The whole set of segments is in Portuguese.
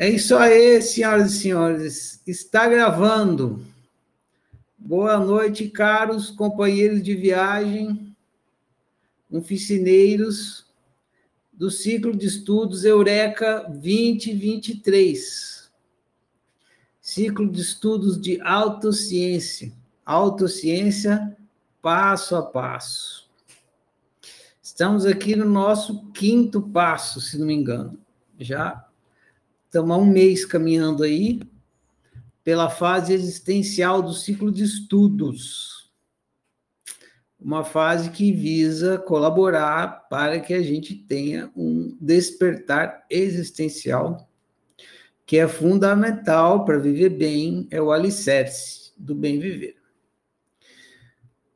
É isso aí, senhoras e senhores. Está gravando. Boa noite, caros companheiros de viagem, oficineiros do ciclo de estudos Eureka 2023. Ciclo de estudos de autociência. Autociência passo a passo. Estamos aqui no nosso quinto passo, se não me engano. Já estamos há um mês caminhando aí pela fase existencial do ciclo de estudos. Uma fase que visa colaborar para que a gente tenha um despertar existencial, que é fundamental para viver bem, é o alicerce do bem viver.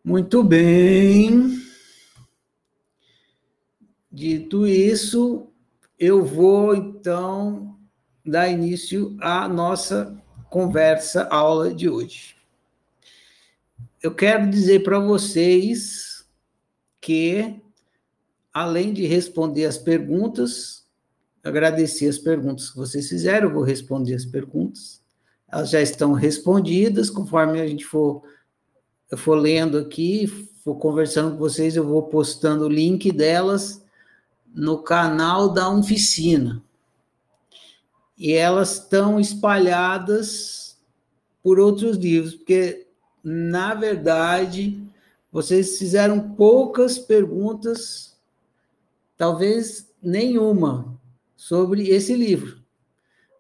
Muito bem. Dito isso, eu vou então dar início à nossa conversa, aula de hoje. Eu quero dizer para vocês que, além de responder as perguntas, agradecer as perguntas que vocês fizeram, eu vou responder as perguntas. Elas já estão respondidas, conforme a gente for, eu for lendo aqui, for conversando com vocês, eu vou postando o link delas no canal da oficina e elas estão espalhadas por outros livros, porque, na verdade, vocês fizeram poucas perguntas, talvez nenhuma, sobre esse livro.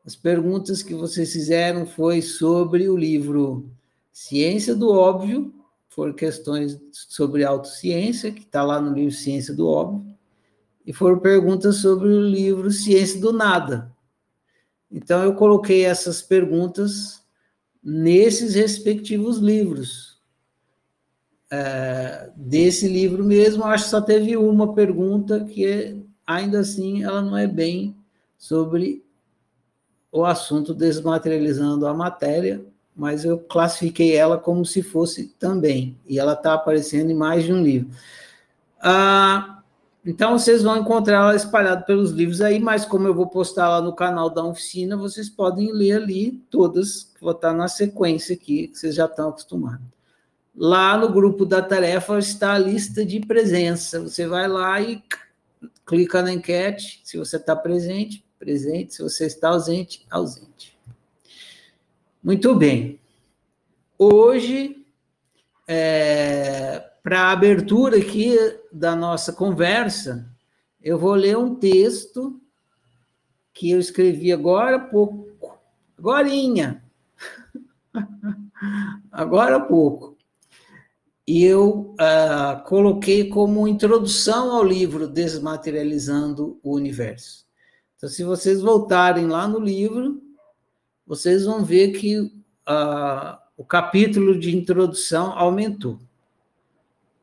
As perguntas que vocês fizeram foi sobre o livro Ciência do Óbvio, foram questões sobre autociência, que está lá no livro Ciência do Óbvio, e foram perguntas sobre o livro Ciência do Nada, então, eu coloquei essas perguntas nesses respectivos livros. É, desse livro mesmo, acho que só teve uma pergunta que, é, ainda assim, ela não é bem sobre o assunto desmaterializando a matéria, mas eu classifiquei ela como se fosse também, e ela está aparecendo em mais de um livro. Ah, então, vocês vão encontrar ela espalhada pelos livros aí, mas como eu vou postar lá no canal da oficina, vocês podem ler ali todas, que vou estar na sequência aqui, que vocês já estão acostumados. Lá no grupo da tarefa está a lista de presença. Você vai lá e clica na enquete, se você está presente, presente, se você está ausente, ausente. Muito bem. Hoje, é, para a abertura aqui da nossa conversa, eu vou ler um texto que eu escrevi agora há pouco, agorinha, agora há pouco. E eu uh, coloquei como introdução ao livro Desmaterializando o Universo. Então, se vocês voltarem lá no livro, vocês vão ver que uh, o capítulo de introdução aumentou.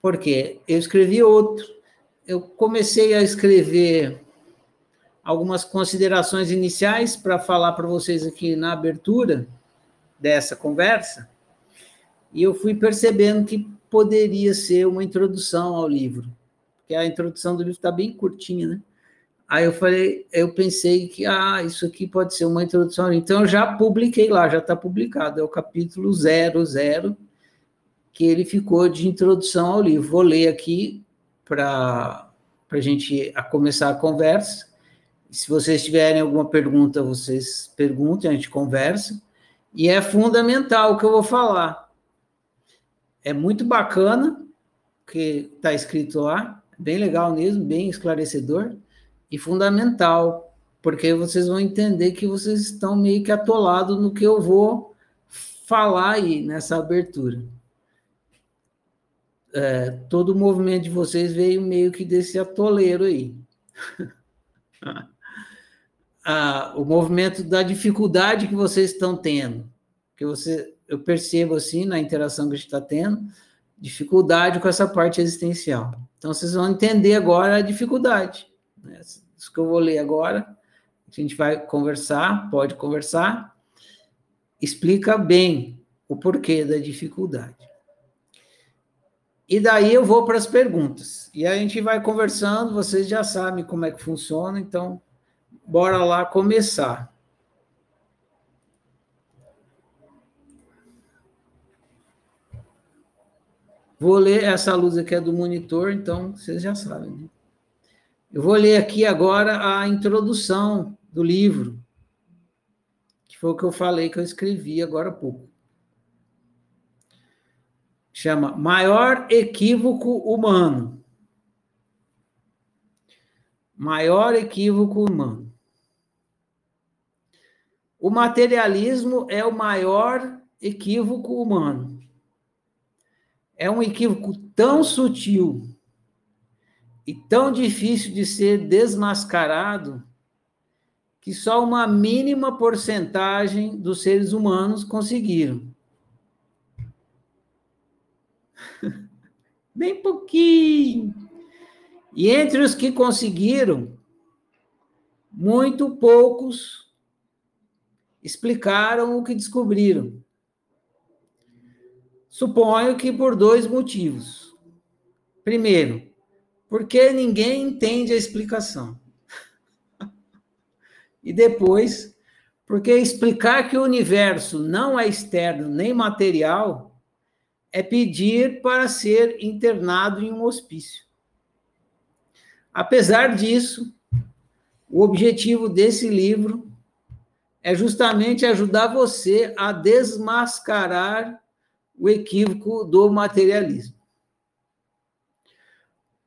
Porque eu escrevi outro. Eu comecei a escrever algumas considerações iniciais para falar para vocês aqui na abertura dessa conversa, e eu fui percebendo que poderia ser uma introdução ao livro, porque a introdução do livro está bem curtinha, né? Aí eu falei, eu pensei que ah, isso aqui pode ser uma introdução. Então eu já publiquei lá, já está publicado, é o capítulo 00 que ele ficou de introdução ao livro. Vou ler aqui para a gente começar a conversa. Se vocês tiverem alguma pergunta, vocês perguntem, a gente conversa. E é fundamental o que eu vou falar. É muito bacana o que está escrito lá, bem legal mesmo, bem esclarecedor e fundamental, porque vocês vão entender que vocês estão meio que atolados no que eu vou falar aí nessa abertura é, todo o movimento de vocês veio meio que desse atoleiro aí. ah, o movimento da dificuldade que vocês estão tendo, que você, eu percebo assim na interação que a gente está tendo, dificuldade com essa parte existencial. Então vocês vão entender agora a dificuldade. Né? Isso que eu vou ler agora, a gente vai conversar, pode conversar, explica bem o porquê da dificuldade. E daí eu vou para as perguntas. E a gente vai conversando, vocês já sabem como é que funciona, então bora lá começar. Vou ler essa luz aqui é do monitor, então vocês já sabem. Né? Eu vou ler aqui agora a introdução do livro, que foi o que eu falei que eu escrevi agora há pouco. Chama Maior Equívoco Humano. Maior equívoco humano. O materialismo é o maior equívoco humano. É um equívoco tão sutil e tão difícil de ser desmascarado que só uma mínima porcentagem dos seres humanos conseguiram. Bem pouquinho. E entre os que conseguiram, muito poucos explicaram o que descobriram. Suponho que por dois motivos. Primeiro, porque ninguém entende a explicação. e depois, porque explicar que o universo não é externo nem material é pedir para ser internado em um hospício. Apesar disso, o objetivo desse livro é justamente ajudar você a desmascarar o equívoco do materialismo.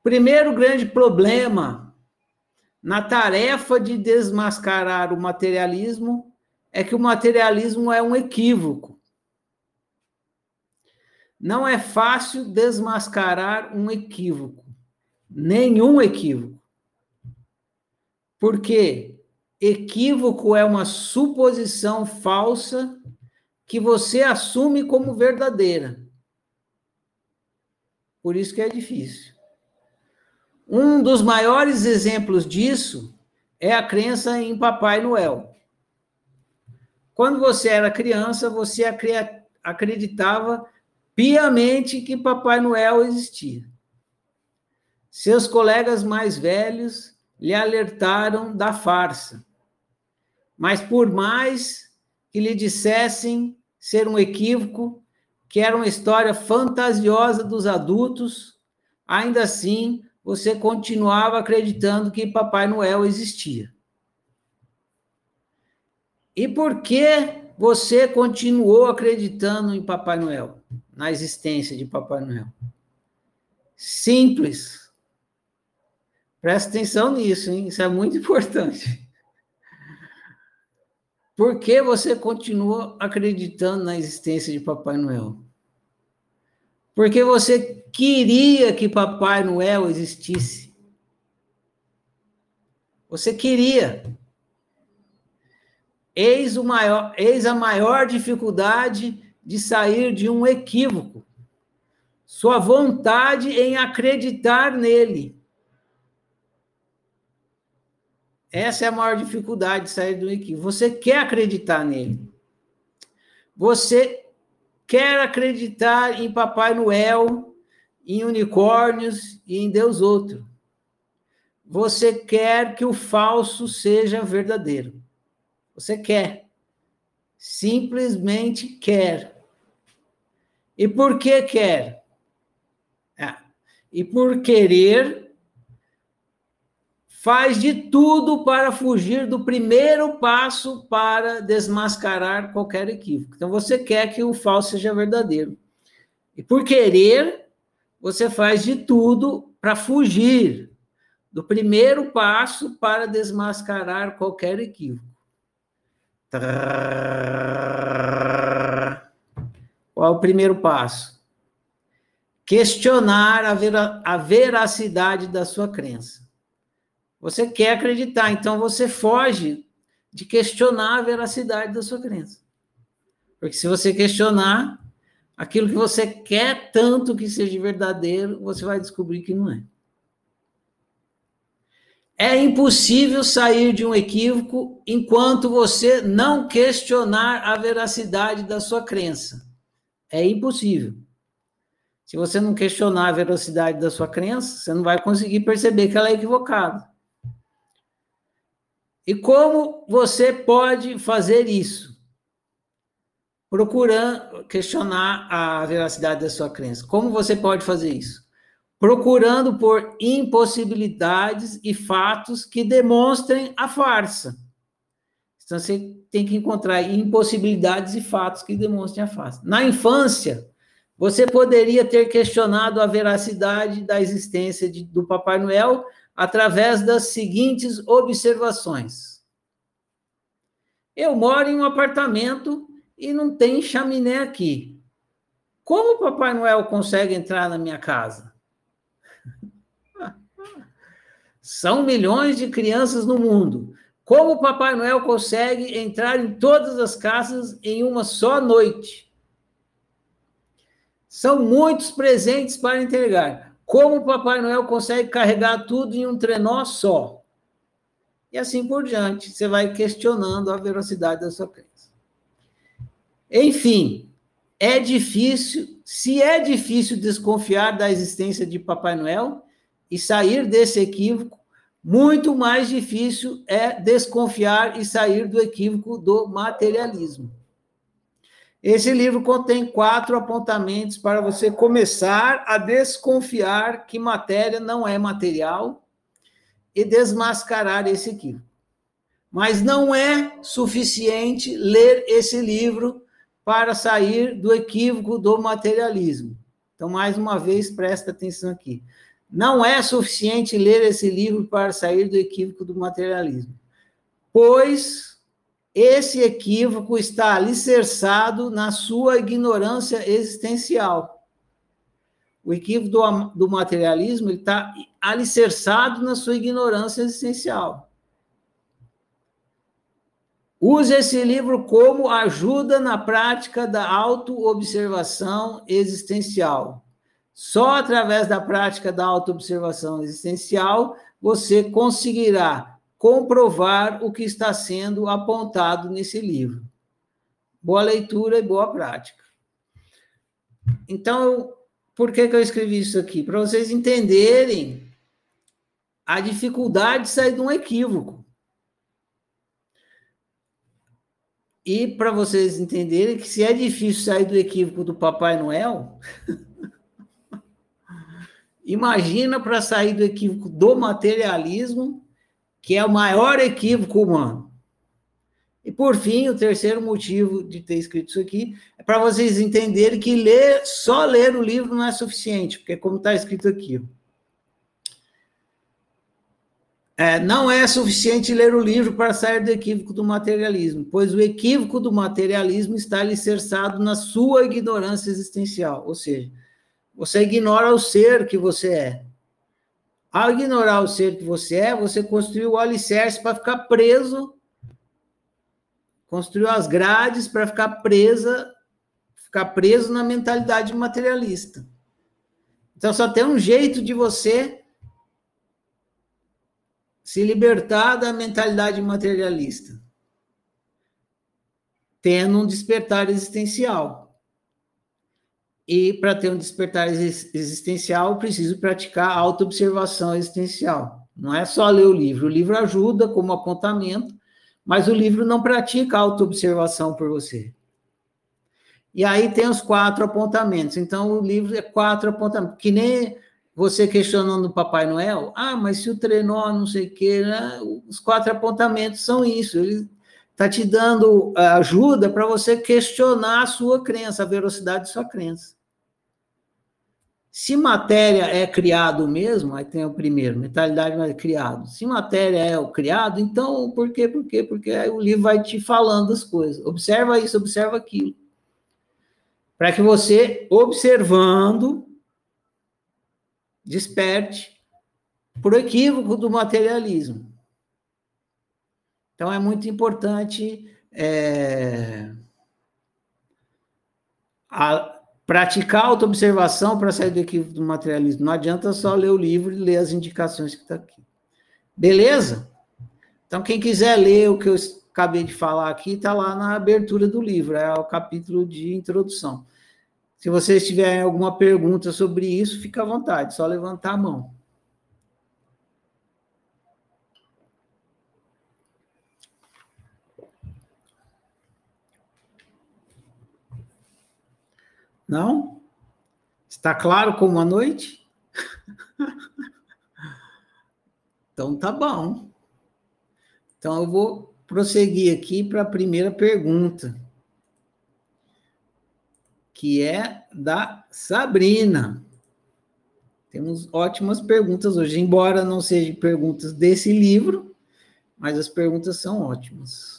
Primeiro grande problema na tarefa de desmascarar o materialismo é que o materialismo é um equívoco. Não é fácil desmascarar um equívoco, nenhum equívoco. Porque equívoco é uma suposição falsa que você assume como verdadeira. Por isso que é difícil. Um dos maiores exemplos disso é a crença em Papai Noel. Quando você era criança, você acreditava piamente que Papai Noel existia. Seus colegas mais velhos lhe alertaram da farsa. Mas por mais que lhe dissessem ser um equívoco, que era uma história fantasiosa dos adultos, ainda assim você continuava acreditando que Papai Noel existia. E por que você continuou acreditando em Papai Noel, na existência de Papai Noel? Simples. Presta atenção nisso, hein? Isso é muito importante. Por que você continua acreditando na existência de Papai Noel? Porque você queria que Papai Noel existisse. Você queria. Eis, o maior, eis a maior dificuldade de sair de um equívoco. Sua vontade em acreditar nele. Essa é a maior dificuldade de sair do equívoco. Você quer acreditar nele. Você quer acreditar em Papai Noel, em unicórnios e em Deus outro. Você quer que o falso seja verdadeiro. Você quer. Simplesmente quer. E por que quer? Ah, e por querer, faz de tudo para fugir do primeiro passo para desmascarar qualquer equívoco. Então, você quer que o falso seja verdadeiro. E por querer, você faz de tudo para fugir do primeiro passo para desmascarar qualquer equívoco. Qual é o primeiro passo? Questionar a, vera a veracidade da sua crença. Você quer acreditar, então você foge de questionar a veracidade da sua crença. Porque se você questionar aquilo que você quer tanto que seja verdadeiro, você vai descobrir que não é. É impossível sair de um equívoco enquanto você não questionar a veracidade da sua crença. É impossível. Se você não questionar a veracidade da sua crença, você não vai conseguir perceber que ela é equivocada. E como você pode fazer isso? procurando questionar a veracidade da sua crença. Como você pode fazer isso? Procurando por impossibilidades e fatos que demonstrem a farsa. Então, você tem que encontrar impossibilidades e fatos que demonstrem a farsa. Na infância, você poderia ter questionado a veracidade da existência de, do Papai Noel através das seguintes observações. Eu moro em um apartamento e não tem chaminé aqui. Como o Papai Noel consegue entrar na minha casa? São milhões de crianças no mundo. Como o Papai Noel consegue entrar em todas as casas em uma só noite? São muitos presentes para entregar. Como o Papai Noel consegue carregar tudo em um trenó só? E assim por diante. Você vai questionando a velocidade da sua crença. Enfim, é difícil, se é difícil desconfiar da existência de Papai Noel e sair desse equívoco, muito mais difícil é desconfiar e sair do equívoco do materialismo. Esse livro contém quatro apontamentos para você começar a desconfiar que matéria não é material e desmascarar esse equívoco. Mas não é suficiente ler esse livro para sair do equívoco do materialismo. Então, mais uma vez, presta atenção aqui. Não é suficiente ler esse livro para sair do equívoco do materialismo, pois esse equívoco está alicerçado na sua ignorância existencial. O equívoco do, do materialismo está alicerçado na sua ignorância existencial. Use esse livro como ajuda na prática da autoobservação existencial. Só através da prática da autoobservação existencial você conseguirá comprovar o que está sendo apontado nesse livro. Boa leitura e boa prática. Então, por que, que eu escrevi isso aqui? Para vocês entenderem a dificuldade de sair de um equívoco. E para vocês entenderem que se é difícil sair do equívoco do Papai Noel, imagina para sair do equívoco do materialismo que é o maior equívoco humano. E por fim, o terceiro motivo de ter escrito isso aqui é para vocês entenderem que ler, só ler o livro não é suficiente, porque como está escrito aqui, é, não é suficiente ler o livro para sair do equívoco do materialismo, pois o equívoco do materialismo está alicerçado na sua ignorância existencial, ou seja, você ignora o ser que você é. Ao ignorar o ser que você é, você construiu o alicerce para ficar preso, construiu as grades para ficar presa, ficar preso na mentalidade materialista. Então só tem um jeito de você se libertar da mentalidade materialista, tendo um despertar existencial. E para ter um despertar existencial, preciso praticar autoobservação existencial. Não é só ler o livro. O livro ajuda como apontamento, mas o livro não pratica autoobservação por você. E aí tem os quatro apontamentos. Então, o livro é quatro apontamentos. Que nem você questionando o Papai Noel. Ah, mas se o trenó não sei o quê, né? os quatro apontamentos são isso. Ele está te dando eh, ajuda para você questionar a sua crença, a velocidade de sua crença. Se matéria é criado mesmo, aí tem o primeiro, mentalidade é criado. Se matéria é o criado, então por quê? Por quê? Porque aí o livro vai te falando as coisas. Observa isso, observa aquilo. Para que você, observando, desperte por equívoco do materialismo. Então é muito importante é, praticar autoobservação para sair do equívoco do materialismo. Não adianta só ler o livro e ler as indicações que está aqui. Beleza? Então, quem quiser ler o que eu acabei de falar aqui, está lá na abertura do livro, é o capítulo de introdução. Se vocês tiverem alguma pergunta sobre isso, fica à vontade, só levantar a mão. Não? Está claro como a noite? então tá bom. Então eu vou prosseguir aqui para a primeira pergunta, que é da Sabrina. Temos ótimas perguntas hoje, embora não sejam perguntas desse livro, mas as perguntas são ótimas.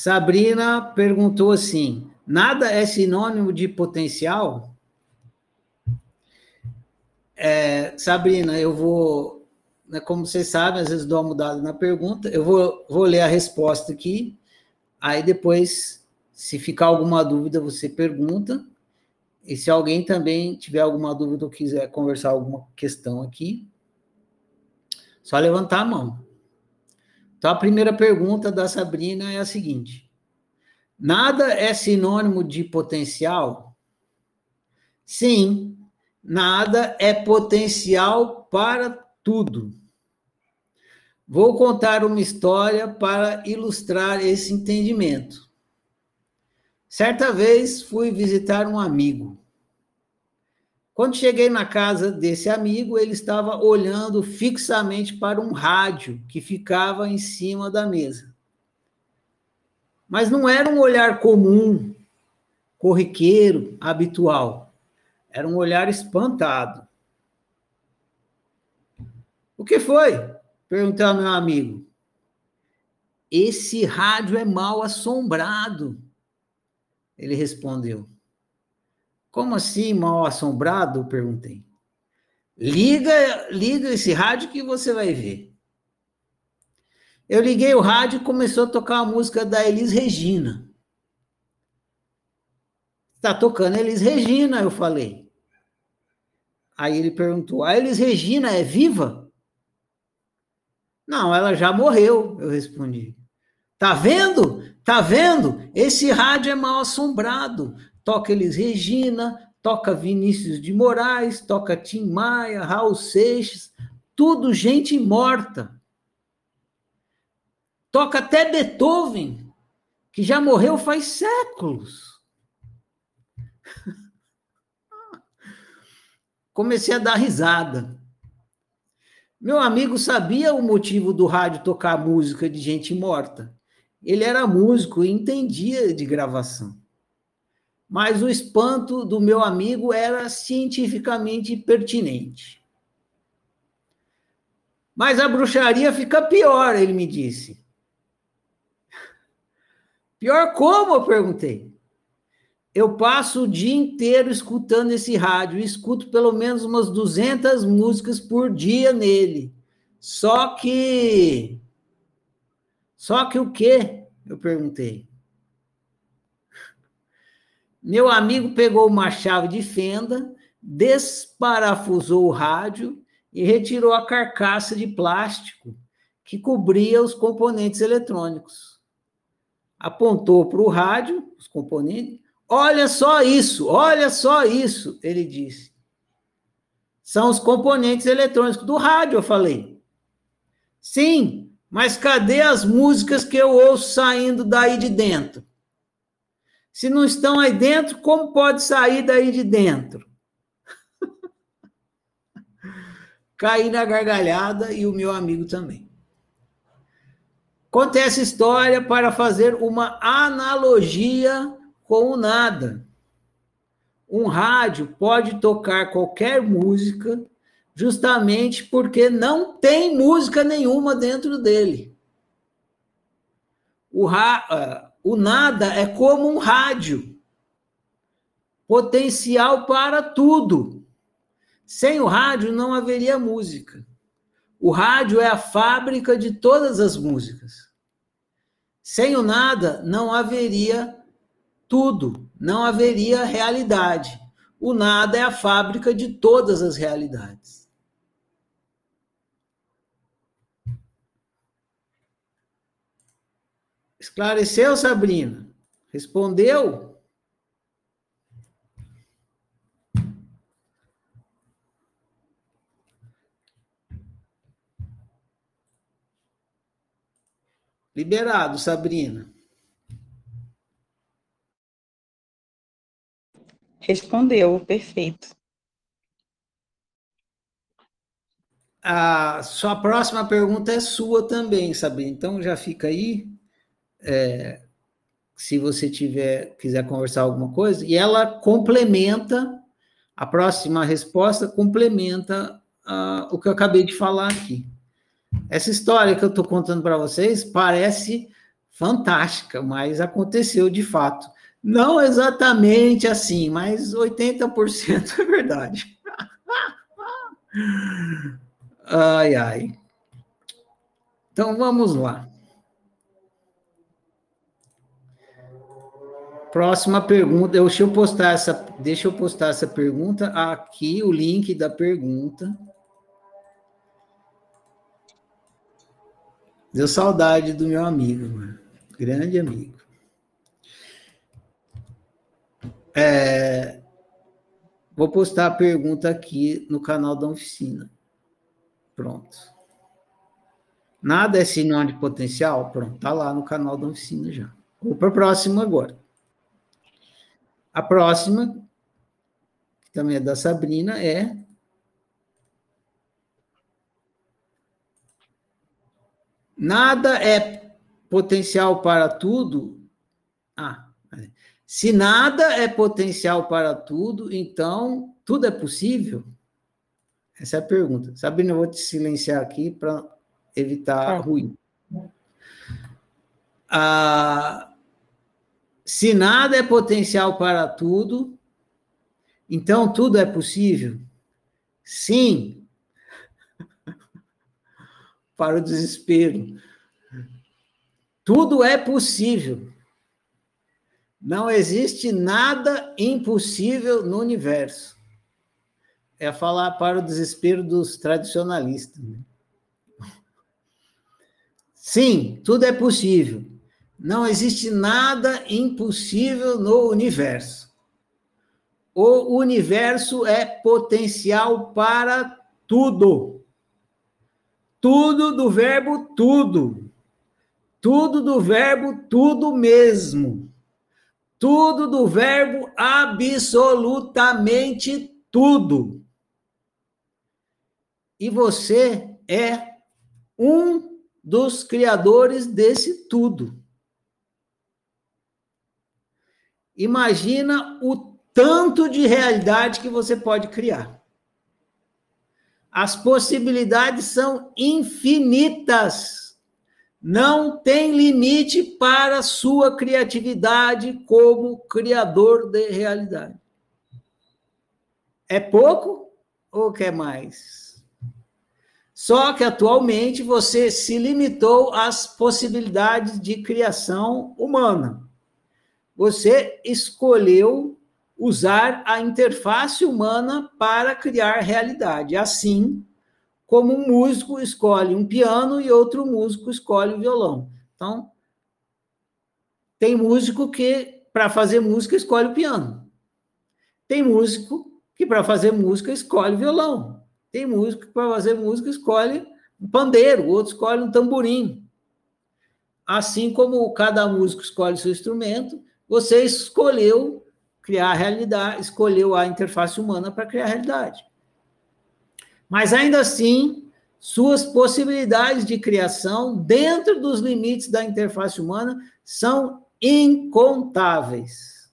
Sabrina perguntou assim: nada é sinônimo de potencial? É, Sabrina, eu vou né, como vocês sabem, às vezes dou uma mudada na pergunta, eu vou, vou ler a resposta aqui, aí depois, se ficar alguma dúvida, você pergunta, e se alguém também tiver alguma dúvida ou quiser conversar alguma questão aqui, só levantar a mão. Então, a primeira pergunta da Sabrina é a seguinte: Nada é sinônimo de potencial? Sim, nada é potencial para tudo. Vou contar uma história para ilustrar esse entendimento. Certa vez fui visitar um amigo. Quando cheguei na casa desse amigo, ele estava olhando fixamente para um rádio que ficava em cima da mesa. Mas não era um olhar comum, corriqueiro, habitual. Era um olhar espantado. O que foi? Perguntei ao meu amigo. Esse rádio é mal assombrado. Ele respondeu. Como assim mal assombrado? Perguntei. Liga, liga esse rádio que você vai ver. Eu liguei o rádio e começou a tocar a música da Elis Regina. Está tocando Elis Regina, eu falei. Aí ele perguntou: a Elis Regina é viva? Não, ela já morreu, eu respondi. Tá vendo? Tá vendo? Esse rádio é mal assombrado. Toca Elis Regina, toca Vinícius de Moraes, toca Tim Maia, Raul Seixas, tudo gente morta. Toca até Beethoven, que já morreu faz séculos. Comecei a dar risada. Meu amigo sabia o motivo do rádio tocar música de gente morta. Ele era músico e entendia de gravação. Mas o espanto do meu amigo era cientificamente pertinente. Mas a bruxaria fica pior, ele me disse. Pior como? Eu perguntei. Eu passo o dia inteiro escutando esse rádio, escuto pelo menos umas 200 músicas por dia nele. Só que. Só que o quê? Eu perguntei. Meu amigo pegou uma chave de fenda, desparafusou o rádio e retirou a carcaça de plástico que cobria os componentes eletrônicos. Apontou para o rádio, os componentes, Olha só isso, olha só isso, ele disse. São os componentes eletrônicos do rádio, eu falei. Sim, mas cadê as músicas que eu ouço saindo daí de dentro? Se não estão aí dentro, como pode sair daí de dentro? Caí na gargalhada e o meu amigo também. Contei essa história para fazer uma analogia com o nada. Um rádio pode tocar qualquer música, justamente porque não tem música nenhuma dentro dele. O, ra... o nada é como um rádio potencial para tudo. Sem o rádio não haveria música. O rádio é a fábrica de todas as músicas. Sem o nada não haveria tudo, não haveria realidade. O nada é a fábrica de todas as realidades. Esclareceu, Sabrina? Respondeu? Liberado, Sabrina. Respondeu, perfeito. A sua próxima pergunta é sua também, Sabrina. Então já fica aí. É, se você tiver quiser conversar alguma coisa, e ela complementa a próxima resposta complementa uh, o que eu acabei de falar aqui. Essa história que eu estou contando para vocês parece fantástica, mas aconteceu de fato. Não exatamente assim, mas 80% é verdade. ai, ai. Então vamos lá. Próxima pergunta. Deixa eu postar essa, deixa eu postar essa pergunta aqui, o link da pergunta. Deu saudade do meu amigo, mano. grande amigo. É, vou postar a pergunta aqui no canal da oficina. Pronto. Nada é sinônimo de potencial? Pronto, tá lá no canal da oficina já. Vou para o próximo agora. A próxima, que também é da Sabrina, é Nada é potencial para tudo. Ah, se nada é potencial para tudo, então tudo é possível? Essa é a pergunta. Sabrina, eu vou te silenciar aqui para evitar é. ruído. Ah, se nada é potencial para tudo, então tudo é possível? Sim, para o desespero. Tudo é possível. Não existe nada impossível no universo. É falar para o desespero dos tradicionalistas. Né? Sim, tudo é possível. Não existe nada impossível no universo. O universo é potencial para tudo. Tudo do verbo tudo. Tudo do verbo tudo mesmo. Tudo do verbo absolutamente tudo. E você é um dos criadores desse tudo. Imagina o tanto de realidade que você pode criar. As possibilidades são infinitas. Não tem limite para sua criatividade como criador de realidade. É pouco ou quer mais? Só que atualmente você se limitou às possibilidades de criação humana. Você escolheu usar a interface humana para criar realidade. Assim como um músico escolhe um piano e outro músico escolhe o um violão. Então, tem músico que, para fazer música, escolhe o piano. Tem músico que, para fazer música, escolhe o violão. Tem músico que, para fazer música, escolhe um pandeiro, outro escolhe um tamborim. Assim como cada músico escolhe seu instrumento, você escolheu criar a realidade, escolheu a interface humana para criar a realidade. Mas ainda assim, suas possibilidades de criação dentro dos limites da interface humana são incontáveis.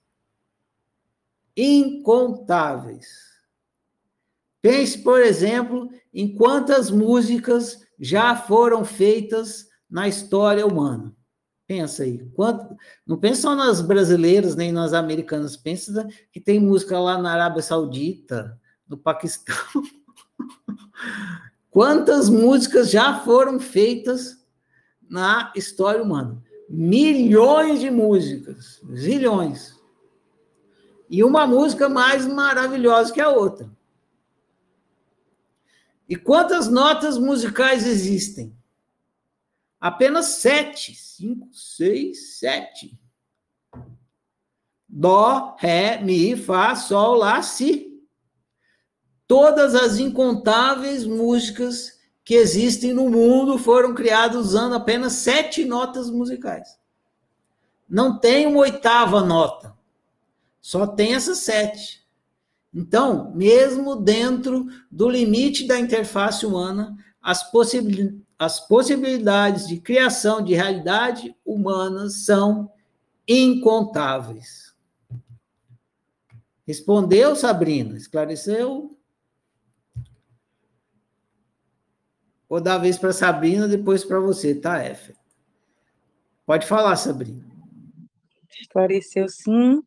Incontáveis. Pense, por exemplo, em quantas músicas já foram feitas na história humana. Pensa aí. Quanto, não pensa só nas brasileiras nem nas americanas, pensa que tem música lá na Arábia Saudita, no Paquistão. Quantas músicas já foram feitas na história humana? Milhões de músicas, zilhões. E uma música mais maravilhosa que a outra. E quantas notas musicais existem? Apenas sete. Cinco, seis, sete. Dó, Ré, Mi, Fá, Sol, Lá, Si. Todas as incontáveis músicas que existem no mundo foram criados usando apenas sete notas musicais. Não tem uma oitava nota, só tem essas sete. Então, mesmo dentro do limite da interface humana, as, possibil as possibilidades de criação de realidade humana são incontáveis. Respondeu, Sabrina? Esclareceu? Vou dar a vez para Sabrina, depois para você, tá, Éfer? Pode falar, Sabrina. Esclareceu sim.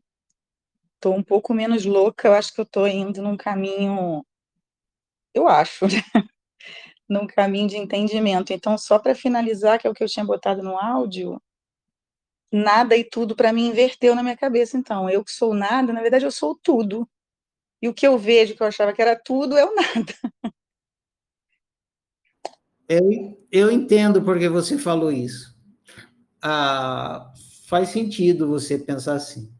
Estou um pouco menos louca, eu acho que eu estou indo num caminho, eu acho, né? Num caminho de entendimento. Então, só para finalizar, que é o que eu tinha botado no áudio, nada e tudo para mim inverteu na minha cabeça. Então, eu que sou nada, na verdade eu sou tudo. E o que eu vejo, que eu achava que era tudo, é o nada. Eu, eu entendo porque você falou isso. Ah, faz sentido você pensar assim.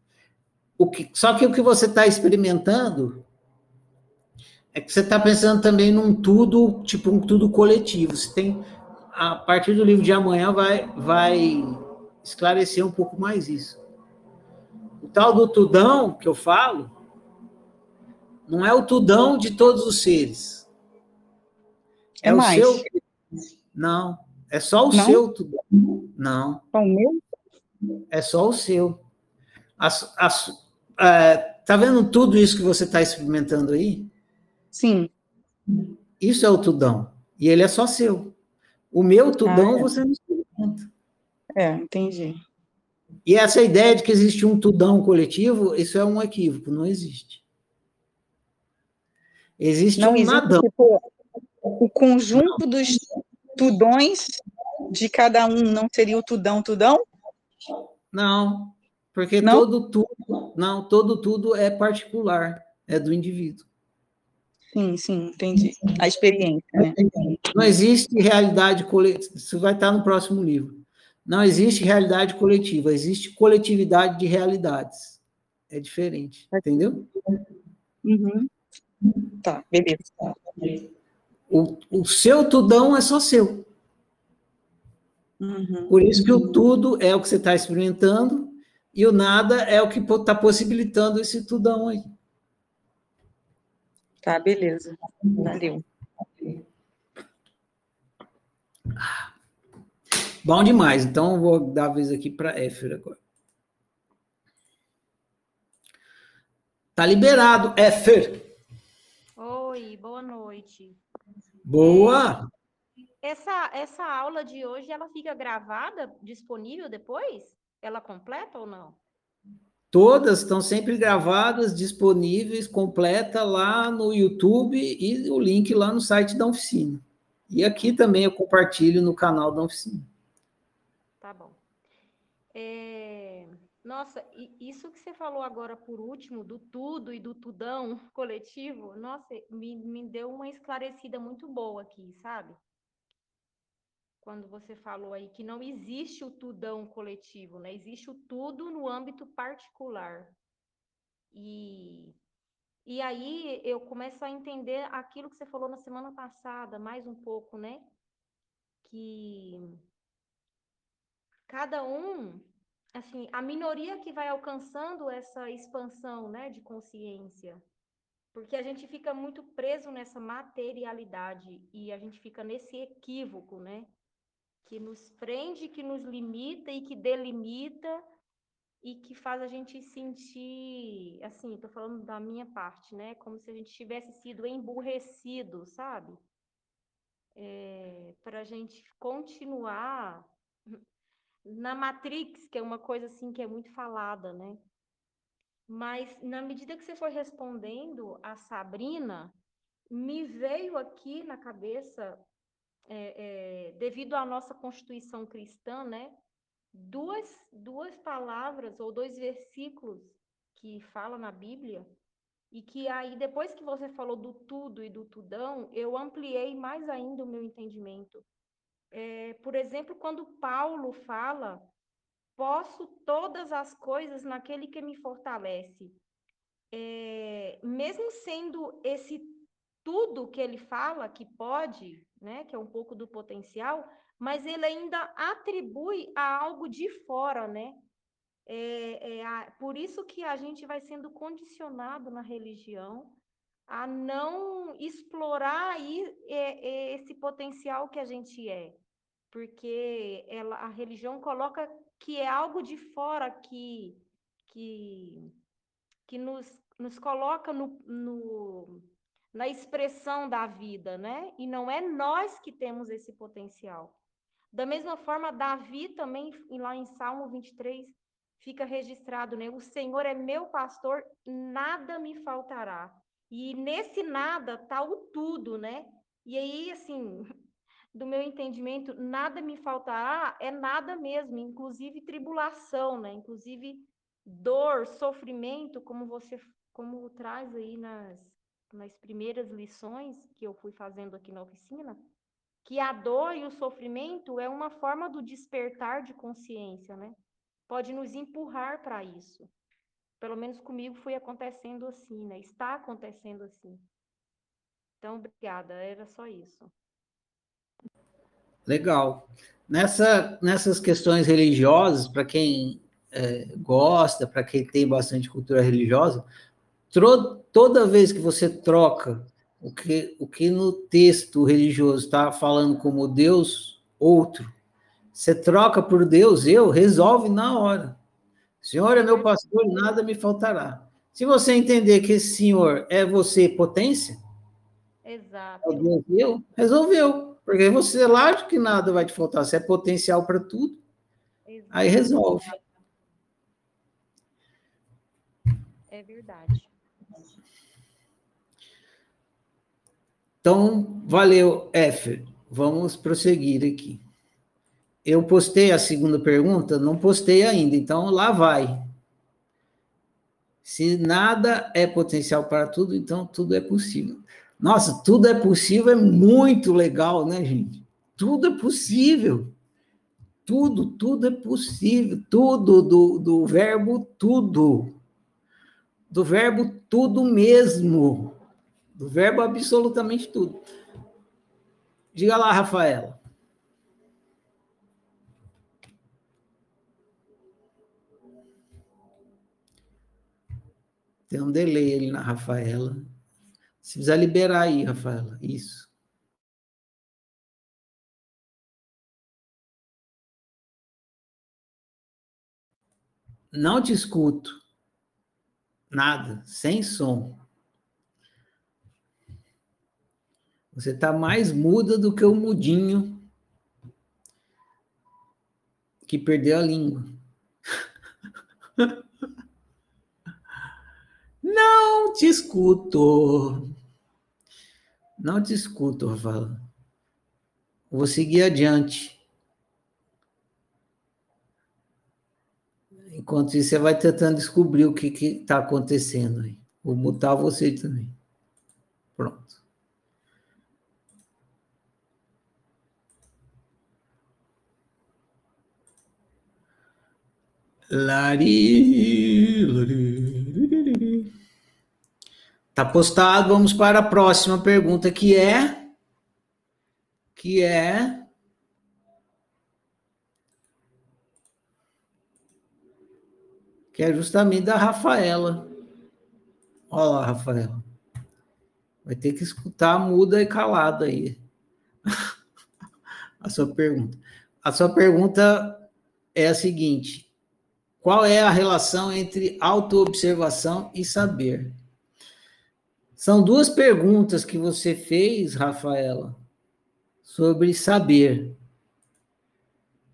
O que, só que o que você está experimentando é que você está pensando também num tudo, tipo um tudo coletivo. Você tem, a partir do livro de amanhã, vai, vai esclarecer um pouco mais isso. O tal do tudão que eu falo, não é o tudão de todos os seres. É, é o seu não, é só o não? seu. Não. É o meu? É só o seu. As, as, é, tá vendo tudo isso que você está experimentando aí? Sim. Isso é o tudão. E ele é só seu. O meu tudão ah, é. você não experimenta. É, entendi. E essa ideia de que existe um tudão coletivo, isso é um equívoco, não existe. Existe não um existe, nadão. Tipo, o conjunto dos tudões de cada um não seria o tudão, tudão? Não, porque não? todo tudo, não, todo tudo é particular, é do indivíduo. Sim, sim, entendi. A experiência, né? Não existe realidade coletiva, isso vai estar no próximo livro. Não existe realidade coletiva, existe coletividade de realidades. É diferente, entendeu? Uhum. Tá, beleza. O, o seu tudão é só seu. Uhum. Por isso que o tudo é o que você está experimentando e o nada é o que está possibilitando esse tudão aí. Tá, beleza. Valeu. Bom demais. Então, vou dar a vez aqui para Éfer agora. Tá liberado, Éfer. Oi, boa noite. Boa! Essa, essa aula de hoje, ela fica gravada, disponível depois? Ela completa ou não? Todas estão sempre gravadas, disponíveis, completa lá no YouTube e o link lá no site da oficina. E aqui também eu compartilho no canal da oficina. Tá bom. É... Nossa, isso que você falou agora por último, do tudo e do tudão coletivo, nossa, me, me deu uma esclarecida muito boa aqui, sabe? Quando você falou aí que não existe o tudão coletivo, né? Existe o tudo no âmbito particular. E, e aí eu começo a entender aquilo que você falou na semana passada, mais um pouco, né? Que cada um assim, a minoria que vai alcançando essa expansão, né, de consciência, porque a gente fica muito preso nessa materialidade e a gente fica nesse equívoco, né, que nos prende, que nos limita e que delimita e que faz a gente sentir, assim, estou falando da minha parte, né, como se a gente tivesse sido emburrecido, sabe? É, para a gente continuar na Matrix, que é uma coisa assim que é muito falada, né? Mas na medida que você foi respondendo a Sabrina, me veio aqui na cabeça, é, é, devido à nossa constituição cristã, né? Duas, duas palavras ou dois versículos que fala na Bíblia e que aí depois que você falou do tudo e do tudão, eu ampliei mais ainda o meu entendimento é, por exemplo, quando Paulo fala, posso todas as coisas naquele que me fortalece. É, mesmo sendo esse tudo que ele fala que pode, né, que é um pouco do potencial, mas ele ainda atribui a algo de fora, né? É, é a, por isso que a gente vai sendo condicionado na religião a não explorar aí, é, é, esse potencial que a gente é, porque ela, a religião coloca que é algo de fora que, que, que nos, nos coloca no, no, na expressão da vida, né? E não é nós que temos esse potencial. Da mesma forma, Davi também, lá em Salmo 23, fica registrado, né? O Senhor é meu pastor, nada me faltará. E nesse nada tá o tudo, né? E aí, assim, do meu entendimento, nada me faltará é nada mesmo, inclusive tribulação, né? Inclusive dor, sofrimento, como você como traz aí nas, nas primeiras lições que eu fui fazendo aqui na oficina, que a dor e o sofrimento é uma forma do despertar de consciência, né? Pode nos empurrar para isso. Pelo menos comigo foi acontecendo assim, né? Está acontecendo assim. Então, obrigada, era só isso. Legal. Nessa, nessas questões religiosas, para quem é, gosta, para quem tem bastante cultura religiosa, toda vez que você troca o que, o que no texto religioso está falando como Deus outro, você troca por Deus eu, resolve na hora. Senhor é meu pastor, nada me faltará. Se você entender que esse Senhor é você potência, Exato. resolveu, resolveu. Porque você, lógico que nada vai te faltar, você é potencial para tudo. Exato. Aí resolve. É verdade. Então, valeu, Éfer. Vamos prosseguir aqui eu postei a segunda pergunta? Não postei ainda, então lá vai. Se nada é potencial para tudo, então tudo é possível. Nossa, tudo é possível é muito legal, né, gente? Tudo é possível. Tudo, tudo é possível. Tudo do, do verbo tudo. Do verbo tudo mesmo. Do verbo absolutamente tudo. Diga lá, Rafaela. Tem um delay ali na Rafaela. Se precisar liberar aí, Rafaela. Isso. Não te escuto. Nada, sem som. Você está mais muda do que o mudinho que perdeu a língua. Não te escuto. Não te escuto, Rafaela. Vou seguir adiante. Enquanto isso, você vai tentando descobrir o que está acontecendo aí. Vou mutar você também. Pronto. Lari, lari. Tá postado, vamos para a próxima pergunta que é que é que é justamente da Rafaela. Olha lá, Rafaela. Vai ter que escutar muda e calada aí. a sua pergunta. A sua pergunta é a seguinte: qual é a relação entre autoobservação e saber? São duas perguntas que você fez, Rafaela, sobre saber.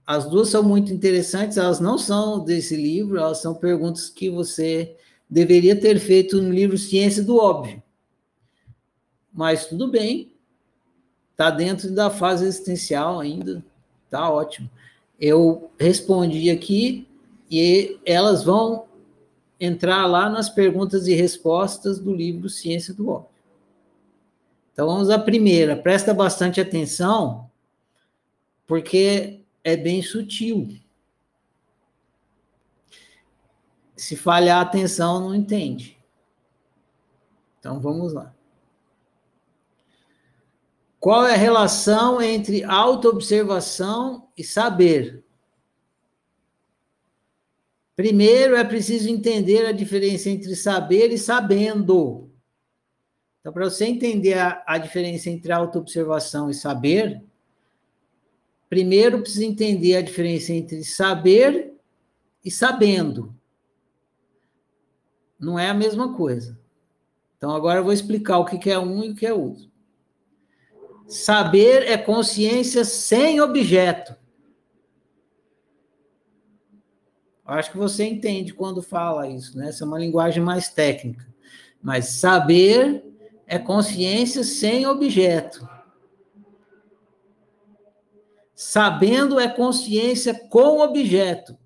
As duas são muito interessantes, elas não são desse livro, elas são perguntas que você deveria ter feito no livro Ciência do Óbvio. Mas tudo bem, está dentro da fase existencial ainda, tá ótimo. Eu respondi aqui e elas vão entrar lá nas perguntas e respostas do livro Ciência do Óbvio. Então vamos à primeira. Presta bastante atenção, porque é bem sutil. Se falhar a atenção, não entende. Então vamos lá. Qual é a relação entre autoobservação e saber? Primeiro, é preciso entender a diferença entre saber e sabendo. Então, para você entender a, a diferença entre autoobservação e saber, primeiro precisa entender a diferença entre saber e sabendo. Não é a mesma coisa. Então, agora eu vou explicar o que é um e o que é outro. Saber é consciência sem objeto. Acho que você entende quando fala isso, né? Essa é uma linguagem mais técnica. Mas saber é consciência sem objeto. Sabendo é consciência com objeto.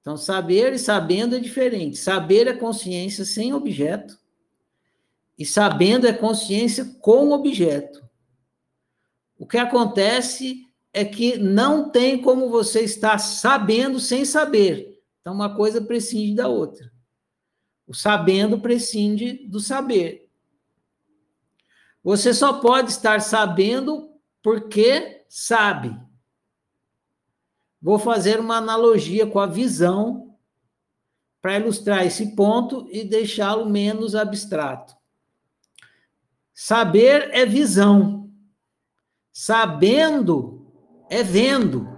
Então, saber e sabendo é diferente. Saber é consciência sem objeto. E sabendo é consciência com objeto. O que acontece é que não tem como você estar sabendo sem saber. Então, uma coisa prescinde da outra. O sabendo prescinde do saber. Você só pode estar sabendo porque sabe. Vou fazer uma analogia com a visão para ilustrar esse ponto e deixá-lo menos abstrato. Saber é visão. Sabendo é vendo.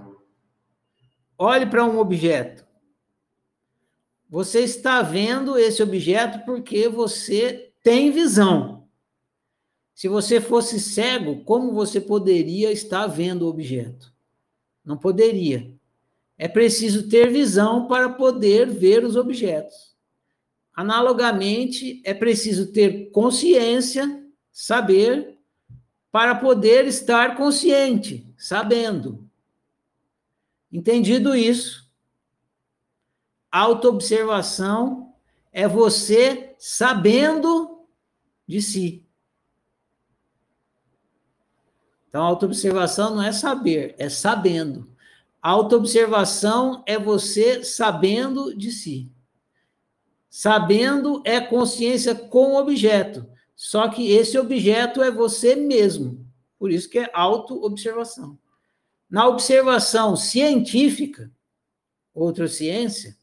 Olhe para um objeto. Você está vendo esse objeto porque você tem visão. Se você fosse cego, como você poderia estar vendo o objeto? Não poderia. É preciso ter visão para poder ver os objetos. Analogamente, é preciso ter consciência saber para poder estar consciente, sabendo. Entendido isso, autoobservação é você sabendo de si. Então, autoobservação não é saber, é sabendo. Autoobservação é você sabendo de si. Sabendo é consciência com objeto. Só que esse objeto é você mesmo. Por isso que é auto-observação. Na observação científica, outra ciência,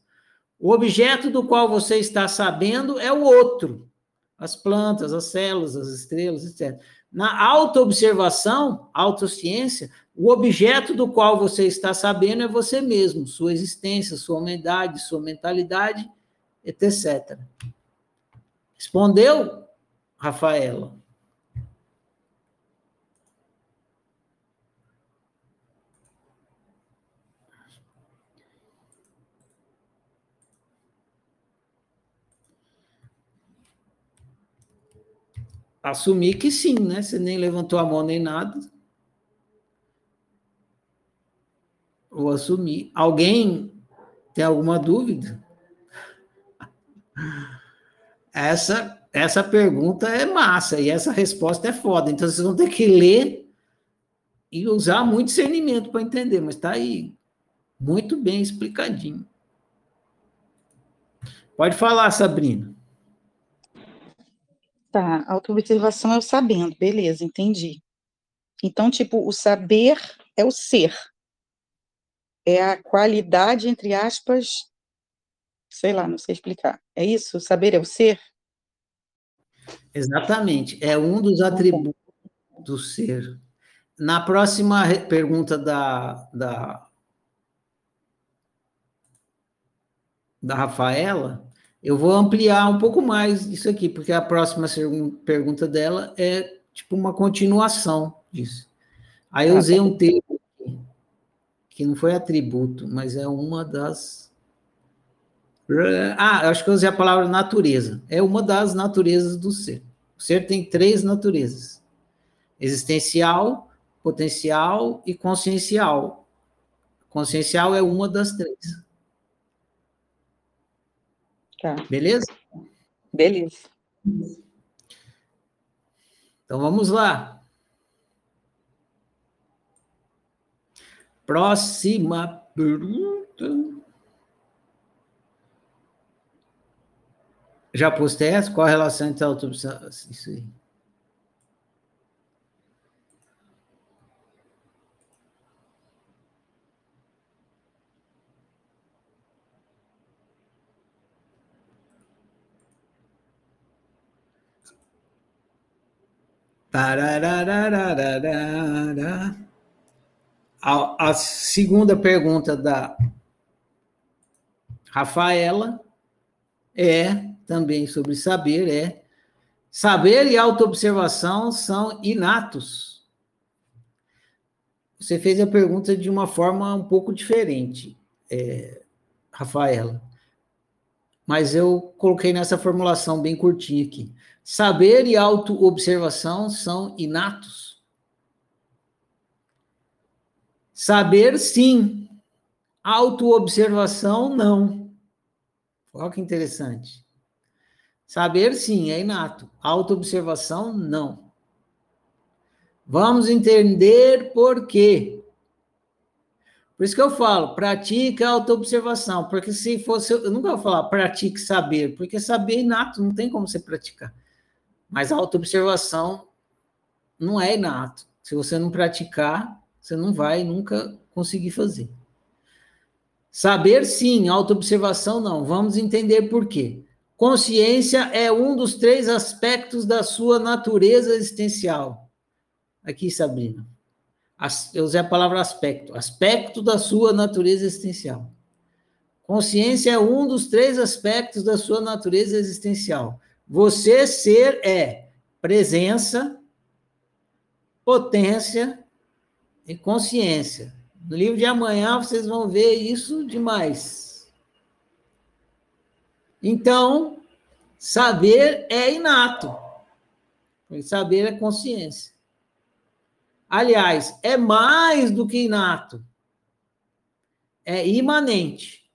o objeto do qual você está sabendo é o outro. As plantas, as células, as estrelas, etc. Na auto-observação, autociência, o objeto do qual você está sabendo é você mesmo, sua existência, sua humanidade, sua mentalidade, etc. Respondeu? Rafaela. Assumir que sim, né? Você nem levantou a mão nem nada. Vou assumir. Alguém tem alguma dúvida? Essa essa pergunta é massa e essa resposta é foda. Então vocês vão ter que ler e usar muito discernimento para entender, mas está aí muito bem explicadinho. Pode falar, Sabrina. Tá, autoobservação é o sabendo, beleza, entendi. Então, tipo, o saber é o ser. É a qualidade, entre aspas, sei lá, não sei explicar. É isso? O saber é o ser? Exatamente, é um dos atributos do ser. Na próxima pergunta da, da, da Rafaela, eu vou ampliar um pouco mais isso aqui, porque a próxima pergunta dela é tipo uma continuação disso. Aí eu ah, usei tá. um termo que não foi atributo, mas é uma das ah, acho que eu usei a palavra natureza. É uma das naturezas do ser. O ser tem três naturezas: existencial, potencial e consciencial. Consciencial é uma das três. Tá. Beleza? Beleza. Então vamos lá. Próxima pergunta. Já postei essa? Qual a relação entre a autoobservação? Isso aí. A, a segunda pergunta da Rafaela é também sobre saber, é saber e autoobservação são inatos. Você fez a pergunta de uma forma um pouco diferente, é, Rafaela. Mas eu coloquei nessa formulação bem curtinha aqui. Saber e autoobservação são inatos. Saber, sim. Autoobservação, não. Olha que interessante. Saber, sim, é inato. Autoobservação, não. Vamos entender por quê. Por isso que eu falo, pratique a autoobservação, porque se fosse, eu nunca vou falar pratique saber, porque saber é inato, não tem como você praticar. Mas a autoobservação não é inato. Se você não praticar, você não vai nunca conseguir fazer. Saber sim, autoobservação não. Vamos entender por quê. Consciência é um dos três aspectos da sua natureza existencial. Aqui, Sabrina. Eu usei a palavra aspecto. Aspecto da sua natureza existencial. Consciência é um dos três aspectos da sua natureza existencial. Você ser é presença, potência e consciência. No livro de amanhã vocês vão ver isso demais. Então, saber é inato. Saber é consciência. Aliás, é mais do que inato. É imanente.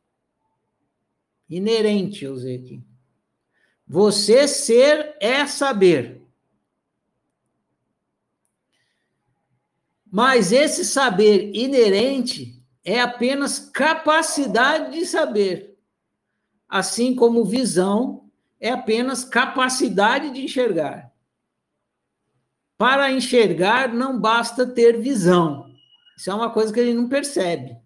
Inerente, eu usei aqui. Você ser é saber. Mas esse saber inerente é apenas capacidade de saber assim como visão é apenas capacidade de enxergar. Para enxergar, não basta ter visão. Isso é uma coisa que ele não percebe.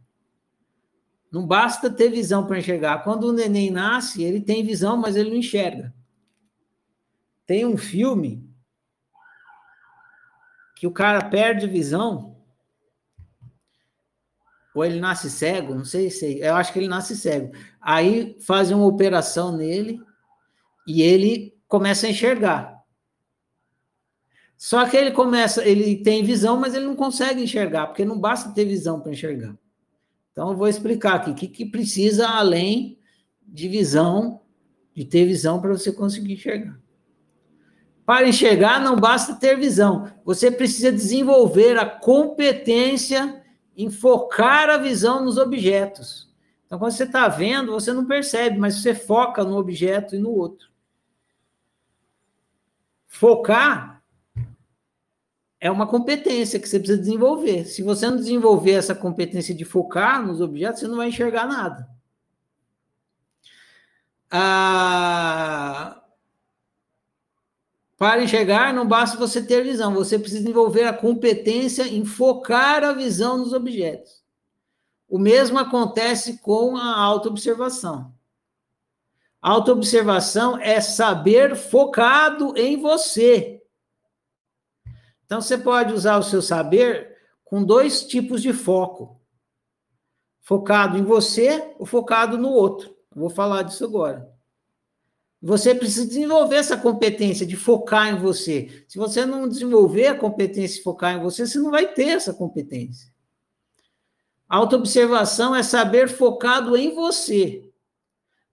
Não basta ter visão para enxergar. Quando o neném nasce, ele tem visão, mas ele não enxerga. Tem um filme que o cara perde visão ou ele nasce cego, não sei se. Eu acho que ele nasce cego. Aí fazem uma operação nele e ele começa a enxergar. Só que ele começa, ele tem visão, mas ele não consegue enxergar, porque não basta ter visão para enxergar. Então eu vou explicar aqui o que, que precisa além de visão, de ter visão para você conseguir enxergar. Para enxergar, não basta ter visão, você precisa desenvolver a competência enfocar a visão nos objetos. Então, quando você está vendo, você não percebe, mas você foca no objeto e no outro. Focar é uma competência que você precisa desenvolver. Se você não desenvolver essa competência de focar nos objetos, você não vai enxergar nada. Ah, para enxergar, não basta você ter visão, você precisa desenvolver a competência em focar a visão nos objetos. O mesmo acontece com a autoobservação. Autoobservação é saber focado em você. Então, você pode usar o seu saber com dois tipos de foco: focado em você ou focado no outro. Eu vou falar disso agora. Você precisa desenvolver essa competência de focar em você. Se você não desenvolver a competência de focar em você, você não vai ter essa competência. Autoobservação é saber focado em você.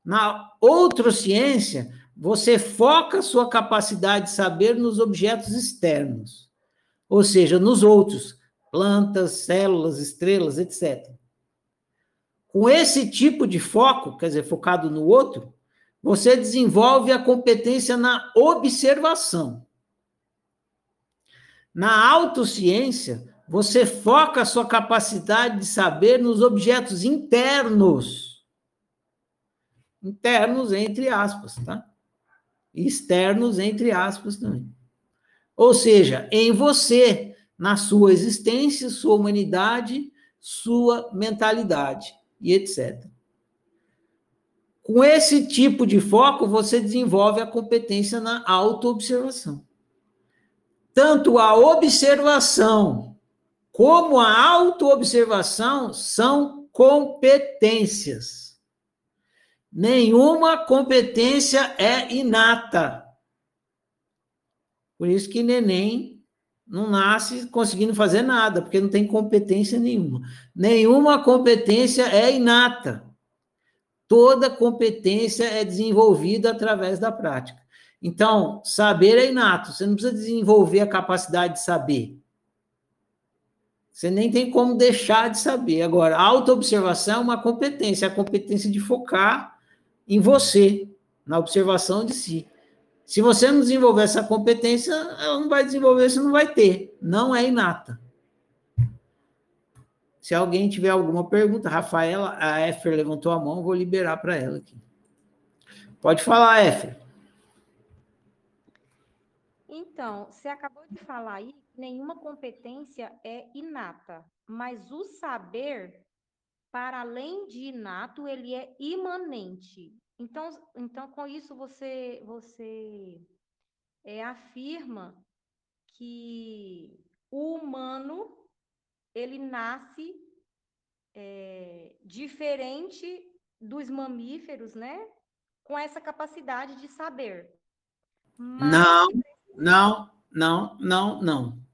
Na outra ciência, você foca sua capacidade de saber nos objetos externos, ou seja, nos outros, plantas, células, estrelas, etc. Com esse tipo de foco, quer dizer, focado no outro, você desenvolve a competência na observação. Na autociência, você foca a sua capacidade de saber nos objetos internos. Internos, entre aspas, tá? Externos, entre aspas também. Ou seja, em você, na sua existência, sua humanidade, sua mentalidade e etc. Com esse tipo de foco, você desenvolve a competência na autoobservação. tanto a observação como a autoobservação são competências. Nenhuma competência é inata. Por isso que neném não nasce conseguindo fazer nada, porque não tem competência nenhuma. Nenhuma competência é inata. Toda competência é desenvolvida através da prática. Então, saber é inato, você não precisa desenvolver a capacidade de saber. Você nem tem como deixar de saber. Agora, autoobservação é uma competência, a competência de focar em você, na observação de si. Se você não desenvolver essa competência, ela não vai desenvolver, você não vai ter. Não é inata. Se alguém tiver alguma pergunta, Rafaela, a Éfer levantou a mão, vou liberar para ela aqui. Pode falar, Éfer. Então, você acabou de falar aí que nenhuma competência é inata, mas o saber, para além de inato, ele é imanente. Então, então com isso você, você é, afirma que o humano ele nasce é, diferente dos mamíferos, né? Com essa capacidade de saber. Mas... Não, não, não, não, não.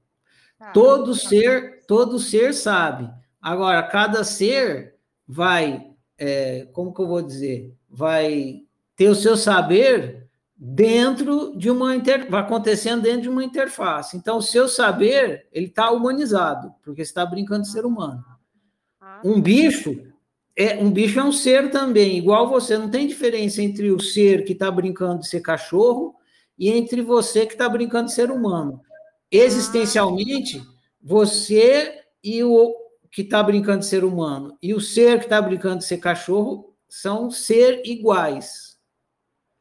Tá, todo ser, todo ser sabe. Agora, cada ser vai, é, como que eu vou dizer? Vai ter o seu saber dentro de uma inter... vai acontecendo dentro de uma interface. Então, o seu saber ele está humanizado, porque está brincando de ser humano. Ah. Um bicho é um bicho é um ser também, igual você. Não tem diferença entre o ser que está brincando de ser cachorro e entre você que está brincando de ser humano. Existencialmente, você e o que está brincando de ser humano e o ser que está brincando de ser cachorro são ser iguais.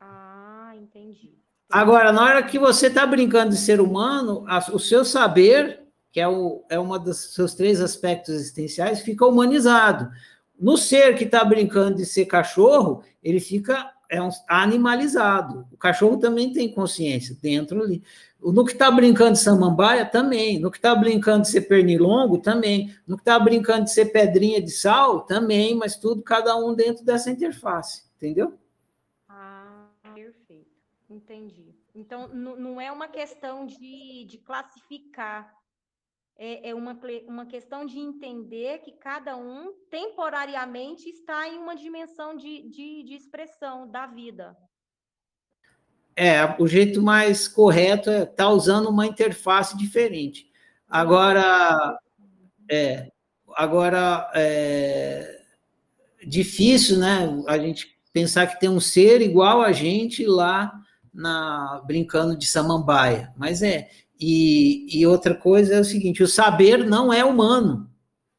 Ah, entendi. Agora, na hora que você está brincando de ser humano, a, o seu saber, que é, o, é uma dos seus três aspectos existenciais, fica humanizado. No ser que está brincando de ser cachorro, ele fica é um, animalizado. O cachorro também tem consciência dentro ali. No que está brincando de samambaia, também. No que está brincando de ser pernilongo, também. No que está brincando de ser pedrinha de sal, também. Mas tudo, cada um dentro dessa interface. Entendeu? Ah, perfeito. Entendi. Então, não é uma questão de, de classificar. É, é uma, uma questão de entender que cada um, temporariamente, está em uma dimensão de, de, de expressão da vida. É, o jeito mais correto é estar tá usando uma interface diferente. Agora, é, agora é difícil, né? A gente pensar que tem um ser igual a gente lá na brincando de samambaia, mas é. E, e outra coisa é o seguinte: o saber não é humano.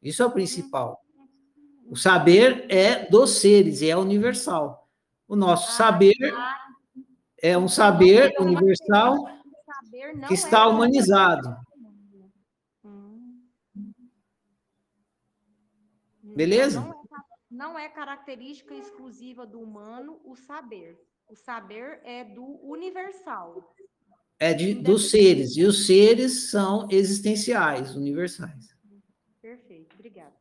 Isso é o principal. O saber é dos seres e é universal. O nosso saber é um saber universal que está humanizado. Beleza? Não é característica exclusiva do humano o saber. O saber é do universal. É de, dos seres. E os seres são existenciais, universais. Perfeito, obrigada.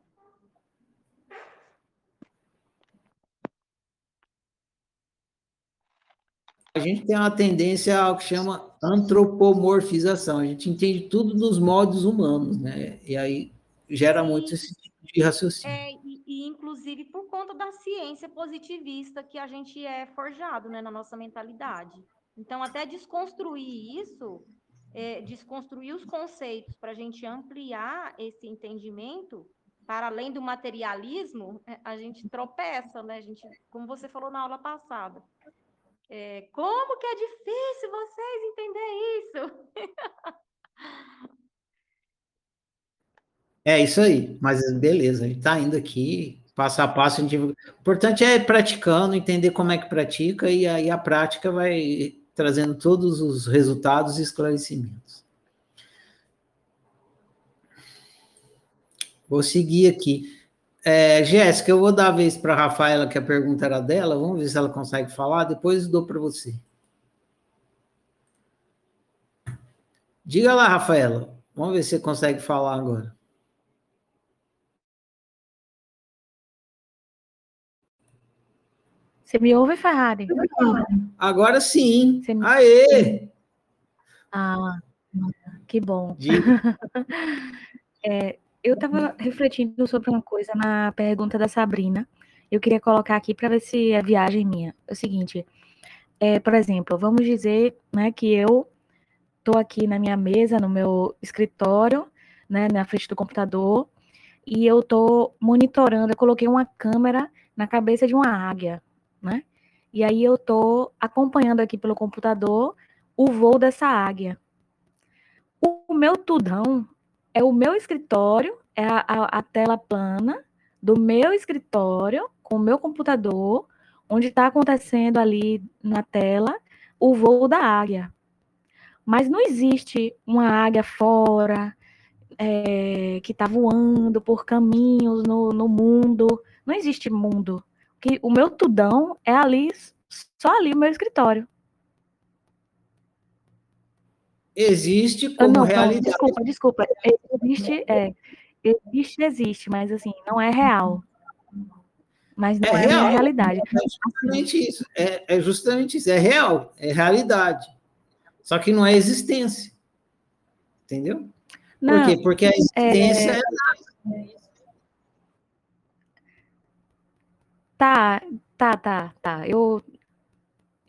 a gente tem uma tendência ao que chama antropomorfização. A gente entende tudo nos modos humanos, né? E aí gera muito esse tipo de raciocínio. É, e, e, inclusive por conta da ciência positivista que a gente é forjado né, na nossa mentalidade. Então, até desconstruir isso, é, desconstruir os conceitos para a gente ampliar esse entendimento, para além do materialismo, é, a gente tropeça, né? A gente, como você falou na aula passada, é, como que é difícil vocês entender isso? é isso aí, mas beleza, a gente está indo aqui, passo a passo. A gente... O importante é praticando, entender como é que pratica, e aí a prática vai trazendo todos os resultados e esclarecimentos. Vou seguir aqui. É, Jéssica, eu vou dar a vez para a Rafaela, que a pergunta era dela, vamos ver se ela consegue falar, depois dou para você. Diga lá, Rafaela. Vamos ver se você consegue falar agora. Você me ouve, Ferrari? Agora sim. Me... Aê! Ah, que bom. é, eu estava refletindo sobre uma coisa na pergunta da Sabrina. Eu queria colocar aqui para ver se é viagem minha. É o seguinte, é, por exemplo, vamos dizer né, que eu estou aqui na minha mesa, no meu escritório, né, na frente do computador, e eu estou monitorando, eu coloquei uma câmera na cabeça de uma águia né? E aí eu estou acompanhando aqui pelo computador o voo dessa águia. O meu tudão é o meu escritório, é a, a, a tela plana do meu escritório com o meu computador, onde está acontecendo ali na tela o voo da águia. Mas não existe uma águia fora é, que está voando por caminhos no, no mundo. Não existe mundo que o meu tudão é ali, só ali o meu escritório. Existe ah, como não, realidade. Não, desculpa, desculpa. Existe, é, existe, existe, mas assim, não é real. Mas não é, é real, realidade. É justamente isso. É, é justamente isso. É real, é realidade. Só que não é existência. Entendeu? Não, Por quê? Porque a existência é, é Tá, tá, tá, tá. Eu,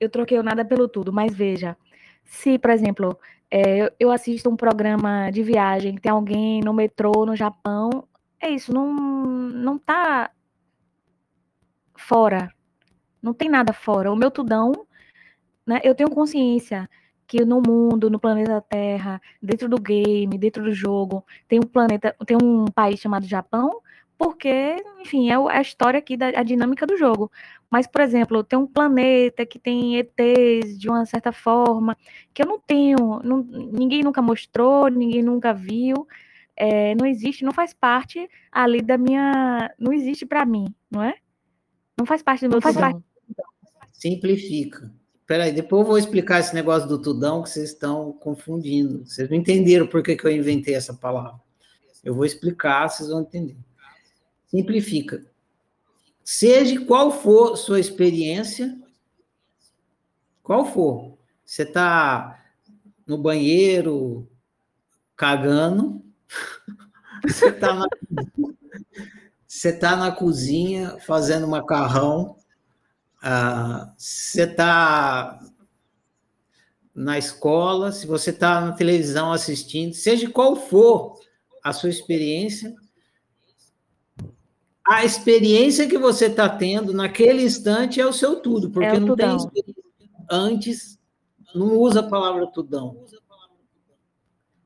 eu troquei o nada pelo tudo, mas veja, se, por exemplo, é, eu assisto um programa de viagem, tem alguém no metrô no Japão, é isso, não, não tá fora. Não tem nada fora. O meu tudão, né, eu tenho consciência que no mundo, no planeta Terra, dentro do game, dentro do jogo, tem um planeta, tem um país chamado Japão, porque, enfim, é a história aqui da a dinâmica do jogo. Mas, por exemplo, tem um planeta que tem ETs de uma certa forma, que eu não tenho, não, ninguém nunca mostrou, ninguém nunca viu, é, não existe, não faz parte ali da minha. Não existe para mim, não é? Não faz parte do meu faz parte. Simplifica. Peraí, depois eu vou explicar esse negócio do tudão que vocês estão confundindo. Vocês não entenderam por que, que eu inventei essa palavra. Eu vou explicar, vocês vão entender. Simplifica. Seja qual for sua experiência, qual for, você está no banheiro cagando, você está na, tá na cozinha fazendo macarrão, uh, você está na escola, se você está na televisão assistindo, seja qual for a sua experiência, a experiência que você está tendo naquele instante é o seu tudo, porque é não tem experiência antes, não usa a palavra tudão.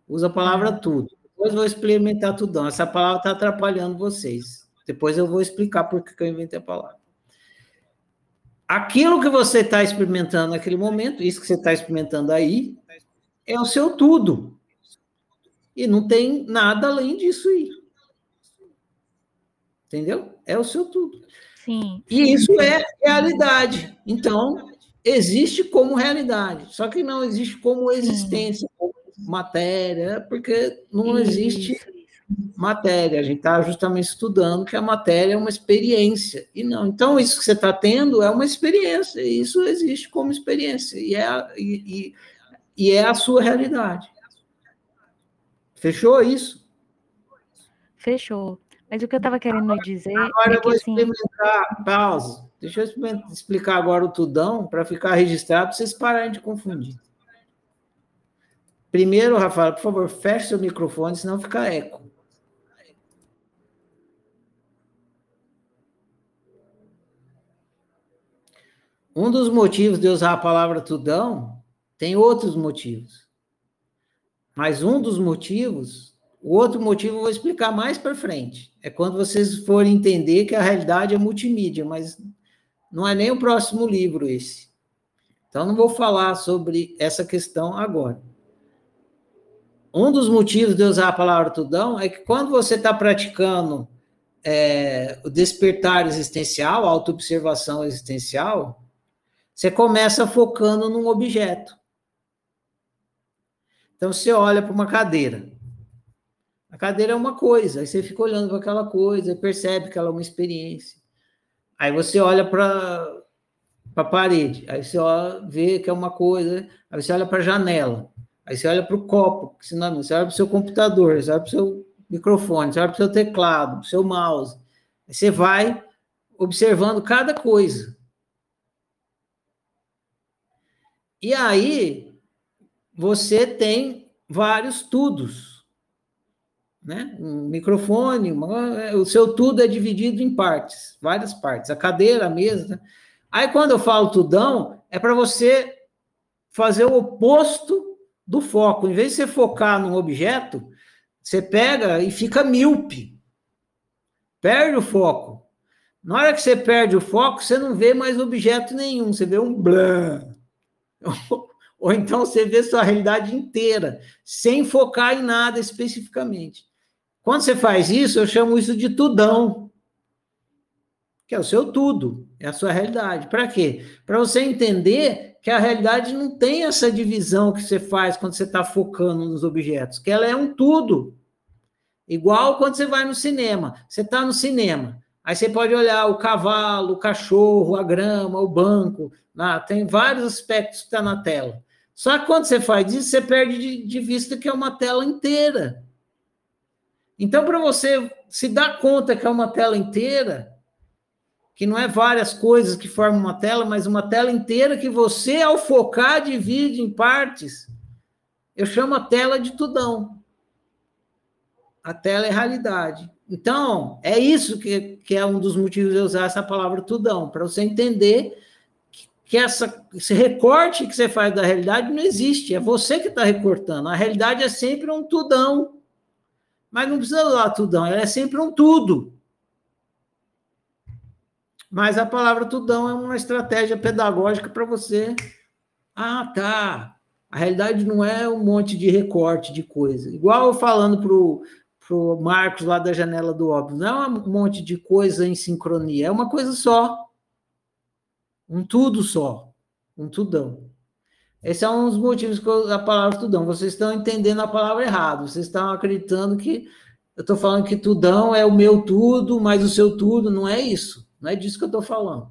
Usa a palavra uhum. tudo. Depois vou experimentar tudão. Essa palavra está atrapalhando vocês. Depois eu vou explicar por que eu inventei a palavra. Aquilo que você está experimentando naquele momento, isso que você está experimentando aí, é o seu tudo. E não tem nada além disso aí. Entendeu? É o seu tudo. Sim. E isso é realidade. Então, existe como realidade. Só que não existe como existência, como matéria, porque não existe matéria. A gente está justamente estudando que a matéria é uma experiência. E não. Então, isso que você está tendo é uma experiência. E isso existe como experiência. E é, e, e, e é a sua realidade. Fechou isso? Fechou. Mas o que eu estava querendo dizer. Agora é eu vou assim... experimentar. Pausa. Deixa eu explicar agora o tudão para ficar registrado, para vocês pararem de confundir. Primeiro, Rafael, por favor, feche seu microfone, senão fica eco. Um dos motivos de usar a palavra tudão tem outros motivos. Mas um dos motivos o outro motivo eu vou explicar mais para frente. É quando vocês forem entender que a realidade é multimídia, mas não é nem o próximo livro esse. Então, não vou falar sobre essa questão agora. Um dos motivos de usar a palavra tudão é que quando você está praticando é, o despertar existencial, a autoobservação existencial, você começa focando num objeto. Então você olha para uma cadeira. A cadeira é uma coisa, aí você fica olhando para aquela coisa, percebe que ela é uma experiência. Aí você olha para a parede, aí você vê que é uma coisa, aí você olha para a janela, aí você olha para o copo, senão você olha para o seu computador, você olha para o seu microfone, você olha para o seu teclado, para o seu mouse. Aí você vai observando cada coisa. E aí você tem vários tudos. Né? Um microfone, uma, o seu tudo é dividido em partes, várias partes. A cadeira, a mesa. Né? Aí quando eu falo tudão, é para você fazer o oposto do foco. Em vez de você focar num objeto, você pega e fica míope. Perde o foco. Na hora que você perde o foco, você não vê mais objeto nenhum, você vê um blã. Ou então você vê sua realidade inteira, sem focar em nada especificamente. Quando você faz isso, eu chamo isso de tudão, que é o seu tudo, é a sua realidade. Para quê? Para você entender que a realidade não tem essa divisão que você faz quando você está focando nos objetos, que ela é um tudo. Igual quando você vai no cinema. Você está no cinema, aí você pode olhar o cavalo, o cachorro, a grama, o banco, ah, tem vários aspectos que está na tela. Só que quando você faz isso, você perde de, de vista que é uma tela inteira. Então, para você se dar conta que é uma tela inteira, que não é várias coisas que formam uma tela, mas uma tela inteira que você, ao focar, divide em partes, eu chamo a tela de tudão. A tela é realidade. Então, é isso que, que é um dos motivos de eu usar essa palavra tudão, para você entender que essa, esse recorte que você faz da realidade não existe, é você que está recortando. A realidade é sempre um tudão. Mas não precisa usar tudão, ela é sempre um tudo. Mas a palavra tudão é uma estratégia pedagógica para você. Ah, tá. A realidade não é um monte de recorte de coisa. Igual eu falando para o Marcos lá da janela do óbvio, não é um monte de coisa em sincronia, é uma coisa só. Um tudo só. Um tudão. Esse é um dos motivos que eu, a palavra tudão. Vocês estão entendendo a palavra errado. Vocês estão acreditando que eu estou falando que tudão é o meu tudo, mas o seu tudo. Não é isso. Não é disso que eu estou falando.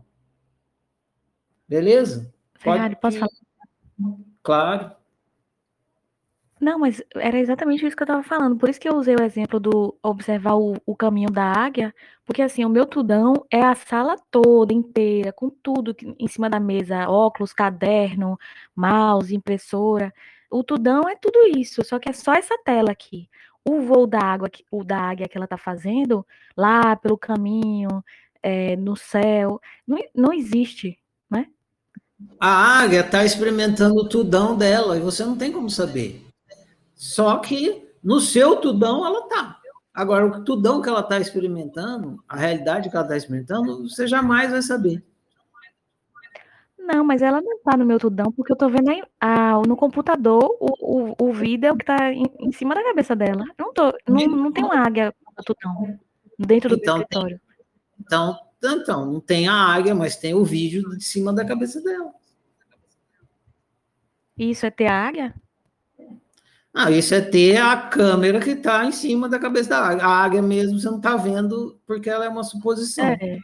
Beleza? Pode... posso falar? Claro. Não, mas era exatamente isso que eu estava falando. Por isso que eu usei o exemplo do observar o, o caminho da águia, porque assim, o meu tudão é a sala toda inteira, com tudo em cima da mesa, óculos, caderno, mouse, impressora. O tudão é tudo isso, só que é só essa tela aqui. O voo da água, o da águia que ela está fazendo, lá pelo caminho, é, no céu, não, não existe, né? A águia está experimentando o tudão dela e você não tem como saber. Só que no seu tudão ela tá. Agora, o tudão que ela está experimentando, a realidade que ela está experimentando, você jamais vai saber. Não, mas ela não está no meu tudão, porque eu estou vendo aí, ah, no computador o, o, o vídeo que está em, em, cima da cabeça dela. Não, tô, não, não tem uma águia no tudão, dentro do então, escritório. Então, então, não tem a águia, mas tem o vídeo de cima da cabeça dela. Isso é ter a águia? Ah, isso é ter a câmera que está em cima da cabeça da águia. A águia mesmo você não está vendo porque ela é uma suposição. É.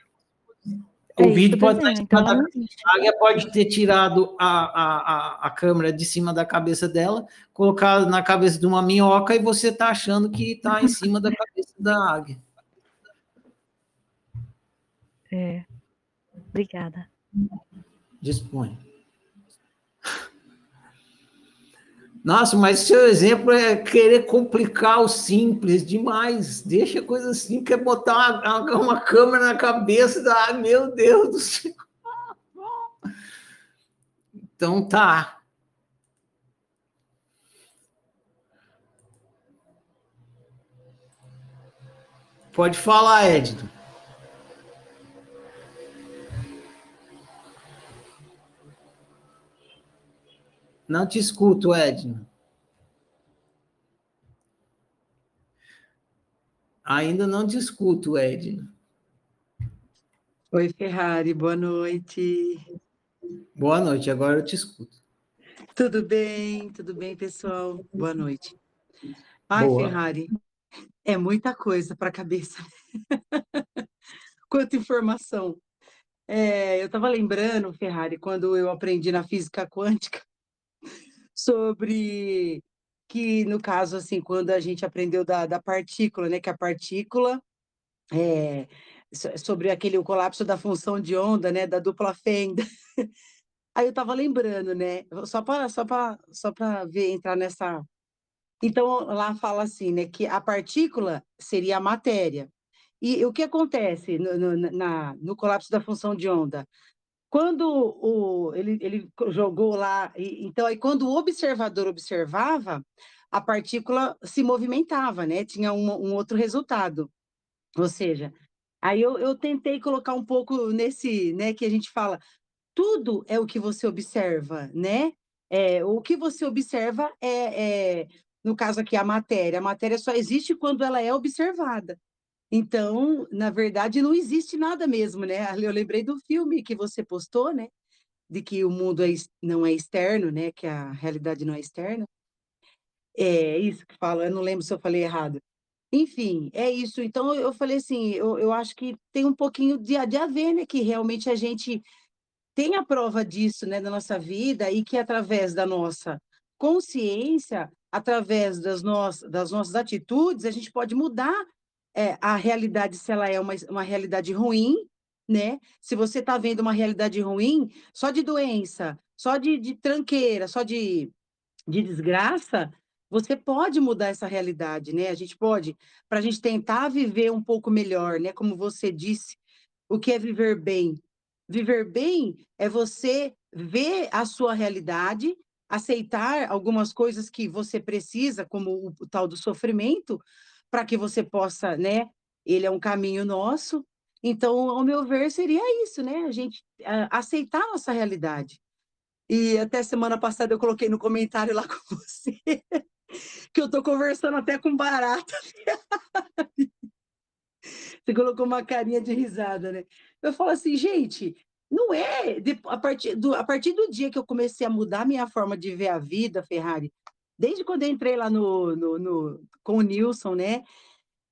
O é vídeo pode estar então, da... A águia pode ter tirado a, a, a, a, câmera de cima da cabeça dela, colocado na cabeça de uma minhoca e você está achando que está em cima da cabeça da águia. É. Obrigada. Dispõe. Nossa, mas seu exemplo é querer complicar o simples demais. Deixa a coisa assim, quer botar uma, uma câmera na cabeça da. Ah, meu Deus do céu. Então tá. Pode falar, Edno. Não te escuto, Edna. Ainda não te escuto, Edna. Oi, Ferrari, boa noite. Boa noite, agora eu te escuto. Tudo bem, tudo bem, pessoal? Boa noite. Ai, Boa. Ferrari, é muita coisa para a cabeça. Quanta informação. É, eu estava lembrando, Ferrari, quando eu aprendi na física quântica sobre que, no caso, assim, quando a gente aprendeu da, da partícula, né, que a partícula é, sobre aquele o colapso da função de onda, né, da dupla fenda. Aí eu estava lembrando, né, só para só para só para ver entrar nessa. Então lá fala assim, né, que a partícula seria a matéria. E o que acontece no, no, na, no colapso da função de onda? Quando o, ele, ele jogou lá, e, então aí quando o observador observava, a partícula se movimentava, né? Tinha um, um outro resultado. Ou seja, aí eu, eu tentei colocar um pouco nesse, né, que a gente fala, tudo é o que você observa, né? É, o que você observa é, é, no caso aqui, a matéria. A matéria só existe quando ela é observada. Então, na verdade, não existe nada mesmo, né? Eu lembrei do filme que você postou, né? De que o mundo é, não é externo, né? Que a realidade não é externa. É isso que fala, eu não lembro se eu falei errado. Enfim, é isso. Então, eu falei assim, eu, eu acho que tem um pouquinho de, de haver, né? Que realmente a gente tem a prova disso, né? Na nossa vida e que através da nossa consciência, através das, no das nossas atitudes, a gente pode mudar é, a realidade, se ela é uma, uma realidade ruim, né? Se você está vendo uma realidade ruim, só de doença, só de, de tranqueira, só de, de desgraça, você pode mudar essa realidade, né? A gente pode, para a gente tentar viver um pouco melhor, né? Como você disse, o que é viver bem? Viver bem é você ver a sua realidade, aceitar algumas coisas que você precisa, como o, o tal do sofrimento, para que você possa, né? Ele é um caminho nosso. Então, ao meu ver, seria isso, né? A gente aceitar a nossa realidade. E até semana passada eu coloquei no comentário lá com você que eu tô conversando até com barata. Você colocou uma carinha de risada, né? Eu falo assim, gente, não é a partir do, a partir do dia que eu comecei a mudar minha forma de ver a vida, Ferrari, desde quando eu entrei lá no, no, no com o Nilson, né?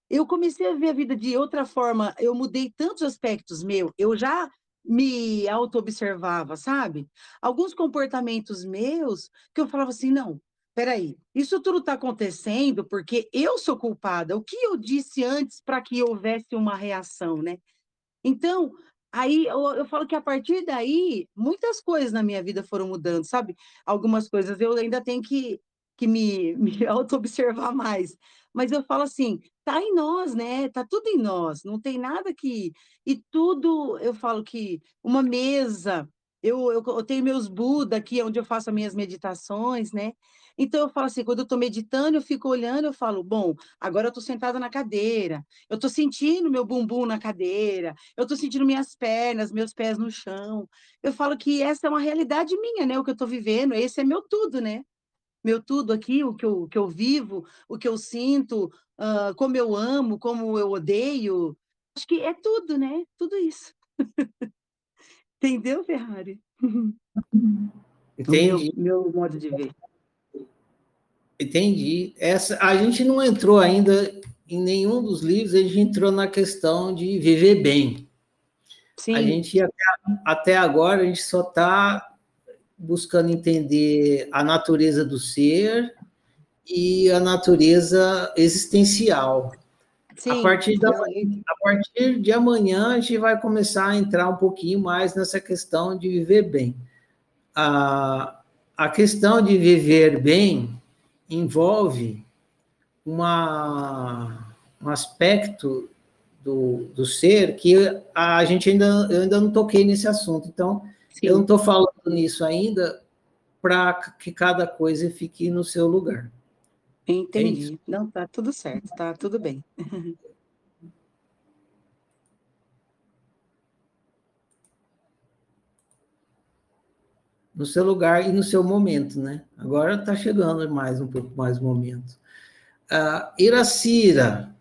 Eu comecei a ver a vida de outra forma. Eu mudei tantos aspectos meu. Eu já me auto-observava, sabe? Alguns comportamentos meus que eu falava assim, não, peraí, isso tudo está acontecendo porque eu sou culpada. O que eu disse antes para que houvesse uma reação, né? Então, aí eu, eu, falo que a partir daí, muitas coisas na minha vida foram mudando, sabe? Algumas coisas eu ainda tenho que, que me, me auto-observar mais. Mas eu falo assim, tá em nós, né? Tá tudo em nós, não tem nada que. E tudo, eu falo que uma mesa, eu, eu, eu tenho meus Buda aqui, onde eu faço as minhas meditações, né? Então, eu falo assim, quando eu estou meditando, eu fico olhando, eu falo, bom, agora eu estou sentada na cadeira, eu estou sentindo meu bumbum na cadeira, eu estou sentindo minhas pernas, meus pés no chão. Eu falo que essa é uma realidade minha, né? O que eu estou vivendo, esse é meu tudo, né? Meu tudo aqui, o que eu, que eu vivo, o que eu sinto, uh, como eu amo, como eu odeio. Acho que é tudo, né? Tudo isso. Entendeu, Ferrari? Entendi. Meu, meu modo de ver. Entendi. Essa, a gente não entrou ainda em nenhum dos livros, a gente entrou na questão de viver bem. Sim. A gente, até, até agora, a gente só está buscando entender a natureza do ser e a natureza existencial. Sim, a, partir da, a partir de amanhã, a gente vai começar a entrar um pouquinho mais nessa questão de viver bem. A, a questão de viver bem envolve uma, um aspecto do, do ser que a gente ainda, eu ainda não toquei nesse assunto. Então, Sim. eu não estou falando nisso ainda para que cada coisa fique no seu lugar. Entendi. É não, tá tudo certo, tá tudo bem. no seu lugar e no seu momento, né? Agora está chegando mais um pouco mais o momento. Uh, Iracira,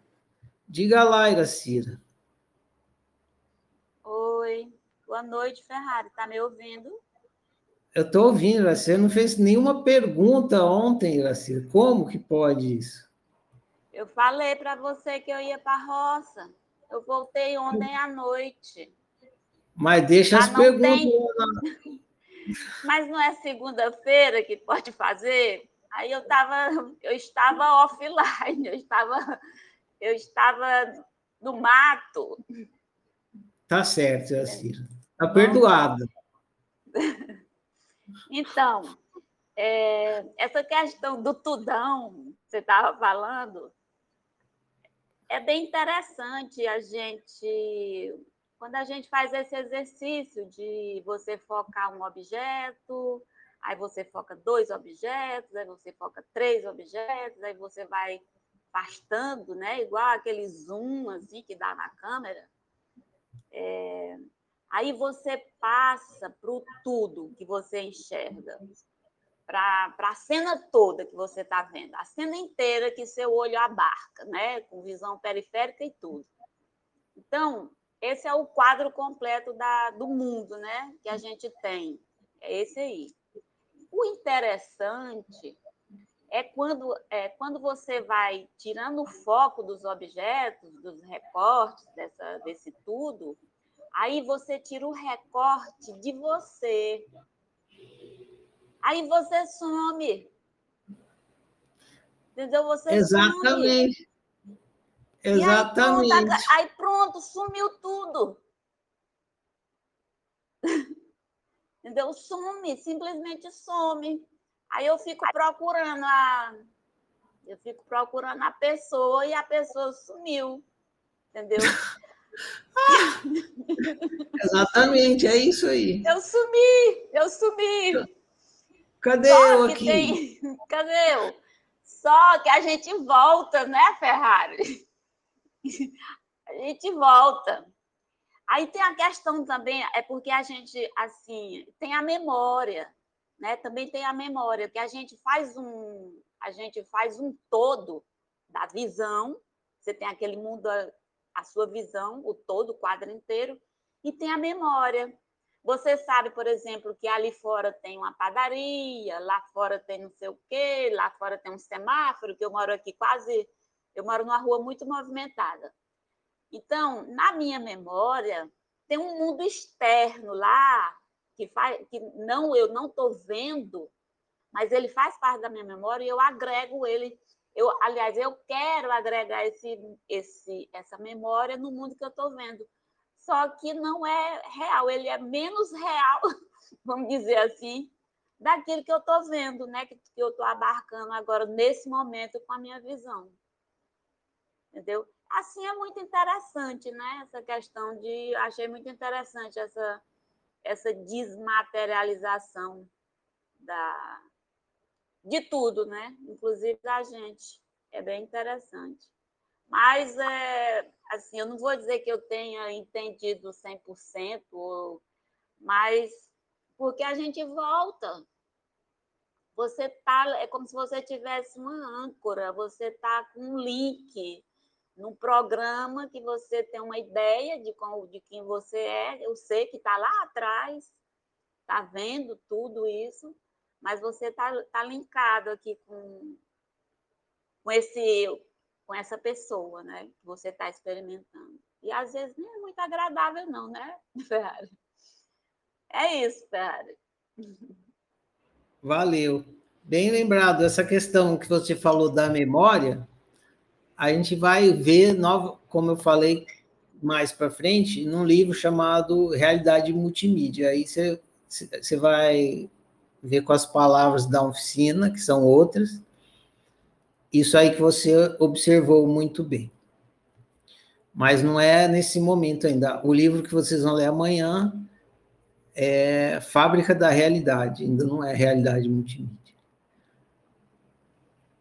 diga lá, Iracira. Oi, boa noite, Ferrari. Tá me ouvindo? Eu estou ouvindo, você não fez nenhuma pergunta ontem, Iracira. Como que pode isso? Eu falei para você que eu ia para a roça. Eu voltei ontem à noite. Mas deixa as perguntas. Tem... Mas não é segunda-feira que pode fazer? Aí eu tava, eu estava offline, eu estava, eu estava no mato. Tá certo, Jacira. Tá perdoada. Então, é, essa questão do tudão, que você estava falando, é bem interessante a gente quando a gente faz esse exercício de você focar um objeto, aí você foca dois objetos, aí você foca três objetos, aí você vai afastando, né? Igual aquele zoom assim que dá na câmera. É... Aí você passa para o tudo que você enxerga, para a cena toda que você está vendo, a cena inteira que seu olho abarca, né? Com visão periférica e tudo. Então, esse é o quadro completo da, do mundo né, que a gente tem. É esse aí. O interessante é quando, é quando você vai tirando o foco dos objetos, dos recortes, dessa, desse tudo, aí você tira o recorte de você. Aí você some. Entendeu? Você Exatamente. Some. Exatamente. Aí pronto, aí pronto, sumiu tudo. Entendeu? Some, simplesmente some. Aí eu fico procurando a. Eu fico procurando a pessoa e a pessoa sumiu. Entendeu? Exatamente, é isso aí. Eu sumi, eu sumi. Cadê Só eu aqui? Tem... Cadê eu? Só que a gente volta, né, Ferrari? a gente volta. Aí tem a questão também, é porque a gente, assim, tem a memória, né? Também tem a memória, que a gente faz um, a gente faz um todo da visão, você tem aquele mundo, a sua visão, o todo, o quadro inteiro, e tem a memória. Você sabe, por exemplo, que ali fora tem uma padaria, lá fora tem não sei o quê, lá fora tem um semáforo, que eu moro aqui quase eu moro numa rua muito movimentada. Então, na minha memória, tem um mundo externo lá que faz que não eu não estou vendo, mas ele faz parte da minha memória e eu agrego ele. Eu, aliás, eu quero agregar esse, esse, essa memória no mundo que eu estou vendo. Só que não é real, ele é menos real, vamos dizer assim, daquilo que eu estou vendo, né? que, que eu estou abarcando agora, nesse momento, com a minha visão entendeu? Assim é muito interessante, né? Essa questão de. Achei muito interessante essa, essa desmaterialização da, de tudo, né? Inclusive da gente. É bem interessante. Mas, é, assim, eu não vou dizer que eu tenha entendido 100%, ou, mas porque a gente volta. Você tá, é como se você tivesse uma âncora, você tá com um link, num programa que você tem uma ideia de, de quem você é. Eu sei que está lá atrás, está vendo tudo isso, mas você está tá linkado aqui com, com, esse, com essa pessoa né, que você está experimentando. E às vezes nem é muito agradável, não, né, Ferrari? É isso, Ferrari. Valeu. Bem lembrado, essa questão que você falou da memória, a gente vai ver, novo, como eu falei mais para frente, num livro chamado Realidade Multimídia. Aí você, vai ver com as palavras da oficina, que são outras, isso aí que você observou muito bem. Mas não é nesse momento ainda. O livro que vocês vão ler amanhã é Fábrica da Realidade, ainda não é Realidade Multimídia.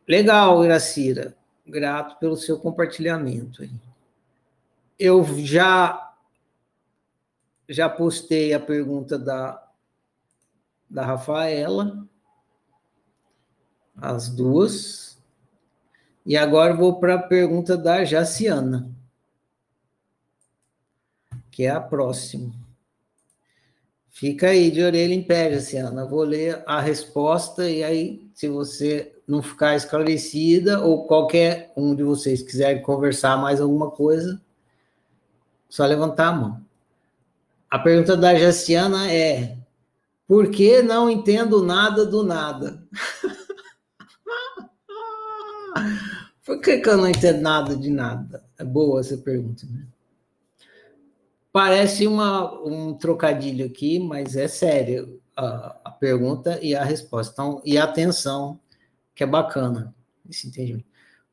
Legal, Iracira grato pelo seu compartilhamento. Eu já já postei a pergunta da, da Rafaela, as duas, e agora vou para a pergunta da Jaciana, que é a próxima. Fica aí de orelha em pé, Jaciana. Vou ler a resposta e aí, se você não ficar esclarecida ou qualquer um de vocês quiser conversar mais alguma coisa, só levantar a mão. A pergunta da Jaciana é: por que não entendo nada do nada? por que, que eu não entendo nada de nada? É boa essa pergunta, né? Parece uma, um trocadilho aqui, mas é sério a, a pergunta e a resposta. Então, e a atenção, que é bacana esse entendimento.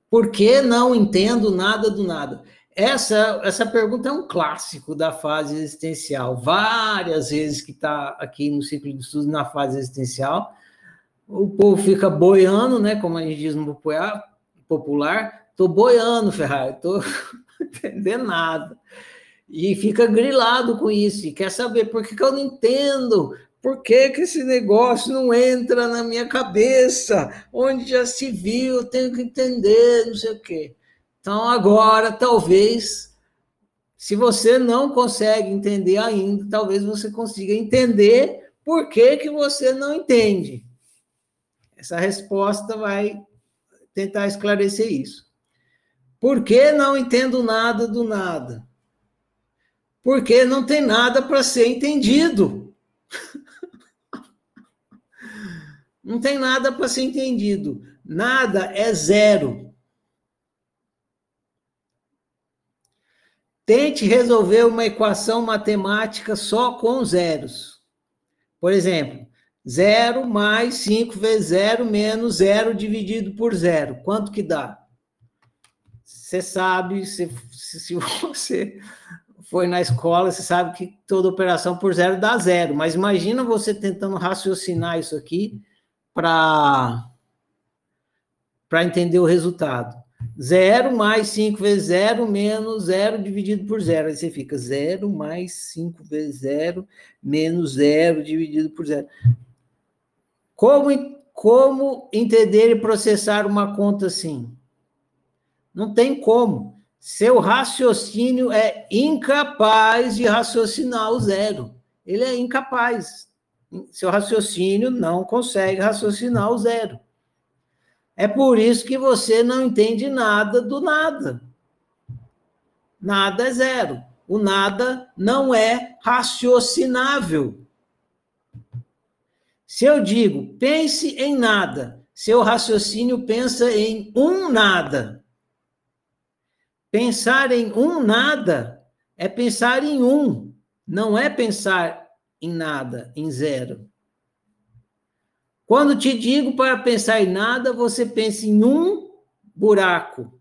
Por que não entendo nada do nada? Essa, essa pergunta é um clássico da fase existencial. Várias vezes que está aqui no ciclo de estudos na fase existencial, o povo fica boiando, né? Como a gente diz no popular, estou boiando, Ferrari, estou entendendo nada e fica grilado com isso, e quer saber por que, que eu não entendo, por que, que esse negócio não entra na minha cabeça, onde já se viu, eu tenho que entender, não sei o quê. Então, agora, talvez, se você não consegue entender ainda, talvez você consiga entender por que, que você não entende. Essa resposta vai tentar esclarecer isso. Por que não entendo nada do nada? porque não tem nada para ser entendido. não tem nada para ser entendido. Nada é zero. Tente resolver uma equação matemática só com zeros. Por exemplo, 0 mais 5 vezes 0 menos 0 dividido por zero. Quanto que dá? Você sabe, se, se você foi na escola, você sabe que toda operação por zero dá zero, mas imagina você tentando raciocinar isso aqui para entender o resultado. Zero mais 5 vezes zero menos zero dividido por zero. Aí você fica zero mais 5 vezes zero menos zero dividido por zero. Como, como entender e processar uma conta assim? Não tem como. Seu raciocínio é incapaz de raciocinar o zero. Ele é incapaz. Seu raciocínio não consegue raciocinar o zero. É por isso que você não entende nada do nada. Nada é zero. O nada não é raciocinável. Se eu digo pense em nada, seu raciocínio pensa em um nada. Pensar em um nada é pensar em um, não é pensar em nada, em zero. Quando te digo para pensar em nada, você pensa em um buraco,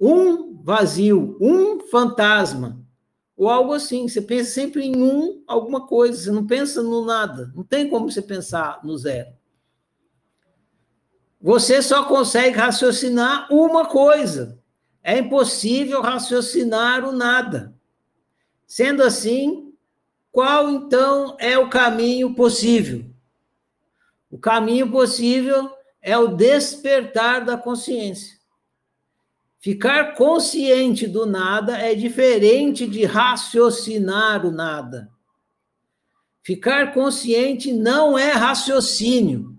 um vazio, um fantasma, ou algo assim. Você pensa sempre em um, alguma coisa, você não pensa no nada. Não tem como você pensar no zero. Você só consegue raciocinar uma coisa. É impossível raciocinar o nada. Sendo assim, qual então é o caminho possível? O caminho possível é o despertar da consciência. Ficar consciente do nada é diferente de raciocinar o nada. Ficar consciente não é raciocínio.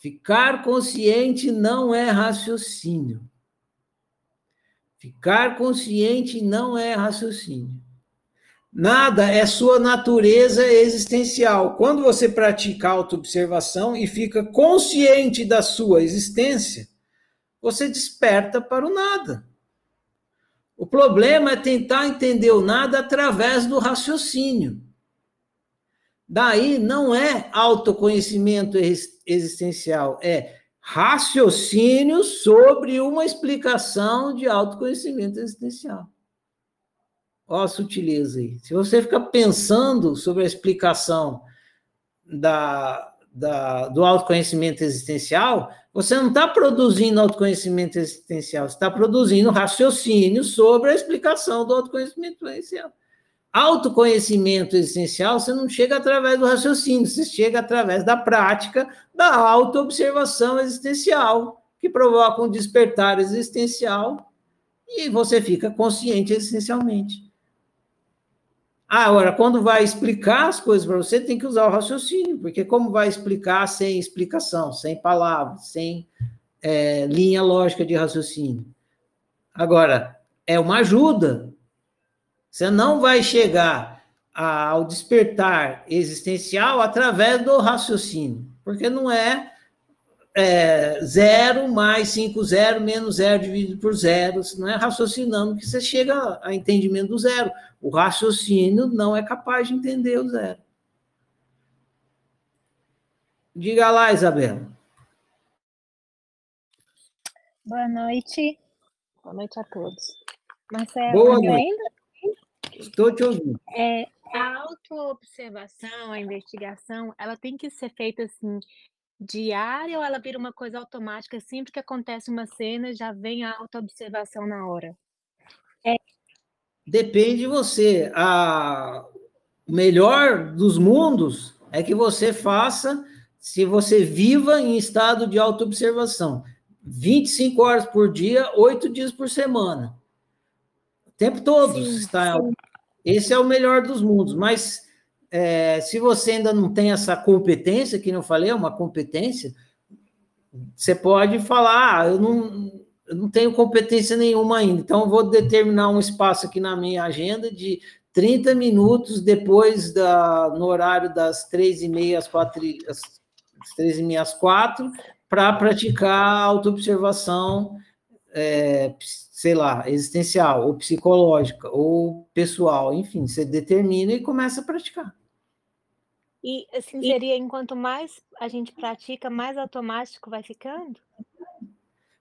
Ficar consciente não é raciocínio. Ficar consciente não é raciocínio. Nada é sua natureza existencial. Quando você pratica autoobservação e fica consciente da sua existência, você desperta para o nada. O problema é tentar entender o nada através do raciocínio. Daí não é autoconhecimento existencial, é raciocínio sobre uma explicação de autoconhecimento existencial. Olha a sutileza aí. Se você ficar pensando sobre a explicação da, da, do autoconhecimento existencial, você não está produzindo autoconhecimento existencial, você está produzindo raciocínio sobre a explicação do autoconhecimento existencial. Autoconhecimento existencial, você não chega através do raciocínio, você chega através da prática da autoobservação existencial, que provoca um despertar existencial e você fica consciente existencialmente. Ah, agora, quando vai explicar as coisas para você, tem que usar o raciocínio, porque como vai explicar sem explicação, sem palavras, sem é, linha lógica de raciocínio? Agora, é uma ajuda. Você não vai chegar ao despertar existencial através do raciocínio, porque não é, é zero mais 5, zero menos zero dividido por zero, não é raciocinando que você chega a entendimento do zero. O raciocínio não é capaz de entender o zero. Diga lá, Isabela. Boa noite. Boa noite a todos. Marcelo, Boa noite. Ainda? Estou te ouvindo. É, a autoobservação, a investigação, ela tem que ser feita assim diária ou ela vira uma coisa automática sempre que acontece uma cena já vem a autoobservação na hora? Depende de você. A... O melhor dos mundos é que você faça, se você viva em estado de autoobservação. 25 horas por dia, 8 dias por semana. O tempo todo sim, está. Sim. Esse é o melhor dos mundos, mas é, se você ainda não tem essa competência, que não falei, é uma competência, você pode falar, ah, eu não, eu não tenho competência nenhuma ainda, então vou determinar um espaço aqui na minha agenda de 30 minutos depois da, no horário das três e meia às quatro, às três e meia às quatro, para praticar autoobservação, é, sei lá, existencial, ou psicológica, ou pessoal, enfim, você determina e começa a praticar. E assim seria, enquanto mais a gente pratica, mais automático vai ficando?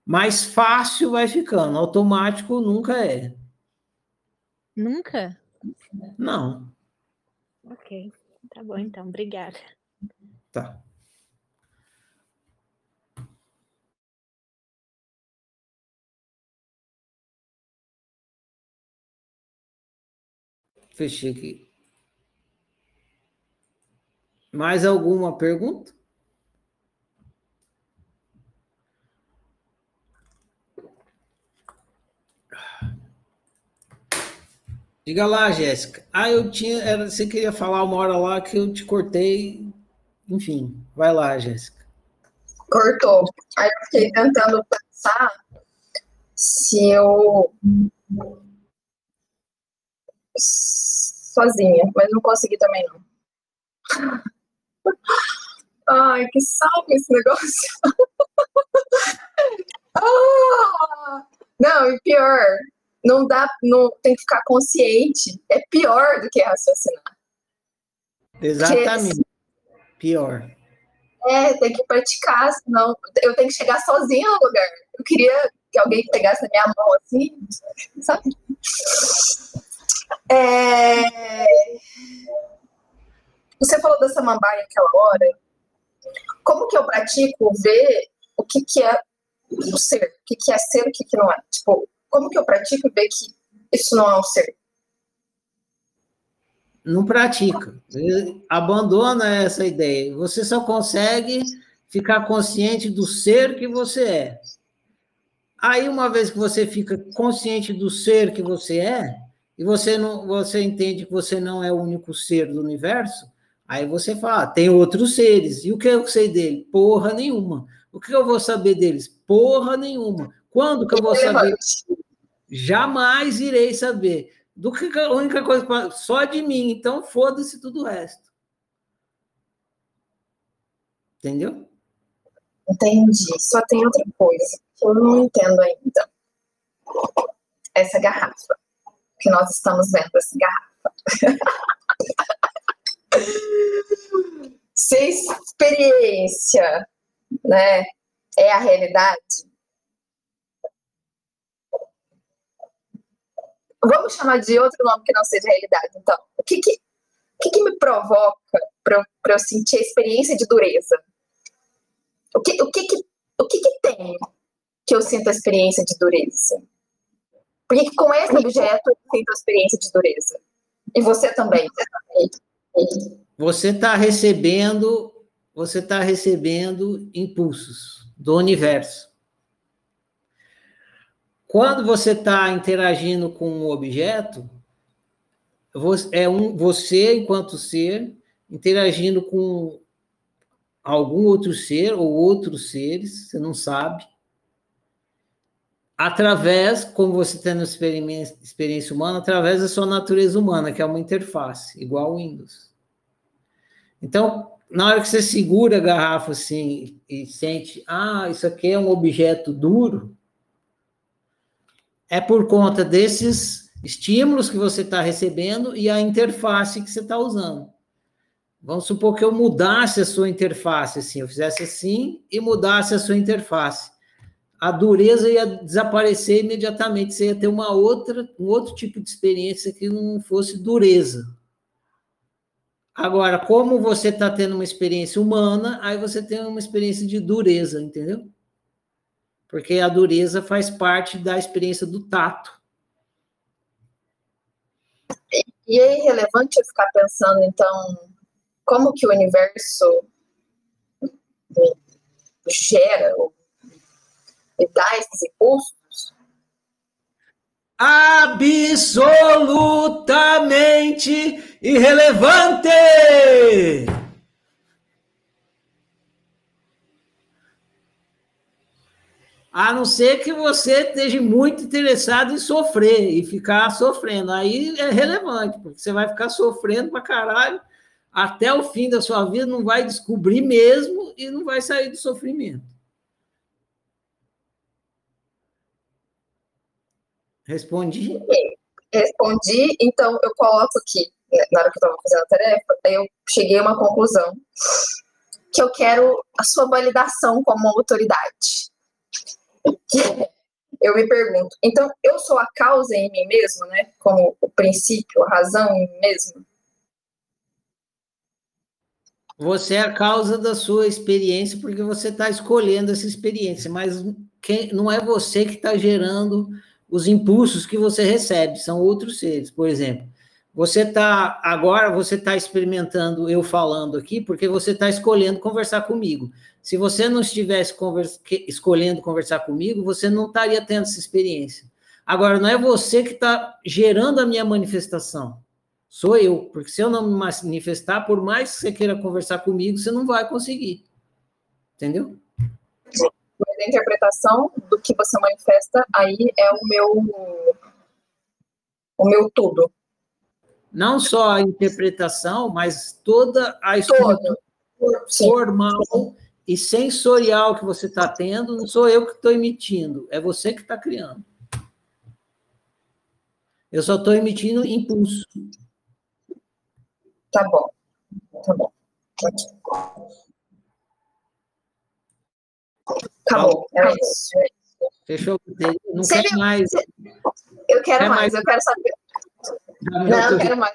Mais fácil vai ficando, automático nunca é. Nunca? Não. Ok, tá bom então, obrigada. Tá. Fechei aqui. Mais alguma pergunta? Diga lá, Jéssica. Ah, eu tinha. Era, você queria falar uma hora lá que eu te cortei. Enfim, vai lá, Jéssica. Cortou. Aí eu fiquei tentando pensar se eu sozinha, mas não consegui também não. Ai, que saco esse negócio. ah, não, e pior, não dá, não tem que ficar consciente. É pior do que raciocinar. Exatamente. Porque, pior. É, tem que praticar, senão eu tenho que chegar sozinha no lugar. Eu queria que alguém pegasse a minha mão assim, sabe? É... Você falou da samambaia aquela hora. Como que eu pratico ver o que, que é o ser? O que, que é ser e o que, que não é? Tipo, como que eu pratico ver que isso não é um ser? Não pratica. Abandona essa ideia. Você só consegue ficar consciente do ser que você é. Aí, uma vez que você fica consciente do ser que você é, e você não, você entende que você não é o único ser do universo, aí você fala, ah, tem outros seres. E o que eu sei dele? Porra nenhuma. O que eu vou saber deles? Porra nenhuma. Quando que eu vou saber? Jamais irei saber. Do que a única coisa só de mim, então foda-se tudo o resto. Entendeu? Entendi. Só tem outra coisa que eu não entendo ainda. Essa garrafa que nós estamos vendo essa garrafa. Se experiência né, é a realidade, vamos chamar de outro nome que não seja realidade, então. O que, que, o que, que me provoca para eu sentir a experiência de dureza? O que, o que, que, o que, que tem que eu sinto a experiência de dureza? Porque com esse objeto eu sinto a experiência de dureza. E você também. Você está recebendo, você está recebendo impulsos do universo. Quando você está interagindo com um objeto, é um você enquanto ser interagindo com algum outro ser ou outros seres, você não sabe, através, como você tem na experiência, humana, através da sua natureza humana, que é uma interface, igual ao Windows. Então, na hora que você segura a garrafa assim e sente, ah, isso aqui é um objeto duro, é por conta desses estímulos que você está recebendo e a interface que você está usando. Vamos supor que eu mudasse a sua interface, assim, eu fizesse assim e mudasse a sua interface. A dureza ia desaparecer imediatamente, você ia ter uma outra, um outro tipo de experiência que não fosse dureza. Agora, como você está tendo uma experiência humana, aí você tem uma experiência de dureza, entendeu? Porque a dureza faz parte da experiência do tato. E é irrelevante ficar pensando, então, como que o universo gera e dá esses impulsos? absolutamente irrelevante. A não ser que você esteja muito interessado em sofrer e ficar sofrendo. Aí é relevante, porque você vai ficar sofrendo pra caralho até o fim da sua vida, não vai descobrir mesmo e não vai sair do sofrimento. Respondi? Respondi, então eu coloco aqui, né, na hora que eu estava fazendo a tarefa, eu cheguei a uma conclusão que eu quero a sua validação como autoridade. Eu me pergunto, então eu sou a causa em mim mesmo, né? Como o princípio, a razão em mim mesmo? Você é a causa da sua experiência porque você está escolhendo essa experiência, mas quem, não é você que está gerando os impulsos que você recebe, são outros seres. Por exemplo, você está agora você está experimentando eu falando aqui porque você está escolhendo conversar comigo. Se você não estivesse conversa, escolhendo conversar comigo, você não estaria tendo essa experiência. Agora, não é você que está gerando a minha manifestação, sou eu, porque se eu não me manifestar, por mais que você queira conversar comigo, você não vai conseguir. Entendeu? a interpretação do que você manifesta aí é o meu o meu tudo. Não só a interpretação, mas toda a estrutura formal e sensorial que você está tendo, não sou eu que estou emitindo, é você que está criando. Eu só estou emitindo impulso. Tá bom. Tá bom. Acabou. É isso. Fechou? Não Você quer mais. Eu quero quer mais, mais, eu quero saber. Não, eu quero mais.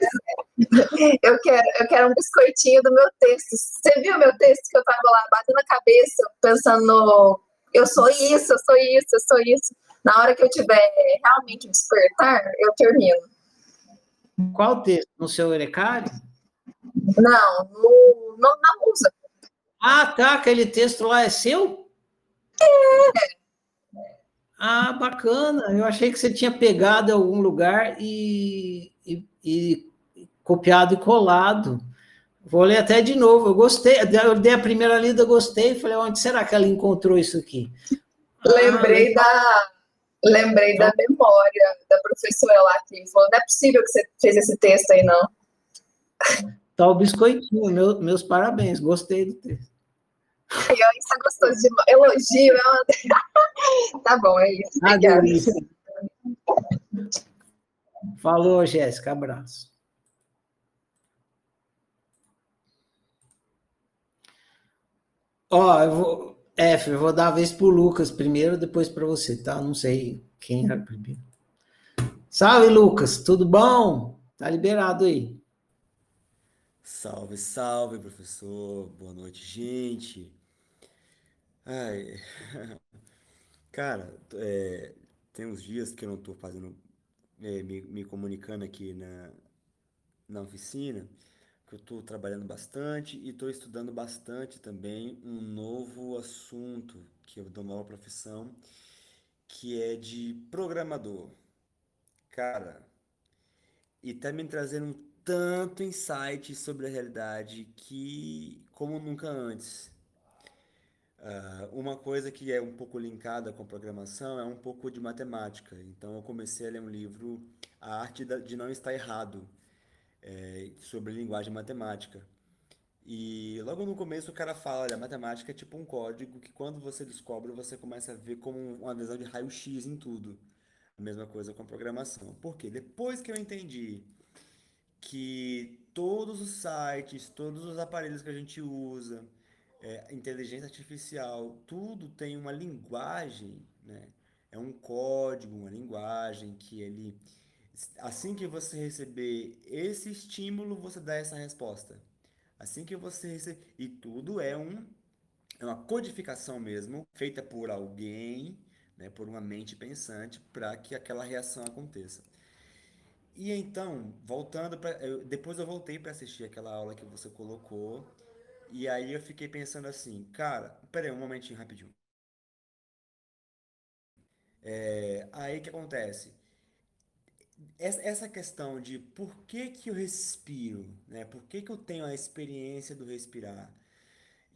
Eu quero, eu quero um biscoitinho do meu texto. Você viu meu texto que eu tava lá batendo a cabeça, pensando no eu sou isso, eu sou isso, eu sou isso. Na hora que eu tiver realmente despertar, eu termino. Qual texto? No seu Erecário? Não, no, no, na musa. Ah, tá. Aquele texto lá é seu? Ah, bacana. Eu achei que você tinha pegado em algum lugar e, e, e, copiado e colado. Vou ler até de novo. Eu gostei. Eu dei a primeira lida, gostei. Falei, onde será que ela encontrou isso aqui? Lembrei ah, da lembrei da memória da professora lá que falou: não é possível que você fez esse texto aí, não. Tá o biscoitinho. Meu, meus parabéns. Gostei do texto. Isso é gostoso de elogio. É uma... tá bom, é isso. Obrigada. Falou, Jéssica. Abraço. Ó, eu vou. F, eu vou dar a vez pro Lucas primeiro, depois para você, tá? Não sei quem é primeiro. Salve, Lucas. Tudo bom? Tá liberado aí. Salve, salve, professor. Boa noite, gente. Ai, cara, é, tem uns dias que eu não estou fazendo, é, me, me comunicando aqui na, na oficina, que eu estou trabalhando bastante e estou estudando bastante também um novo assunto, que é uma nova profissão, que é de programador. Cara, e tá me trazendo tanto insight sobre a realidade que como nunca antes. Uh, uma coisa que é um pouco linkada com programação é um pouco de matemática. Então eu comecei a ler um livro, A Arte de Não Estar Errado, é, sobre linguagem matemática. E logo no começo o cara fala, olha, matemática é tipo um código que quando você descobre, você começa a ver como uma visão de raio-x em tudo. A mesma coisa com programação. Por quê? Depois que eu entendi que todos os sites, todos os aparelhos que a gente usa, é, inteligência artificial, tudo tem uma linguagem, né? É um código, uma linguagem que ele assim que você receber esse estímulo, você dá essa resposta. Assim que você receber. E tudo é, um, é uma codificação mesmo, feita por alguém, né, por uma mente pensante, para que aquela reação aconteça. E então, voltando para. Depois eu voltei para assistir aquela aula que você colocou. E aí eu fiquei pensando assim, cara, peraí, um momentinho rapidinho. É, aí que acontece? essa questão de por que, que eu respiro, né? por que, que eu tenho a experiência do respirar,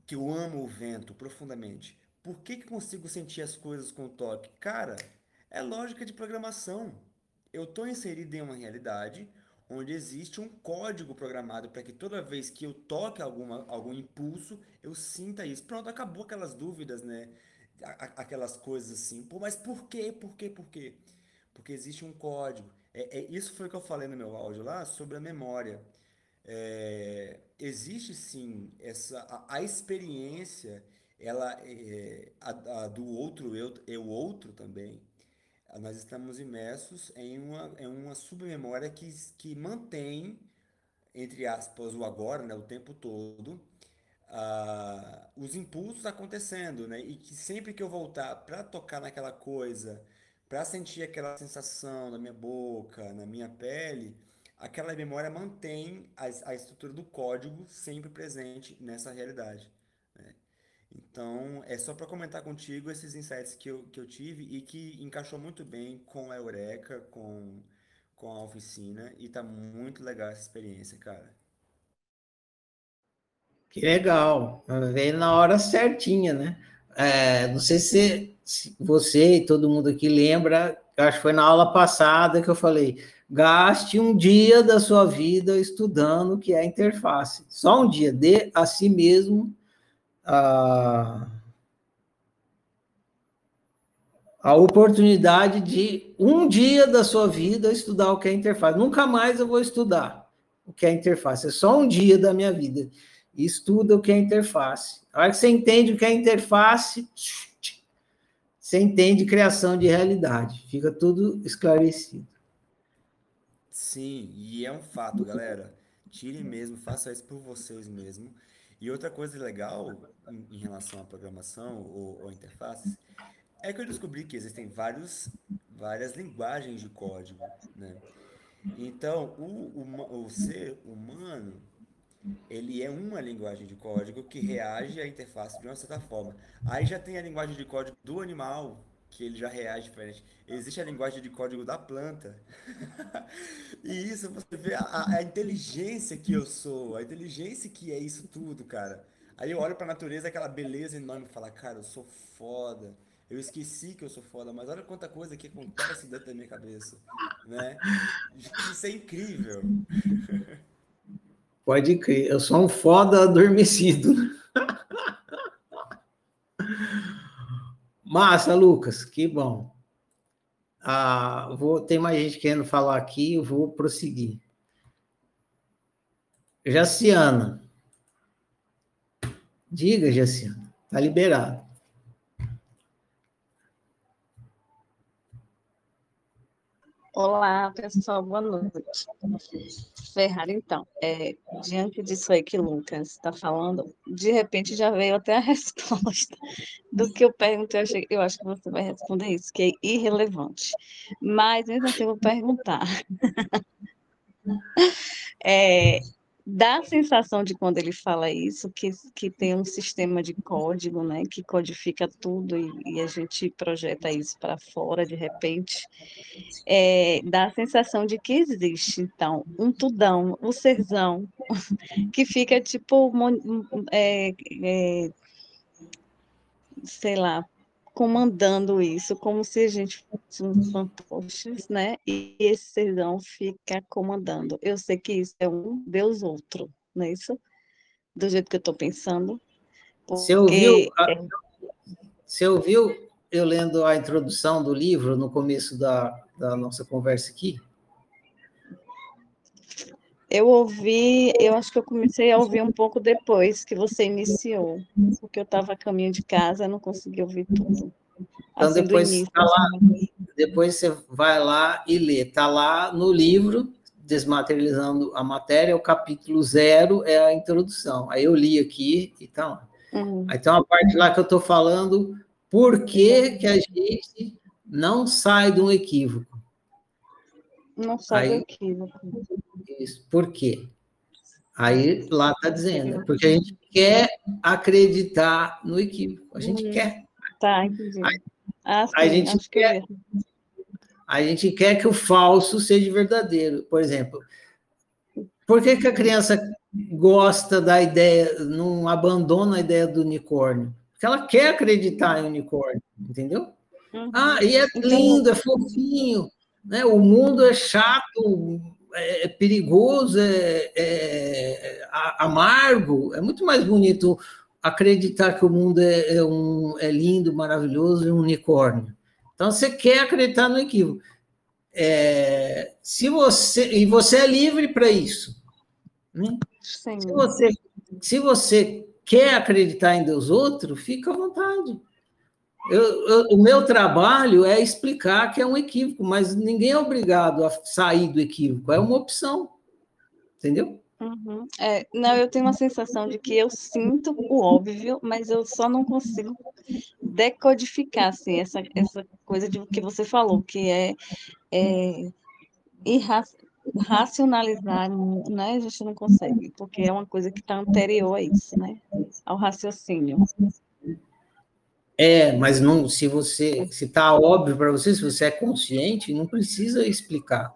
que eu amo o vento profundamente, por que, que consigo sentir as coisas com o toque? Cara, é lógica de programação. Eu estou inserido em uma realidade onde existe um código programado para que toda vez que eu toque alguma, algum impulso, eu sinta isso. Pronto, acabou aquelas dúvidas, né? Aquelas coisas assim. Pô, mas por quê? Por quê? Por quê? Porque existe um código. É, é, isso foi o que eu falei no meu áudio lá sobre a memória. É, existe sim essa a, a experiência, ela é, a, a, do outro eu, eu outro também. Nós estamos imersos em uma, em uma submemória que, que mantém, entre aspas, o agora, né, o tempo todo, uh, os impulsos acontecendo, né? E que sempre que eu voltar para tocar naquela coisa, para sentir aquela sensação na minha boca, na minha pele, aquela memória mantém a, a estrutura do código sempre presente nessa realidade. Então, é só para comentar contigo esses insights que eu, que eu tive e que encaixou muito bem com a Eureka, com, com a oficina, e tá muito legal essa experiência, cara. Que legal, veio na hora certinha, né? É, não sei se você e todo mundo aqui lembra, acho que foi na aula passada que eu falei, gaste um dia da sua vida estudando o que é interface. Só um dia, dê a si mesmo a, a oportunidade de um dia da sua vida estudar o que é interface. Nunca mais eu vou estudar o que é interface, é só um dia da minha vida. Estuda o que é interface. A hora que você entende o que é interface, você entende criação de realidade, fica tudo esclarecido. Sim, e é um fato, galera. Tirem mesmo, façam isso por vocês mesmo. E outra coisa legal em, em relação à programação ou, ou interfaces é que eu descobri que existem vários, várias linguagens de código, né? Então, o, o, o ser humano ele é uma linguagem de código que reage à interface de uma certa forma. Aí já tem a linguagem de código do animal, que ele já reage diferente. Existe a linguagem de código da planta. e isso você vê a, a, inteligência que eu sou, a inteligência que é isso tudo, cara. Aí eu olho para a natureza, aquela beleza enorme, e falo, cara, eu sou foda. Eu esqueci que eu sou foda, mas olha quanta coisa que acontece dentro da minha cabeça, né? Isso é incrível. Pode crer, eu sou um foda adormecido. Massa, Lucas, que bom. Ah, vou, tem mais gente querendo falar aqui, eu vou prosseguir. Jaciana. Diga, Jaciana, está liberado. Olá, pessoal, boa noite. Ferrari, então, é, diante disso aí que Lucas está falando, de repente já veio até a resposta do que eu perguntei. Eu, achei, eu acho que você vai responder isso, que é irrelevante. Mas mesmo assim, eu vou perguntar. é, dá a sensação de quando ele fala isso, que, que tem um sistema de código, né, que codifica tudo e, e a gente projeta isso para fora de repente, é, dá a sensação de que existe, então, um tudão, um serzão, que fica tipo, é, é, sei lá, comandando isso, como se a gente fosse um fantoches, né? E esse serzão fica comandando. Eu sei que isso é um Deus outro, não é isso? Do jeito que eu estou pensando. Você ouviu, a, é você ouviu eu lendo a introdução do livro no começo da, da nossa conversa aqui? Eu ouvi, eu acho que eu comecei a ouvir um pouco depois que você iniciou, porque eu estava a caminho de casa, não consegui ouvir tudo. Então, assim, depois, início, tá lá, assim. depois você vai lá e lê. Está lá no livro, Desmaterializando a Matéria, o capítulo zero é a introdução. Aí eu li aqui e tá lá. Uhum. Aí tem uma parte lá que eu estou falando por que, que a gente não sai de um equívoco. Não sai Aí, do equívoco. Isso. Por quê? Aí lá está dizendo, porque a gente quer acreditar no equívoco, a gente uhum. quer. Tá, entendi. Aí, ah, sim, a gente quer. Que a gente quer que o falso seja verdadeiro. Por exemplo, por que, que a criança gosta da ideia, não abandona a ideia do unicórnio? Porque ela quer acreditar em unicórnio, entendeu? Uhum. Ah, e é lindo, é fofinho, né? O mundo é chato, é, é perigoso, é, é, amargo, é muito mais bonito acreditar que o mundo é, é, um, é lindo, maravilhoso e um unicórnio. Então você quer acreditar no equívoco. É, se você e você é livre para isso. Né? Se você se você quer acreditar em Deus outro, fica à vontade. Eu, eu, o meu trabalho é explicar que é um equívoco, mas ninguém é obrigado a sair do equívoco, é uma opção. Entendeu? Uhum. É, não, eu tenho uma sensação de que eu sinto o óbvio, mas eu só não consigo decodificar assim, essa, essa coisa de que você falou, que é, é racionalizar, né? A gente não consegue, porque é uma coisa que está anterior a isso, né? Ao raciocínio. É, mas não, se você, se está óbvio para você, se você é consciente, não precisa explicar.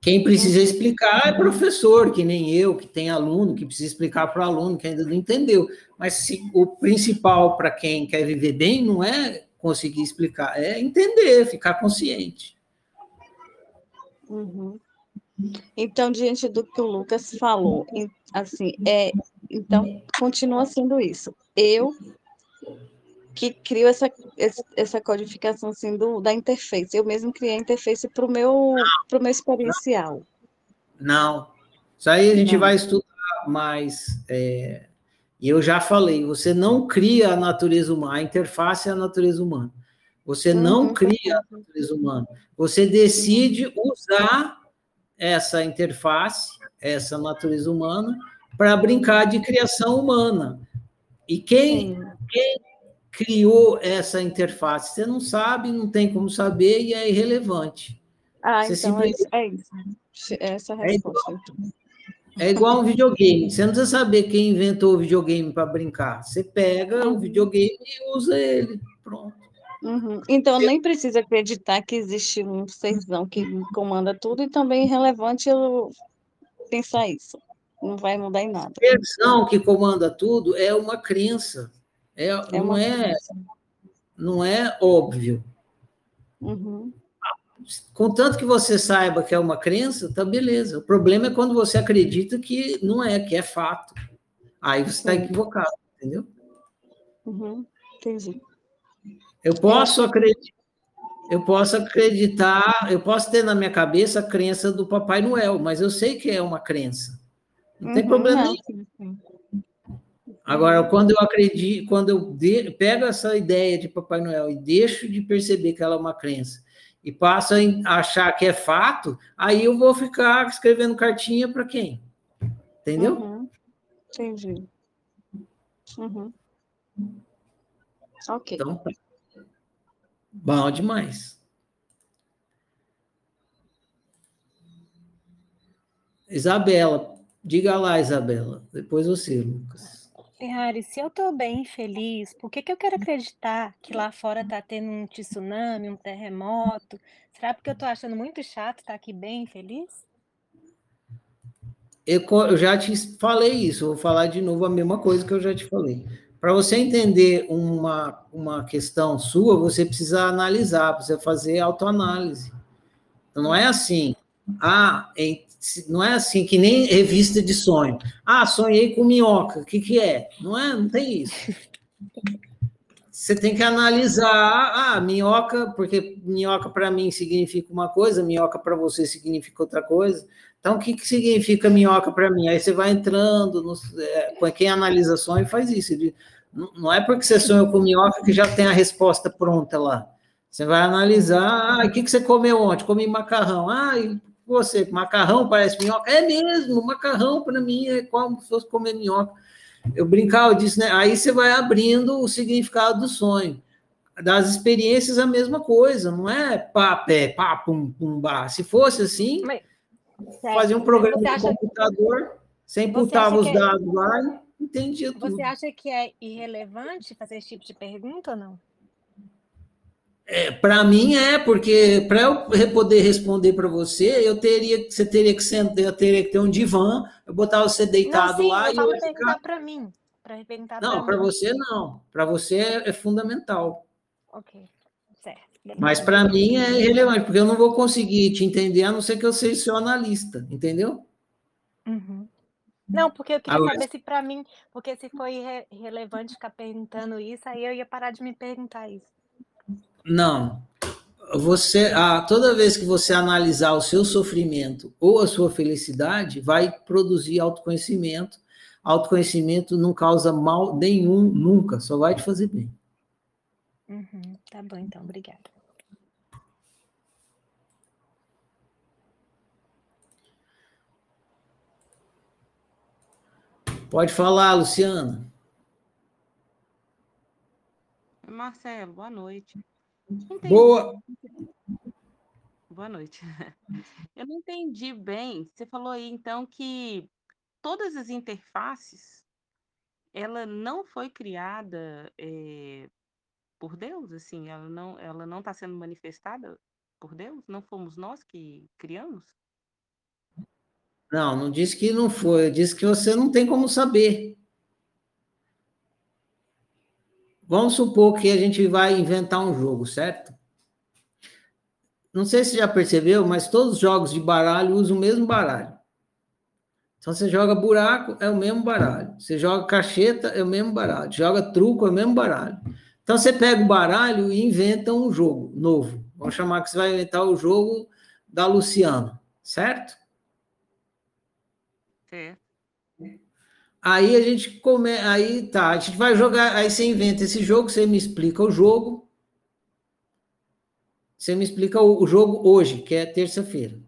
Quem precisa explicar é professor, que nem eu, que tem aluno, que precisa explicar para o aluno que ainda não entendeu. Mas se, o principal para quem quer viver bem não é conseguir explicar, é entender, ficar consciente. Uhum. Então, diante do que o Lucas falou, assim, é, então continua sendo isso. Eu que criou essa, essa codificação assim, do, da interface. Eu mesmo criei a interface para o meu, pro meu experiencial. Não. Isso aí a gente não. vai estudar mais. É, e eu já falei, você não cria a natureza humana, a interface é a natureza humana. Você não uhum. cria a natureza humana. Você decide usar essa interface, essa natureza humana, para brincar de criação humana. E quem, quem criou essa interface? Você não sabe, não tem como saber e é irrelevante. Ah, você então simplesmente... é isso. É essa é a resposta. É igual, é igual um videogame. Você não precisa saber quem inventou o videogame para brincar. Você pega o videogame e usa ele. Pronto. Uhum. Então, nem precisa acreditar que existe um serzão que comanda tudo e também é irrelevante eu pensar isso. Não vai mudar em nada. A serzão que comanda tudo é uma crença. É, é não, é, não é óbvio. Uhum. Contanto que você saiba que é uma crença, tá beleza. O problema é quando você acredita que não é, que é fato. Aí você está equivocado, entendeu? Uhum. Entendi. Eu posso acreditar, eu posso acreditar, eu posso ter na minha cabeça a crença do Papai Noel, mas eu sei que é uma crença. Não tem uhum, problema nenhum. Agora, quando eu acredito, quando eu de, pego essa ideia de Papai Noel e deixo de perceber que ela é uma crença e passo a achar que é fato, aí eu vou ficar escrevendo cartinha para quem? Entendeu? Uhum. Entendi. Uhum. Ok. Então, tá. bom demais. Isabela, Diga lá, Isabela. Depois você, Lucas. Ferrari, se eu estou bem feliz, por que, que eu quero acreditar que lá fora está tendo um tsunami, um terremoto? Será porque eu estou achando muito chato estar aqui bem feliz? Eu, eu já te falei isso, vou falar de novo a mesma coisa que eu já te falei. Para você entender uma, uma questão sua, você precisa analisar, precisa fazer autoanálise. Então, não é assim, ah, não é assim que nem revista de sonho. Ah, sonhei com minhoca, o que, que é? Não é, não tem isso. Você tem que analisar, ah, minhoca, porque minhoca para mim significa uma coisa, minhoca para você significa outra coisa. Então, o que, que significa minhoca para mim? Aí você vai entrando, no, é, quem analisa sonho faz isso. Não é porque você sonhou com minhoca que já tem a resposta pronta lá. Você vai analisar, ah, o que, que você comeu ontem? Comi macarrão. Ah, você, macarrão parece minhoca? É mesmo, macarrão para mim é como se fosse comer minhoca. Eu brincava disso, né? Aí você vai abrindo o significado do sonho. Das experiências, a mesma coisa, não é pá, pé, pá, pum, pum, bah. Se fosse assim, Mas, fazia um programa de computador, você imputava os é dados é... lá e entendia tudo. Você acha que é irrelevante fazer esse tipo de pergunta ou não? É, para mim é, porque para eu poder responder para você, eu teria, você teria que sentar, eu teria que ter um divã, eu botar você deitado não, sim, lá eu e eu perguntar ficar... para mim, para perguntar Não, para você não. Para você é, é, fundamental. OK. Certo. Mas para mim é irrelevante, porque eu não vou conseguir te entender a não ser que eu seja seu analista, entendeu? Uhum. Não, porque eu queria Agora... saber se para mim, porque se foi relevante ficar perguntando isso, aí eu ia parar de me perguntar isso. Não. Você, ah, toda vez que você analisar o seu sofrimento ou a sua felicidade, vai produzir autoconhecimento. Autoconhecimento não causa mal nenhum, nunca, só vai te fazer bem. Uhum, tá bom, então, obrigada. Pode falar, Luciana. Marcelo, boa noite. Boa. Boa noite. Eu não entendi bem. Você falou aí então que todas as interfaces ela não foi criada é, por Deus, assim, ela não ela não está sendo manifestada por Deus. Não fomos nós que criamos? Não, não disse que não foi. Eu disse que você não tem como saber. Vamos supor que a gente vai inventar um jogo, certo? Não sei se já percebeu, mas todos os jogos de baralho usam o mesmo baralho. Então você joga buraco, é o mesmo baralho. Você joga cacheta, é o mesmo baralho. Joga truco, é o mesmo baralho. Então você pega o baralho e inventa um jogo novo. Vamos chamar que você vai inventar o jogo da Luciana, certo? Certo. Aí a gente come, aí tá, a gente vai jogar, aí você inventa esse jogo, você me explica o jogo. Você me explica o, jogo hoje, que é terça-feira.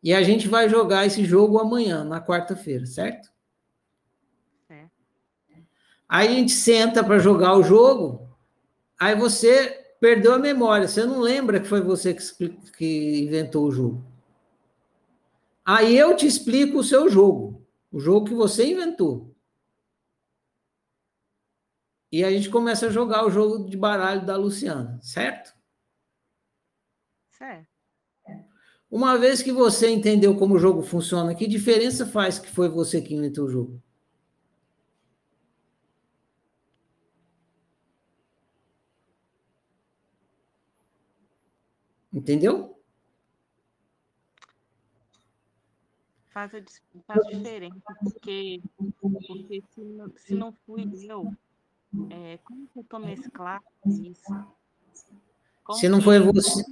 E a gente vai jogar esse jogo amanhã, na quarta-feira, certo? É. Aí a gente senta para jogar o jogo, aí você perdeu a memória, você não lembra que foi você que, que inventou o jogo. Aí eu te explico o seu jogo. O jogo que você inventou. E a gente começa a jogar o jogo de baralho da Luciana, certo? Certo. Uma vez que você entendeu como o jogo funciona, que diferença faz que foi você que inventou o jogo? Entendeu? Faz, a, faz diferença, porque, porque se, não, se não fui eu, é, como que eu estou mesclando isso? Como se não foi você.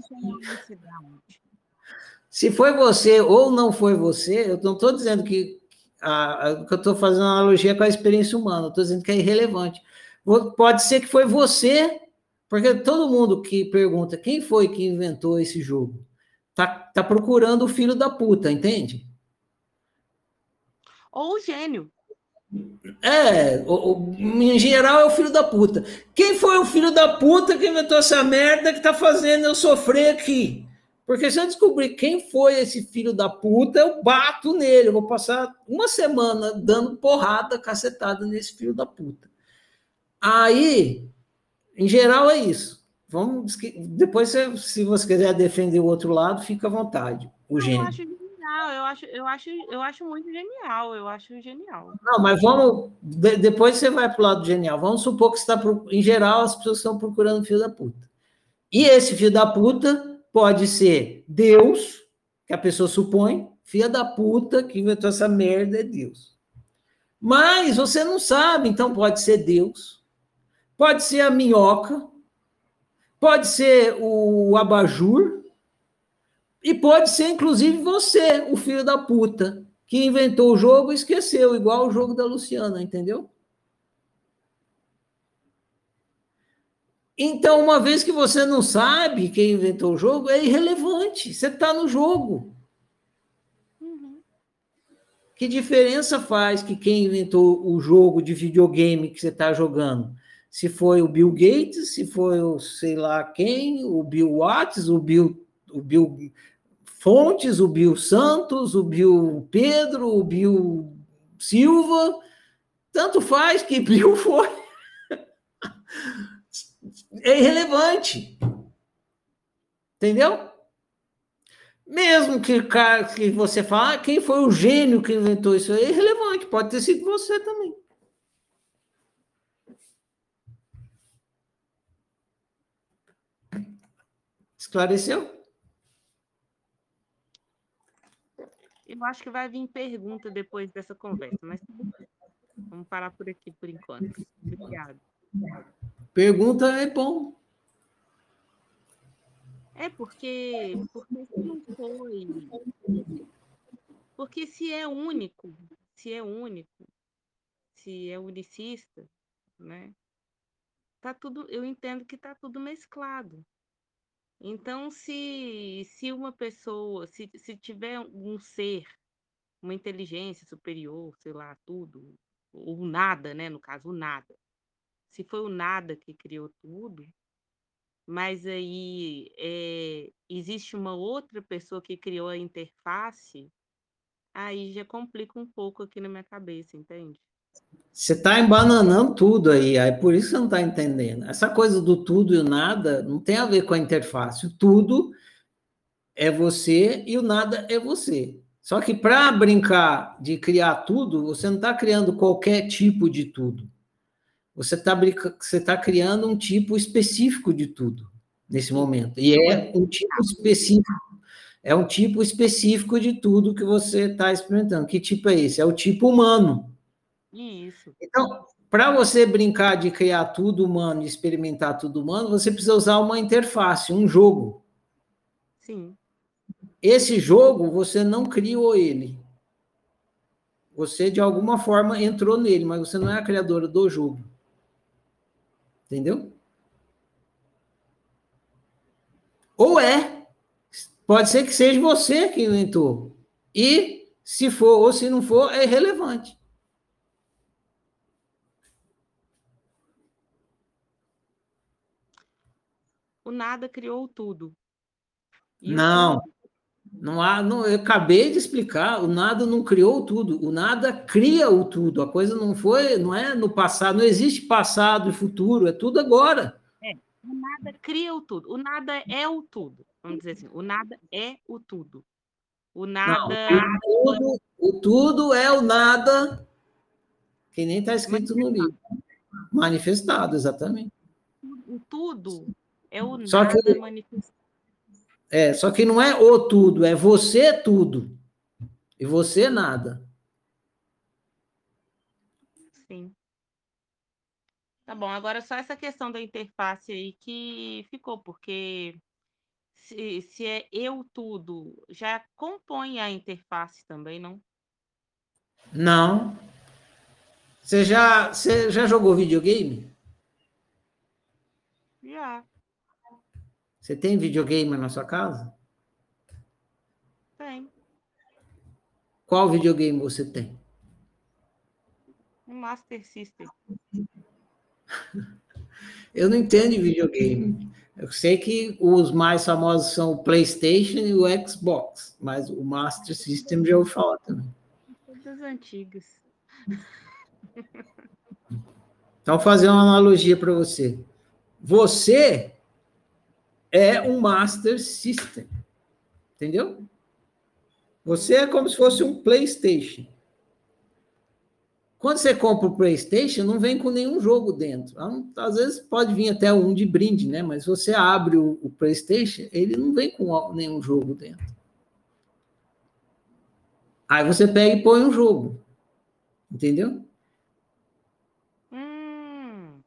Se foi você ou não foi você, eu não estou dizendo que. A, a, que eu estou fazendo analogia com a experiência humana, estou dizendo que é irrelevante. Pode ser que foi você, porque todo mundo que pergunta quem foi que inventou esse jogo, tá, tá procurando o filho da puta, entende? Ou o gênio. É, o, o, em geral é o filho da puta. Quem foi o filho da puta que inventou essa merda que tá fazendo eu sofrer aqui? Porque se eu descobrir quem foi esse filho da puta, eu bato nele. Eu vou passar uma semana dando porrada, cacetada nesse filho da puta. Aí, em geral, é isso. Vamos, depois, se você quiser defender o outro lado, fica à vontade. O gênio. Eu acho genial, eu acho, eu acho, eu acho muito genial, eu acho genial. Não, mas vamos. De, depois você vai para o lado genial. Vamos supor que está. Em geral, as pessoas estão procurando filho da puta. E esse filho da puta pode ser Deus, que a pessoa supõe, filha da puta que inventou essa merda é Deus. Mas você não sabe, então pode ser Deus, pode ser a minhoca, pode ser o abajur, e pode ser inclusive você, o filho da puta, que inventou o jogo e esqueceu, igual o jogo da Luciana, entendeu? Então, uma vez que você não sabe quem inventou o jogo, é irrelevante. Você está no jogo. Uhum. Que diferença faz que quem inventou o jogo de videogame que você está jogando? Se foi o Bill Gates, se foi o sei lá quem, o Bill Watts, o Bill, o Bill Fontes, o Bill Santos, o Bill Pedro, o Bill Silva, tanto faz que Bill foi é irrelevante. Entendeu? Mesmo que, que você fale, ah, quem foi o gênio que inventou isso, é irrelevante. Pode ter sido você também. Esclareceu? Eu acho que vai vir pergunta depois dessa conversa, mas vamos parar por aqui por enquanto. Obrigada. Pergunta é bom. É porque, porque se não foi. Porque se é único, se é único, se é unicista, né? Tá tudo, eu entendo que tá tudo mesclado. Então, se, se uma pessoa, se, se tiver um ser, uma inteligência superior, sei lá, tudo, ou nada, né? No caso, o nada, se foi o nada que criou tudo, mas aí é, existe uma outra pessoa que criou a interface, aí já complica um pouco aqui na minha cabeça, entende? Você está embananando tudo aí, aí por isso você não está entendendo. Essa coisa do tudo e o nada não tem a ver com a interface. O tudo é você e o nada é você. Só que para brincar de criar tudo, você não está criando qualquer tipo de tudo. Você está você tá criando um tipo específico de tudo nesse momento. E é um tipo específico, é um tipo específico de tudo que você está experimentando. Que tipo é esse? É o tipo humano. Isso. Então, para você brincar de criar tudo humano e experimentar tudo humano, você precisa usar uma interface, um jogo. Sim. Esse jogo, você não criou ele. Você, de alguma forma, entrou nele, mas você não é a criadora do jogo. Entendeu? Ou é. Pode ser que seja você que inventou. E, se for ou se não for, é irrelevante. Nada criou tudo. E não. O... Não há, não, eu acabei de explicar, o nada não criou tudo, o nada cria o tudo. A coisa não foi, não é no passado, não existe passado e futuro, é tudo agora. É, o nada cria o tudo, o nada é o tudo. Vamos dizer assim, o nada é o tudo. O nada. Não, o, tudo, o tudo é o nada, que nem está escrito no livro. Manifestado, exatamente. O tudo é o Só nada que... manifestado. É, só que não é o tudo, é você tudo. E você nada. Sim. Tá bom, agora só essa questão da interface aí que ficou, porque se, se é eu tudo, já compõe a interface também, não? Não. Você já, você já jogou videogame? Já. Você tem videogame na sua casa? Tem. Qual videogame você tem? Master System. Eu não entendo de videogame. Eu sei que os mais famosos são o PlayStation e o Xbox, mas o Master System já ouvi falar também. Das antigas. Então, vou fazer uma analogia para você. Você é um Master System. Entendeu? Você é como se fosse um PlayStation. Quando você compra o PlayStation, não vem com nenhum jogo dentro. Às vezes pode vir até um de brinde, né? Mas você abre o, o PlayStation, ele não vem com nenhum jogo dentro. Aí você pega e põe um jogo. Entendeu? Hum,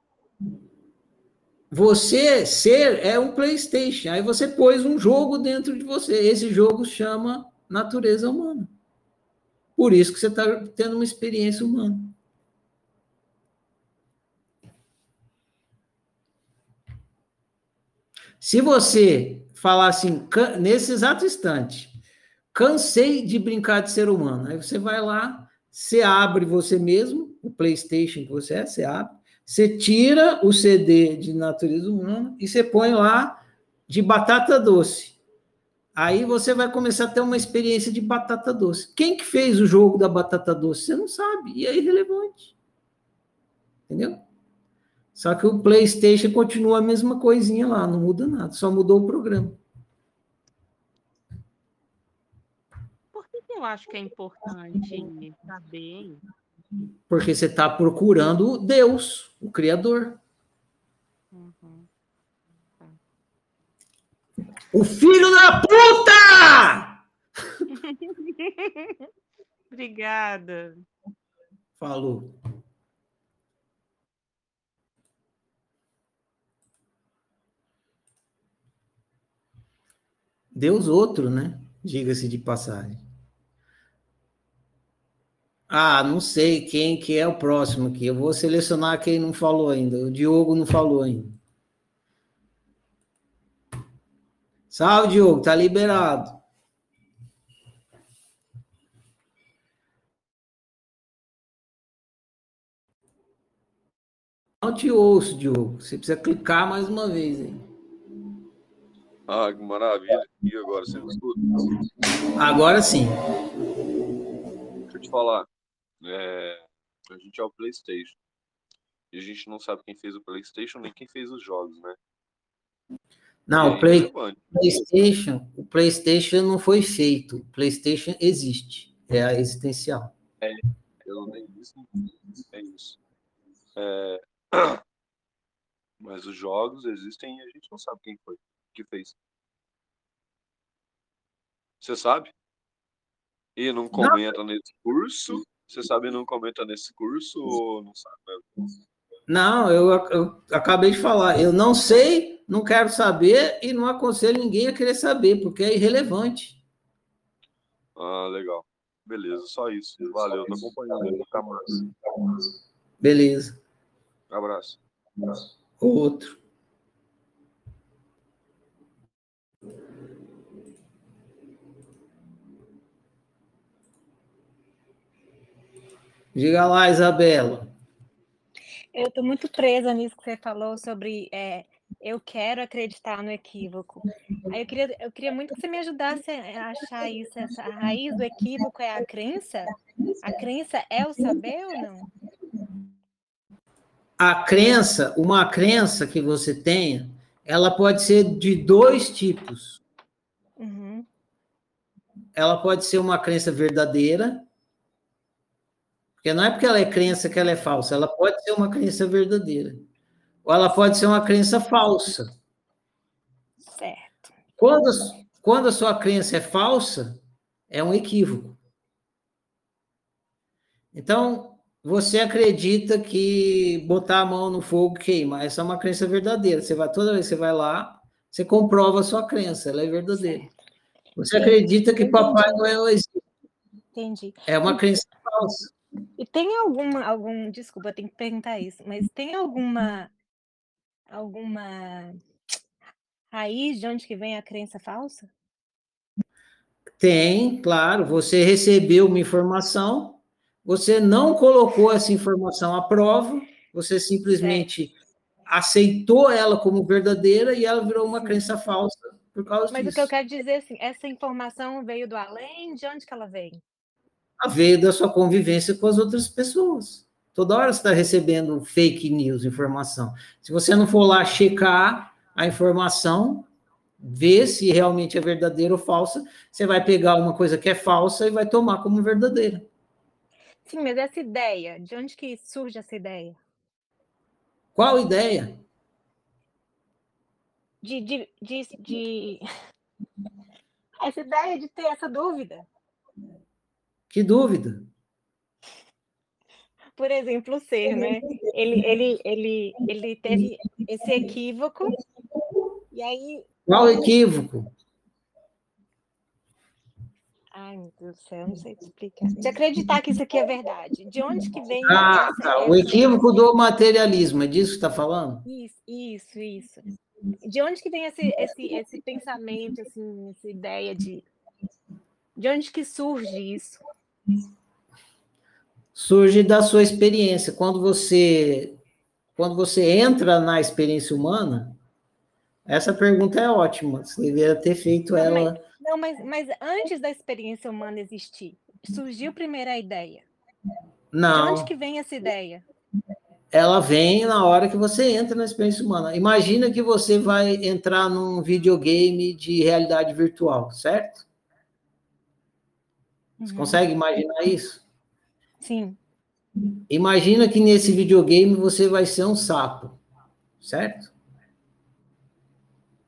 Você ser é um PlayStation. Aí você pôs um jogo dentro de você. Esse jogo chama natureza humana. Por isso que você está tendo uma experiência humana. Se você falar assim, "Can- nesse exato instante, cansei de brincar de ser humano, aí você vai lá, você abre você mesmo, o PlayStation que você é, você abre, você tira o CD de natureza humana e você põe lá de batata doce. Aí você vai começar a ter uma experiência de batata doce. Quem que fez o jogo da batata doce? Você não sabe, e é irrelevante. Entendeu? Só que o PlayStation continua a mesma coisinha lá, não muda nada, só mudou o programa. por que eu acho que é importante saber? Porque você está procurando Deus, o Criador. Uhum. O filho da puta! Obrigada. Falou. Deus outro, né? Diga-se de passagem. Ah, não sei quem que é o próximo aqui. Eu vou selecionar quem não falou ainda. O Diogo não falou ainda. Salve, Diogo, tá liberado. Não te ouço, Diogo. Você precisa clicar mais uma vez aí. Ah, que maravilha. E agora, você me escuta? Agora sim. Deixa eu te falar. É, a gente é o PlayStation. E a gente não sabe quem fez o PlayStation nem quem fez os jogos, né? Não, É o Play-. PlayStation, o PlayStation não foi feito. O PlayStation existe. É a existencial. Eu nem disse é isso. É, Mas os jogos existem e a gente não sabe quem foi que fez. Você sabe? E não comenta nesse curso? Você sabe não comenta nesse curso ou não sabe? mesmo? Não, eu, eu acabei de falar. Eu não sei, não quero saber e não aconselho ninguém a querer saber, porque é irrelevante. Ah, legal. Beleza, só isso. Valeu, tô acompanhando aí. Tá massa. Beleza. Abraço. Outro. Diga lá, Isabela. Eu estou muito presa nisso que você falou sobre é, eu quero acreditar no equívoco. Aí eu queria, eu queria muito que você me ajudasse a achar isso. Essa a raiz do equívoco é a crença? A crença é o saber ou não? A crença, uma crença que você tenha, ela pode ser de dois tipos. Uhum. Ela pode ser uma crença verdadeira, porque não é porque ela é crença que ela é falsa, ela pode ser uma crença verdadeira. Ou ela pode ser uma crença falsa. Certo. Quando, quando a sua crença é falsa, é um equívoco. Então, você acredita que botar a mão no fogo queima. Essa é uma crença verdadeira. Você vai toda vez que você vai lá, você comprova a sua crença, ela é verdadeira. Você acredita que Papai Noel existe. Entendi. É uma crença falsa. E tem alguma, algum, desculpa, eu tenho que perguntar isso, mas tem alguma, alguma raiz de onde que vem a crença falsa? Tem, claro. Você recebeu uma informação, você não colocou essa informação à prova, você simplesmente aceitou ela como verdadeira e ela virou uma crença falsa por causa Mas disso. o que eu quero dizer assim, essa informação veio do além, de onde que ela veio? A veio da sua convivência com as outras pessoas. Toda hora você está recebendo fake news, informação. Se você não for lá checar a informação, ver se realmente é verdadeira ou falsa, você vai pegar uma coisa que é falsa e vai tomar como verdadeira. Sim, mas essa ideia, de onde que surge essa ideia? Qual ideia? De, de, de, de... Essa ideia de ter essa dúvida. Que dúvida? Por exemplo, o ser, né? Ele, ele, ele, ele teve esse equívoco, e aí. Qual equívoco? Ai, meu Deus do céu, eu não sei te explicar. De acreditar que isso aqui é verdade. De onde que vem Ah, tá. O equívoco do materialismo, é disso que está falando? Isso, isso, isso. De onde que vem esse, esse, esse pensamento, assim, essa ideia de. De onde que surge isso? Surge da sua experiência. Quando você, quando você entra na experiência humana, essa pergunta é ótima. Você deveria ter feito Não, ela. mas, não, mas, mas antes da experiência humana existir, surgiu primeiro a ideia. De Não, onde que vem essa ideia? ela vem na hora que você entra na experiência humana. Imagina que você vai entrar num videogame de realidade virtual, certo? Você Uhum. consegue imaginar isso? Sim. Imagina que nesse videogame você vai ser um sapo, certo?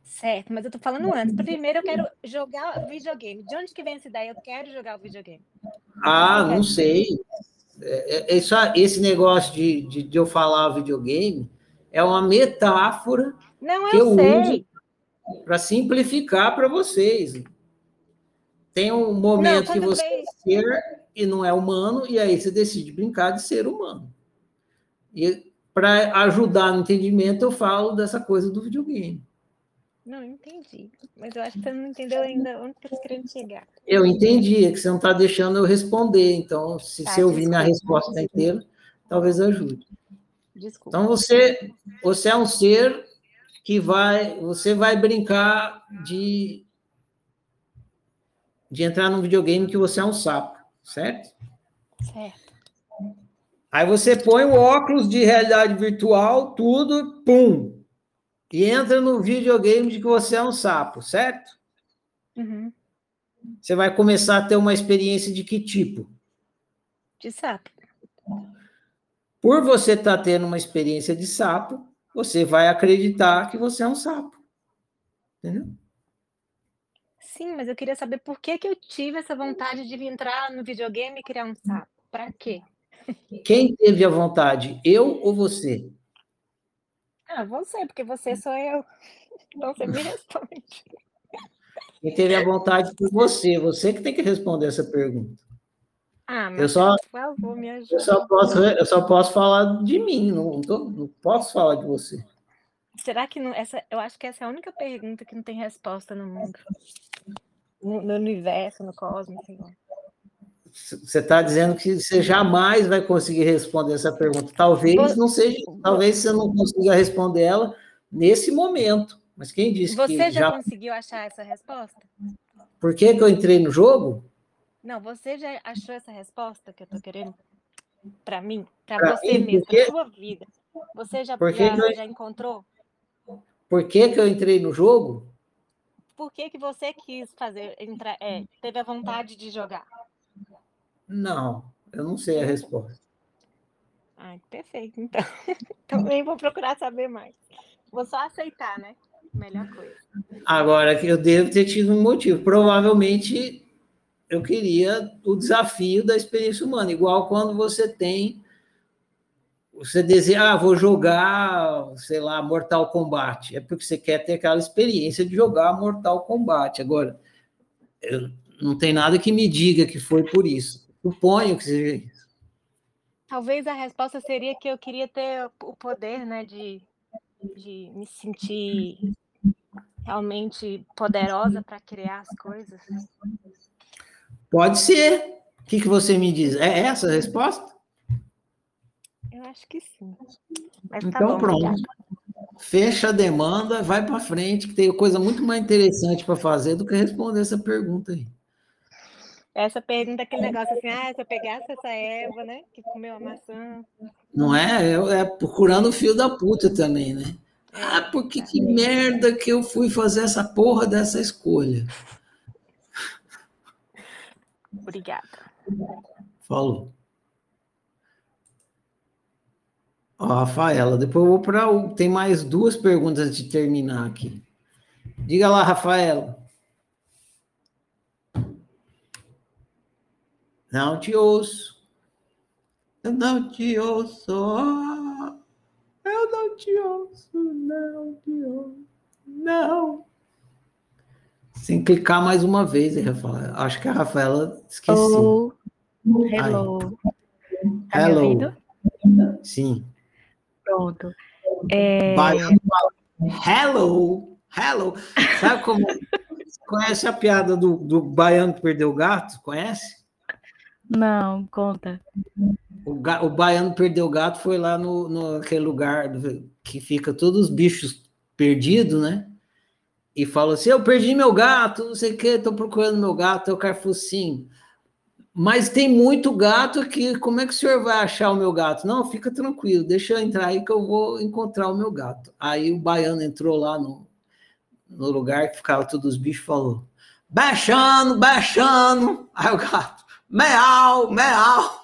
Certo, mas eu tô falando antes. Primeiro eu quero jogar videogame. De onde que vem essa ideia? Eu quero jogar o videogame. Ah, não sei. É- é- é só- esse negócio de, de, de eu falar videogame é uma metáfora Não, que eu eu sei. uso para simplificar para vocês. Tem um momento que quando você é ser e não é humano, e aí você decide brincar de ser humano. E para ajudar no entendimento, eu falo dessa coisa do videogame. Não, entendi. Mas eu acho que você não entendeu ainda onde que eu querendo chegar. Eu entendi, é que você não está deixando eu responder, então, se Tá, você ouvir minha resposta inteira, talvez ajude. Desculpa. Então você, você é um ser que vai, você vai brincar de de entrar num videogame que você é um sapo, certo? Certo. Aí você põe o óculos de realidade virtual, tudo, pum, e entra no videogame de que você é um sapo, certo? Uhum. Você vai começar a ter uma experiência de que tipo? De sapo. Por você estar tendo uma experiência de sapo, você vai acreditar que você é um sapo. Entendeu? Sim, mas eu queria saber por que que eu tive essa vontade de entrar no videogame e criar um sapo. Pra quê? Quem teve a vontade, eu ou você? Ah, você, porque você sou eu. Então você me responde. Quem teve a vontade foi você, você que tem que responder essa pergunta. Ah, Eu mas só, por favor, me eu ajuda. só posso, eu só posso falar de mim, não, não tô- não posso falar de você. Será que não, essa, eu acho que essa é a única pergunta que não tem resposta no mundo. No, no universo, no cosmos, sei lá. Você está dizendo que você jamais vai conseguir responder essa pergunta. Talvez não seja, talvez você não consiga responder ela nesse momento. Mas quem disse Você que já já? conseguiu achar essa resposta? Por que, que eu entrei no jogo? Não, você já achou essa resposta que eu tô querendo para mim, para você mim, mesmo, por quê? para sua vida? Você já, já, eu- já encontrou? Por que, que eu entrei no jogo? Por que, que você quis fazer, entrar, é, teve a vontade de jogar? Não, eu não sei a resposta. Ai, perfeito, então. Também vou procurar saber mais. Vou só aceitar, né? Melhor coisa. Agora que eu devo ter tido um motivo. Provavelmente eu queria o desafio da experiência humana, igual quando você tem. Você deseja, ah, vou jogar, sei lá, Mortal Kombat. É porque você quer ter aquela experiência de jogar Mortal Kombat. Agora, eu- não tem nada que me diga que foi por isso. Suponho que seja isso. Talvez a resposta seria que eu queria ter o poder, né, de, de me sentir realmente poderosa para criar as coisas. Pode ser. O que, que você me diz? É essa a resposta? Eu acho que sim. Mas tá Então, bom, pronto. obrigada. fecha a demanda, vai para frente, que tem coisa muito mais interessante para fazer do que responder essa pergunta aí. Essa pergunta, aquele negócio assim, ah, se eu pegasse essa Eva, né, que comeu a maçã. Não é? É, é procurando o fio da puta também, né? Ah, porque que merda que eu fui fazer essa porra dessa escolha. Obrigada. Falou. Ó, Rafaela, depois eu vou para o. Tem mais duas perguntas antes de terminar aqui. Diga lá, Rafaela. Não te ouço. Eu não te ouço. Eu não te ouço. Não te ouço. Não. Sem clicar mais uma vez, Rafaela. Acho que a Rafaela esqueceu. Oh, hello. Tá Hello. Sim. Pronto. É, Baiano fala, Hello, hello. Sabe como? Você conhece a piada do, do baiano que perdeu o gato? Conhece? Não, conta. O, ga- o baiano perdeu o gato, foi lá no, no aquele lugar do- que fica todos os bichos perdidos, né? E falou assim: Eu perdi meu gato, não sei o que, tô procurando meu gato. Aí o cara falou assim: Mas tem muito gato aqui, como é que o senhor vai achar o meu gato? Não, fica tranquilo, deixa eu entrar aí que eu vou encontrar o meu gato. Aí o baiano entrou lá no, no lugar que ficava todos os bichos falou: Baixando, baixando. Aí o gato: Meau, meau.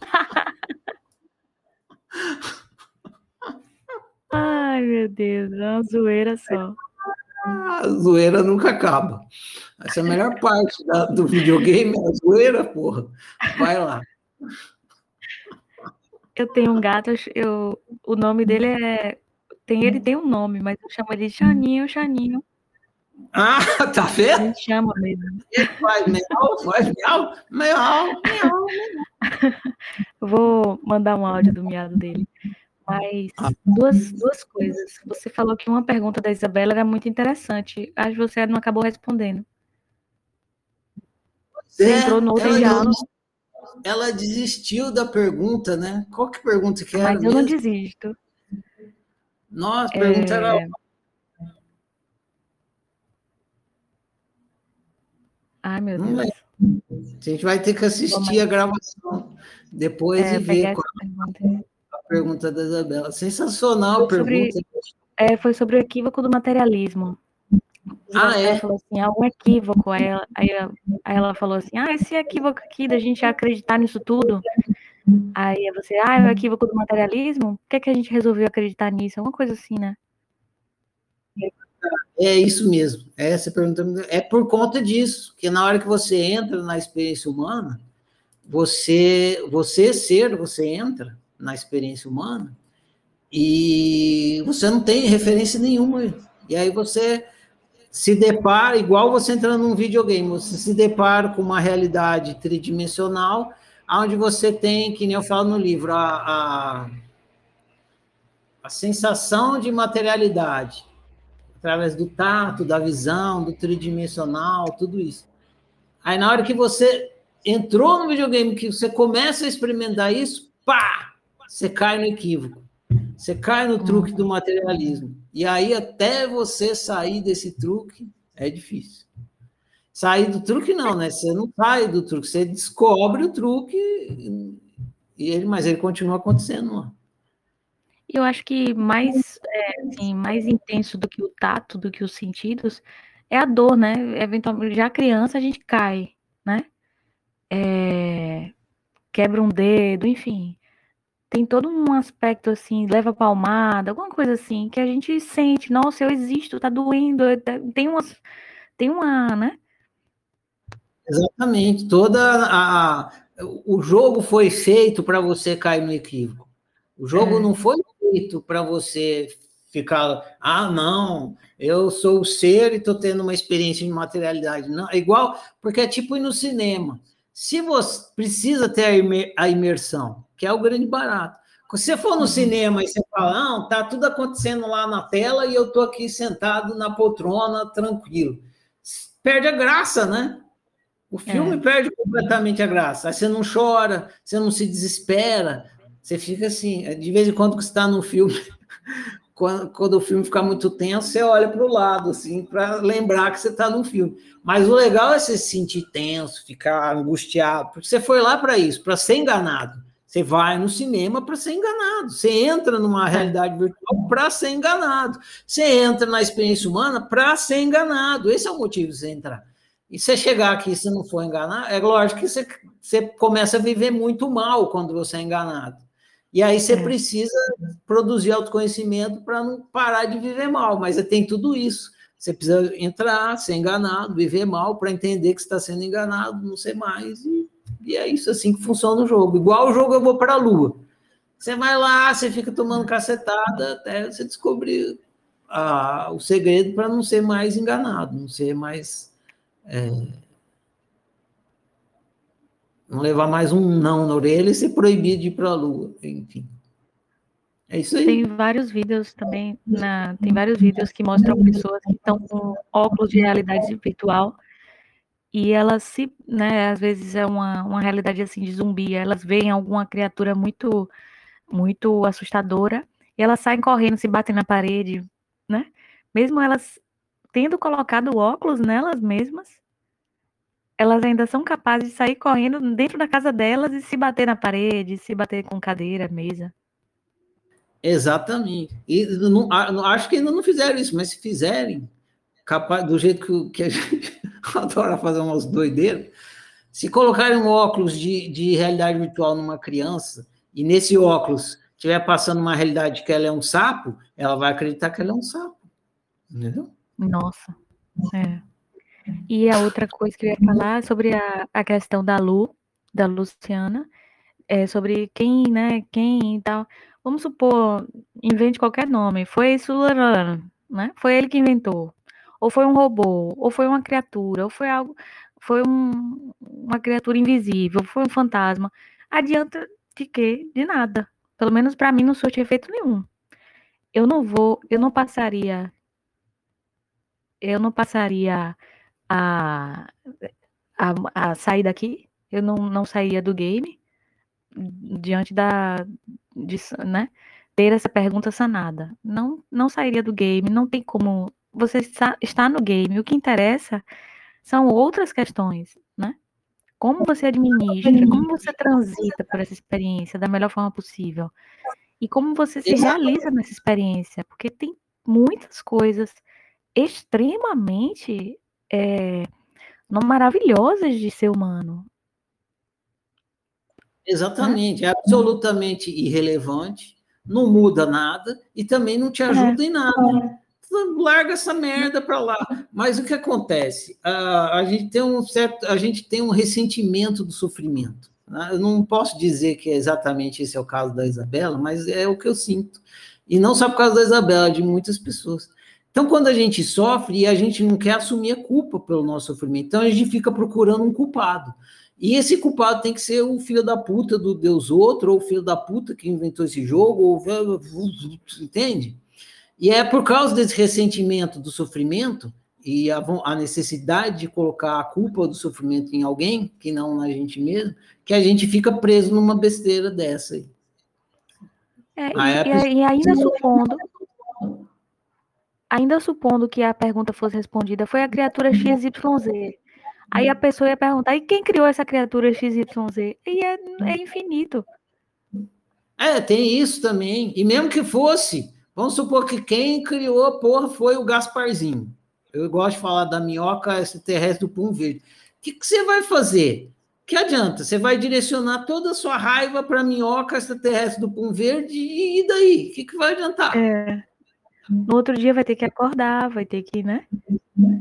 Ai, meu Deus, é uma zoeira só. A zoeira nunca acaba. Essa é a melhor parte da- do videogame, é a zoeira, porra. Vai lá. Eu tenho um gato, eu, o nome dele é. Tem, ele tem um nome, mas eu chamo ele de Chaninho, Chaninho. Ah, tá A vendo? gente chama mesmo. Ele faz meau, faz meau, meau, meau. Eu vou mandar um áudio do miado dele. Mas duas, duas coisas. Você falou que uma pergunta da Isabela era muito interessante. Acho que você não acabou respondendo. Você É, entrou no outro ela, diálogo, não- ela desistiu da pergunta, né? Qual que pergunta que era mas eu não mesmo? desisto. Nossa, a pergunta era É, Ai, meu Não Deus. A gente vai ter que assistir a gravação depois É, e ver qual pergunta. é da Isabela. Sensacional a Foi sobre, pergunta. é, foi sobre o equívoco do materialismo. Ah, Ela é? falou assim, há um equívoco. Aí ela, aí, ela- aí ela falou assim, ah, esse equívoco aqui da gente acreditar nisso tudo. Aí você, ah, é o equívoco do materialismo? Por que, é que a gente resolveu acreditar nisso? Alguma coisa assim, né? É isso mesmo. Essa pergunta é por conta disso, que na hora que você entra na experiência humana, você, você ser, você entra na experiência humana e você não tem referência nenhuma. E aí você se depara, igual você entrando num videogame, você se depara com uma realidade tridimensional, onde você tem, que nem eu falo no livro, a, a, a sensação de materialidade através do tato, da visão, do tridimensional, tudo isso. Aí na hora que você entrou no videogame, que você começa a experimentar isso, pá, você cai no equívoco. Você cai no truque do materialismo. E aí até você sair desse truque é difícil. Sair do truque não, né? Você não sai do truque, você descobre o truque e ele, mas ele continua acontecendo. Ó. Eu acho que mais, é, assim, mais intenso do que o tato, do que os sentidos, é a dor, né? Eventualmente, já criança a gente cai, né? É, quebra um dedo, enfim. Tem todo um aspecto assim, leva palmada, alguma coisa assim, que a gente sente, nossa, eu existo, tá doendo, tem umas, tem uma, né? Exatamente. Toda a, o jogo foi feito para você cair no equívoco. O jogo É. não foi feito para você ficar, ah, não, eu sou o ser e estou tendo uma experiência de materialidade. Não, é igual, porque é tipo ir no cinema. Se você precisa ter a imer- a imersão, que é o grande barato. Se você for no cinema e você fala, não, tá tudo acontecendo lá na tela e eu estou aqui sentado na poltrona, tranquilo. Perde a graça, né? O filme É. perde completamente a graça. Aí você não chora, você não se desespera, você fica assim. De vez em quando que você está no filme quando, quando o filme fica muito tenso, você olha para o lado, assim, para lembrar que você está no filme. Mas o legal é você se sentir tenso, ficar angustiado, porque você foi lá para isso, para ser enganado. Você vai no cinema para ser enganado. Você entra numa realidade virtual para ser enganado. Você entra na experiência humana para ser enganado. Esse é o motivo de você entrar. E você chegar aqui se não for enganado, é lógico que você, você começa a viver muito mal quando você é enganado. E aí você é. precisa produzir autoconhecimento para não parar de viver mal, mas você tem tudo isso. Você precisa entrar, ser enganado, viver mal para entender que está sendo enganado, não ser mais. E, e, é isso assim que funciona o jogo. Igual o jogo Eu Vou para a Lua. Você vai lá, você fica tomando cacetada até você descobrir ah, o segredo para não ser mais enganado, não ser mais. É, não levar mais um não na orelha e ser proibido de ir para a Lua, enfim. É isso aí. Tem vários vídeos também, na, tem vários vídeos que mostram pessoas que estão com óculos de realidade virtual e elas se, né, às vezes é uma, uma realidade assim de zumbi, elas veem alguma criatura muito, muito assustadora e elas saem correndo, se batem na parede, né? Mesmo elas tendo colocado óculos nelas mesmas, elas ainda são capazes de sair correndo dentro da casa delas e se bater na parede, se bater com cadeira, mesa. Exatamente. E não, acho que ainda não fizeram isso, mas se fizerem, capaz, do jeito que, que a gente adora fazer umas doideiras, se colocarem um óculos de, de realidade virtual numa criança, e nesse óculos estiver passando uma realidade que ela é um sapo, ela vai acreditar que ela é um sapo. Entendeu? Nossa. É. E a outra coisa que eu ia falar é sobre a, a questão da Lu, da Luciana, é sobre quem, né, quem e tal. Vamos supor, invente qualquer nome. Foi Sullivan, né? Foi ele que inventou. Ou foi um robô, ou foi uma criatura, ou foi algo, foi um, uma criatura invisível, foi um fantasma. Adianta de quê? De nada. Pelo menos para mim não surte efeito nenhum. Eu não vou, eu não passaria eu não passaria a, a, a sair daqui, eu não, não saía do game diante da de, né, ter essa pergunta sanada. Não não sairia do game, não tem como você está, está no game, o que interessa são outras questões, né? Como você administra, como você transita por essa experiência da melhor forma possível. E como você se realiza nessa experiência, porque tem muitas coisas extremamente é, maravilhosas de ser humano. Exatamente, é absolutamente irrelevante, não muda nada e também não te ajuda é. em nada. Larga essa merda para lá. Mas o que acontece? A, a, gente tem um certo, a gente tem um ressentimento do sofrimento. Né? Eu não posso dizer que é exatamente esse é o caso da Isabela, mas é o que eu sinto. E não só por causa da Isabela, de muitas pessoas. Então, quando a gente sofre e a gente não quer assumir a culpa pelo nosso sofrimento, então a gente fica procurando um culpado. E esse culpado tem que ser o filho da puta do Deus outro, ou o filho da puta que inventou esse jogo, ou entende? E é por causa desse ressentimento do sofrimento e a, a, necessidade de colocar a culpa do sofrimento em alguém, que não na gente mesmo, que a gente fica preso numa besteira dessa aí. É, e, e, ainda supondo, ainda supondo que a pergunta fosse respondida, foi a criatura XYZ. Aí a pessoa ia perguntar, e quem criou essa criatura XYZ? E é, é infinito. É, tem isso também. E mesmo que fosse, vamos supor que quem criou a porra foi o Gasparzinho. Eu gosto de falar da minhoca extraterrestre do Pum Verde. O que, que você vai fazer? Que adianta? Você vai direcionar toda a sua raiva para a minhoca extraterrestre do Pum Verde e daí? O que, que vai adiantar? É. No outro dia vai ter que acordar, vai ter que, né?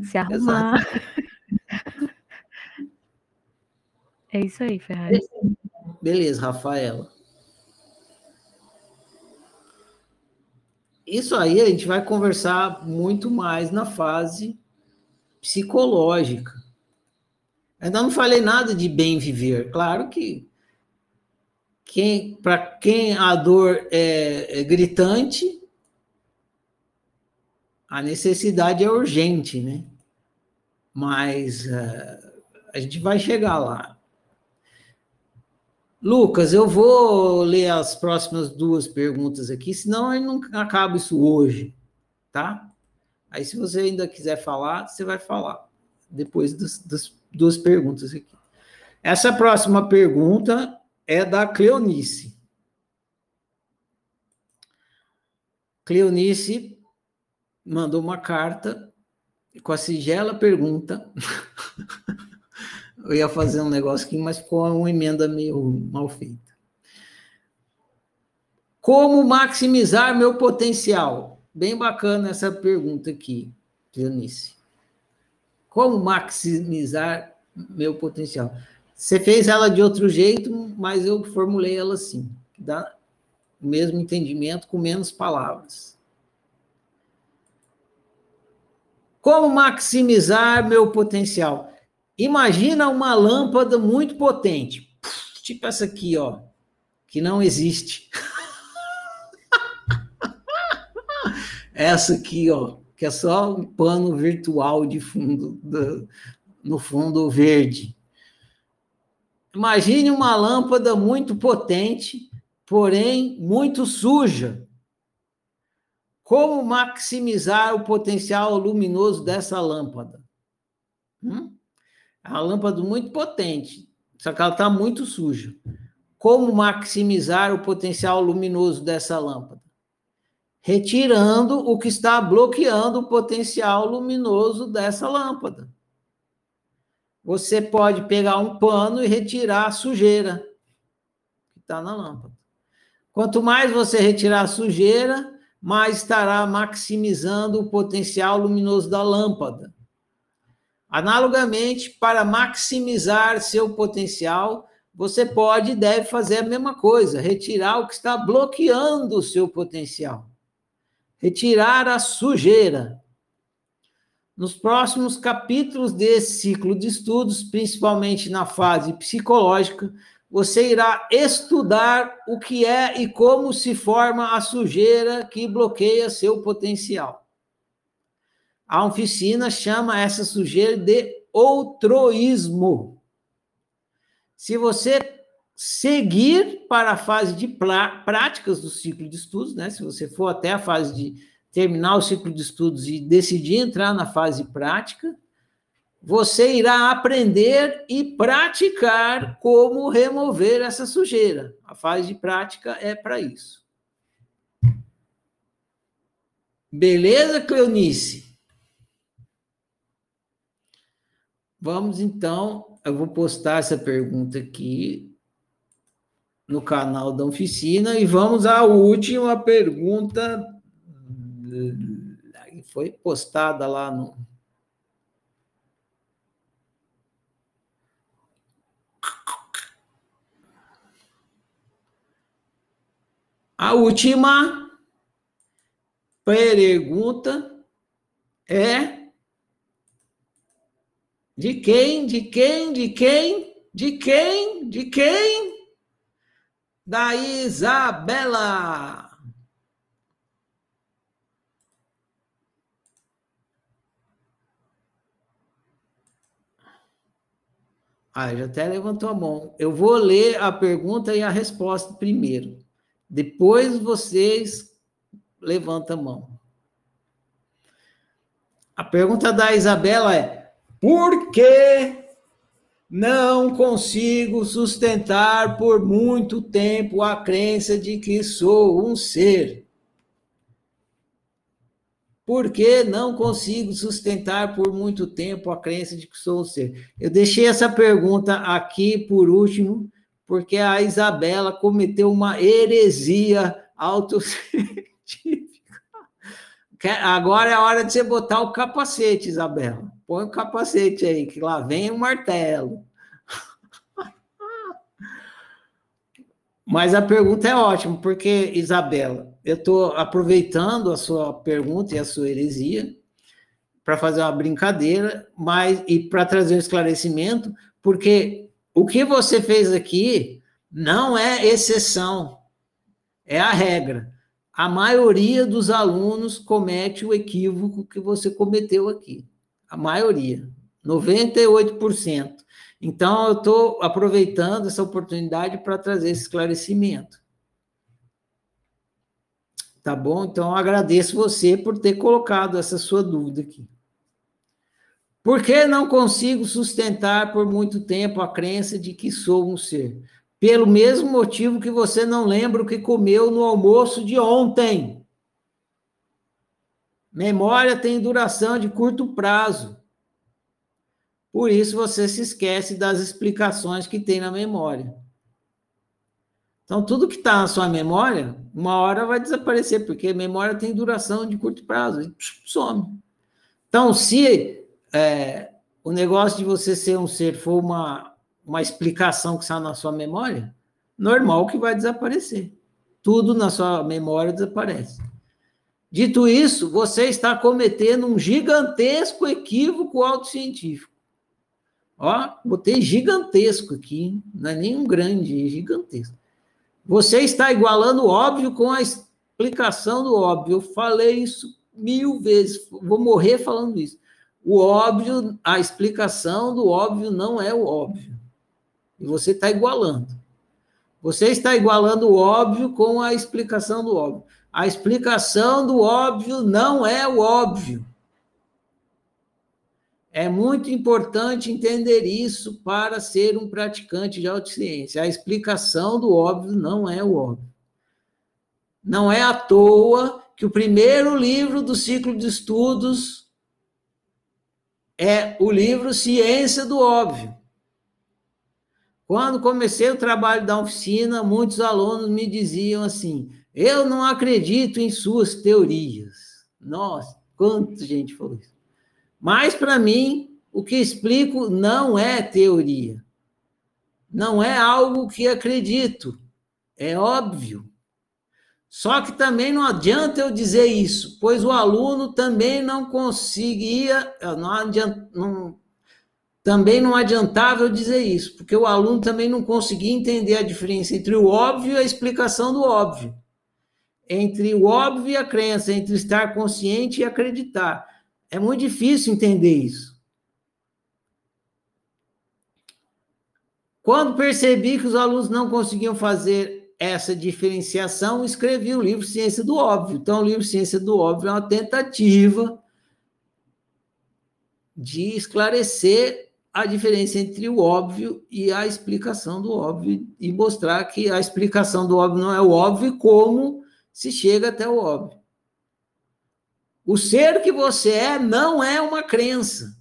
Se arrumar. É isso aí, Ferrari. Beleza, Rafaela. Isso aí a gente vai conversar muito mais na fase psicológica. Ainda não falei nada de bem viver. Claro que quem, para quem a dor é, é gritante, a necessidade é urgente, né? Mas uh, a gente vai chegar lá. Lucas, eu vou ler as próximas duas perguntas aqui, senão eu não acaba isso hoje, tá? Aí, se você ainda quiser falar, você vai falar depois das, das duas perguntas aqui. Essa próxima pergunta é da Cleonice. Cleonice mandou uma carta com a sigela pergunta. Eu ia fazer um negócio aqui, mas ficou uma emenda meio mal feita. Como maximizar meu potencial? Bem bacana essa pergunta aqui, Cleonice. Como maximizar meu potencial? Você fez ela de outro jeito, mas eu formulei ela assim, dá o mesmo entendimento com menos palavras. Como maximizar meu potencial? Imagina uma lâmpada muito potente, tipo essa aqui, ó, que não existe. essa aqui, ó, que é só um pano virtual de fundo, do, no fundo verde. Imagine uma lâmpada muito potente, porém muito suja. Como maximizar o potencial luminoso dessa lâmpada? Hum? É uma lâmpada muito potente, só que ela está muito suja. Como maximizar o potencial luminoso dessa lâmpada? Retirando o que está bloqueando o potencial luminoso dessa lâmpada você pode pegar um pano e retirar a sujeira que está na lâmpada. Quanto mais você retirar a sujeira, mais estará maximizando o potencial luminoso da lâmpada. Analogamente, para maximizar seu potencial, você pode e deve fazer a mesma coisa, retirar o que está bloqueando o seu potencial. Retirar a sujeira. Nos próximos capítulos desse ciclo de estudos, principalmente na fase psicológica, você irá estudar o que é e como se forma a sujeira que bloqueia seu potencial. A oficina chama essa sujeira de outroísmo. Se você seguir para a fase de práticas do ciclo de estudos, né? Se você for até a fase de terminar o ciclo de estudos e decidir entrar na fase prática, você irá aprender e praticar como remover essa sujeira. A fase de prática é para isso. Beleza, Cleonice? Vamos então, eu vou postar essa pergunta aqui no canal da oficina e vamos à última pergunta foi postada lá no. A última pergunta é de quem, de quem, de quem, de quem, de quem? Da Isabela. Ah, já até levantou a mão. Eu vou ler a pergunta e a resposta primeiro. Depois vocês levantam a mão. A pergunta da Isabela é: por que não consigo sustentar por muito tempo a crença de que sou um ser? porque não consigo sustentar por muito tempo a crença de que sou um ser. Eu deixei essa pergunta aqui por último, porque a Isabela cometeu uma heresia autocientífica. Agora é a hora de você botar o capacete, Isabela. Põe o capacete aí, que lá vem o martelo. Mas a pergunta é ótima, porque, Isabela, eu estou aproveitando a sua pergunta e a sua heresia para fazer uma brincadeira, mas e para trazer um esclarecimento, porque o que você fez aqui não é exceção, é a regra. A maioria dos alunos comete o equívoco que você cometeu aqui. A maioria, 98%. Então, eu estou aproveitando essa oportunidade para trazer esse esclarecimento. Tá bom? Então, agradeço você por ter colocado essa sua dúvida aqui. Por que não consigo sustentar por muito tempo a crença de que sou um ser? Pelo mesmo motivo que você não lembra o que comeu no almoço de ontem. Memória tem duração de curto prazo. Por isso você se esquece das explicações que tem na memória. Então, tudo que está na sua memória, uma hora vai desaparecer, porque memória tem duração de curto prazo, e some. Então, se é, o negócio de você ser um ser for uma, uma explicação que está na sua memória, normal que vai desaparecer. Tudo na sua memória desaparece. Dito isso, você está cometendo um gigantesco equívoco autocientífico. Ó, botei gigantesco aqui, não é nem um grande, é gigantesco. Você está igualando o óbvio com a explicação do óbvio. Eu falei isso mil vezes, vou morrer falando isso. O óbvio, a explicação do óbvio não é o óbvio. E você está igualando. Você está igualando o óbvio com a explicação do óbvio. A explicação do óbvio não é o óbvio. É muito importante entender isso para ser um praticante de autociência. A explicação do óbvio não é o óbvio. Não é à toa que o primeiro livro do ciclo de estudos é o livro Ciência do Óbvio. Quando comecei o trabalho da oficina, muitos alunos me diziam assim: eu não acredito em suas teorias. Nossa, quanta gente falou isso. Mas, para mim, o que explico não é teoria. Não é algo que acredito. É óbvio. Só que também não adianta eu dizer isso, pois o aluno também não conseguia, não adianta, não, também não adiantava eu dizer isso, porque o aluno também não conseguia entender a diferença entre o óbvio e a explicação do óbvio. Entre o óbvio e a crença, entre estar consciente e acreditar. É muito difícil entender isso. Quando percebi que os alunos não conseguiam fazer essa diferenciação, escrevi o livro Ciência do Óbvio. Então, o livro Ciência do Óbvio é uma tentativa de esclarecer a diferença entre o óbvio e a explicação do óbvio e mostrar que a explicação do óbvio não é o óbvio como se chega até o óbvio. O ser que você é não é uma crença.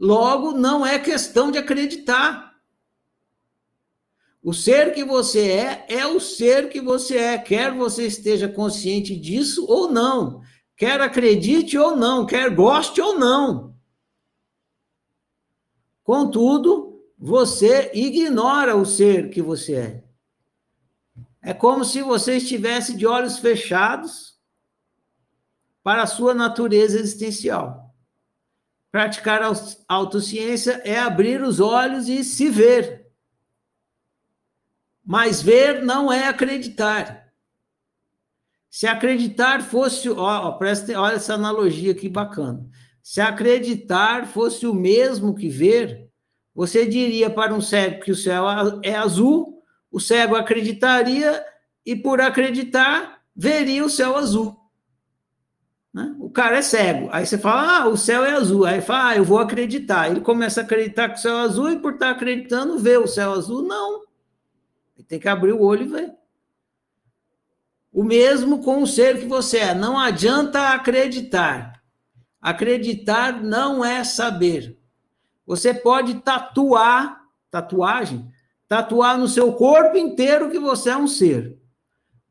Logo, não é questão de acreditar. O ser que você é, é o ser que você é, quer você esteja consciente disso ou não, quer acredite ou não, quer goste ou não. Contudo, você ignora o ser que você é. É como se você estivesse de olhos fechados para a sua natureza existencial. Praticar a autociência é abrir os olhos e se ver. Mas ver não é acreditar. Se acreditar fosse, ó, presta, olha essa analogia que bacana. Se acreditar fosse o mesmo que ver, você diria para um cego que o céu é azul, o cego acreditaria e por acreditar veria o céu azul. Né? O cara é cego. Aí você fala, ah, o céu é azul. Aí fala, ah, eu vou acreditar. Ele começa a acreditar que o céu é azul e por estar acreditando, vê o céu azul. Não. Tem que abrir o olho e ver. O mesmo com o ser que você é. Não adianta acreditar. Acreditar não é saber. Você pode tatuar, tatuagem, tatuar no seu corpo inteiro que você é um ser.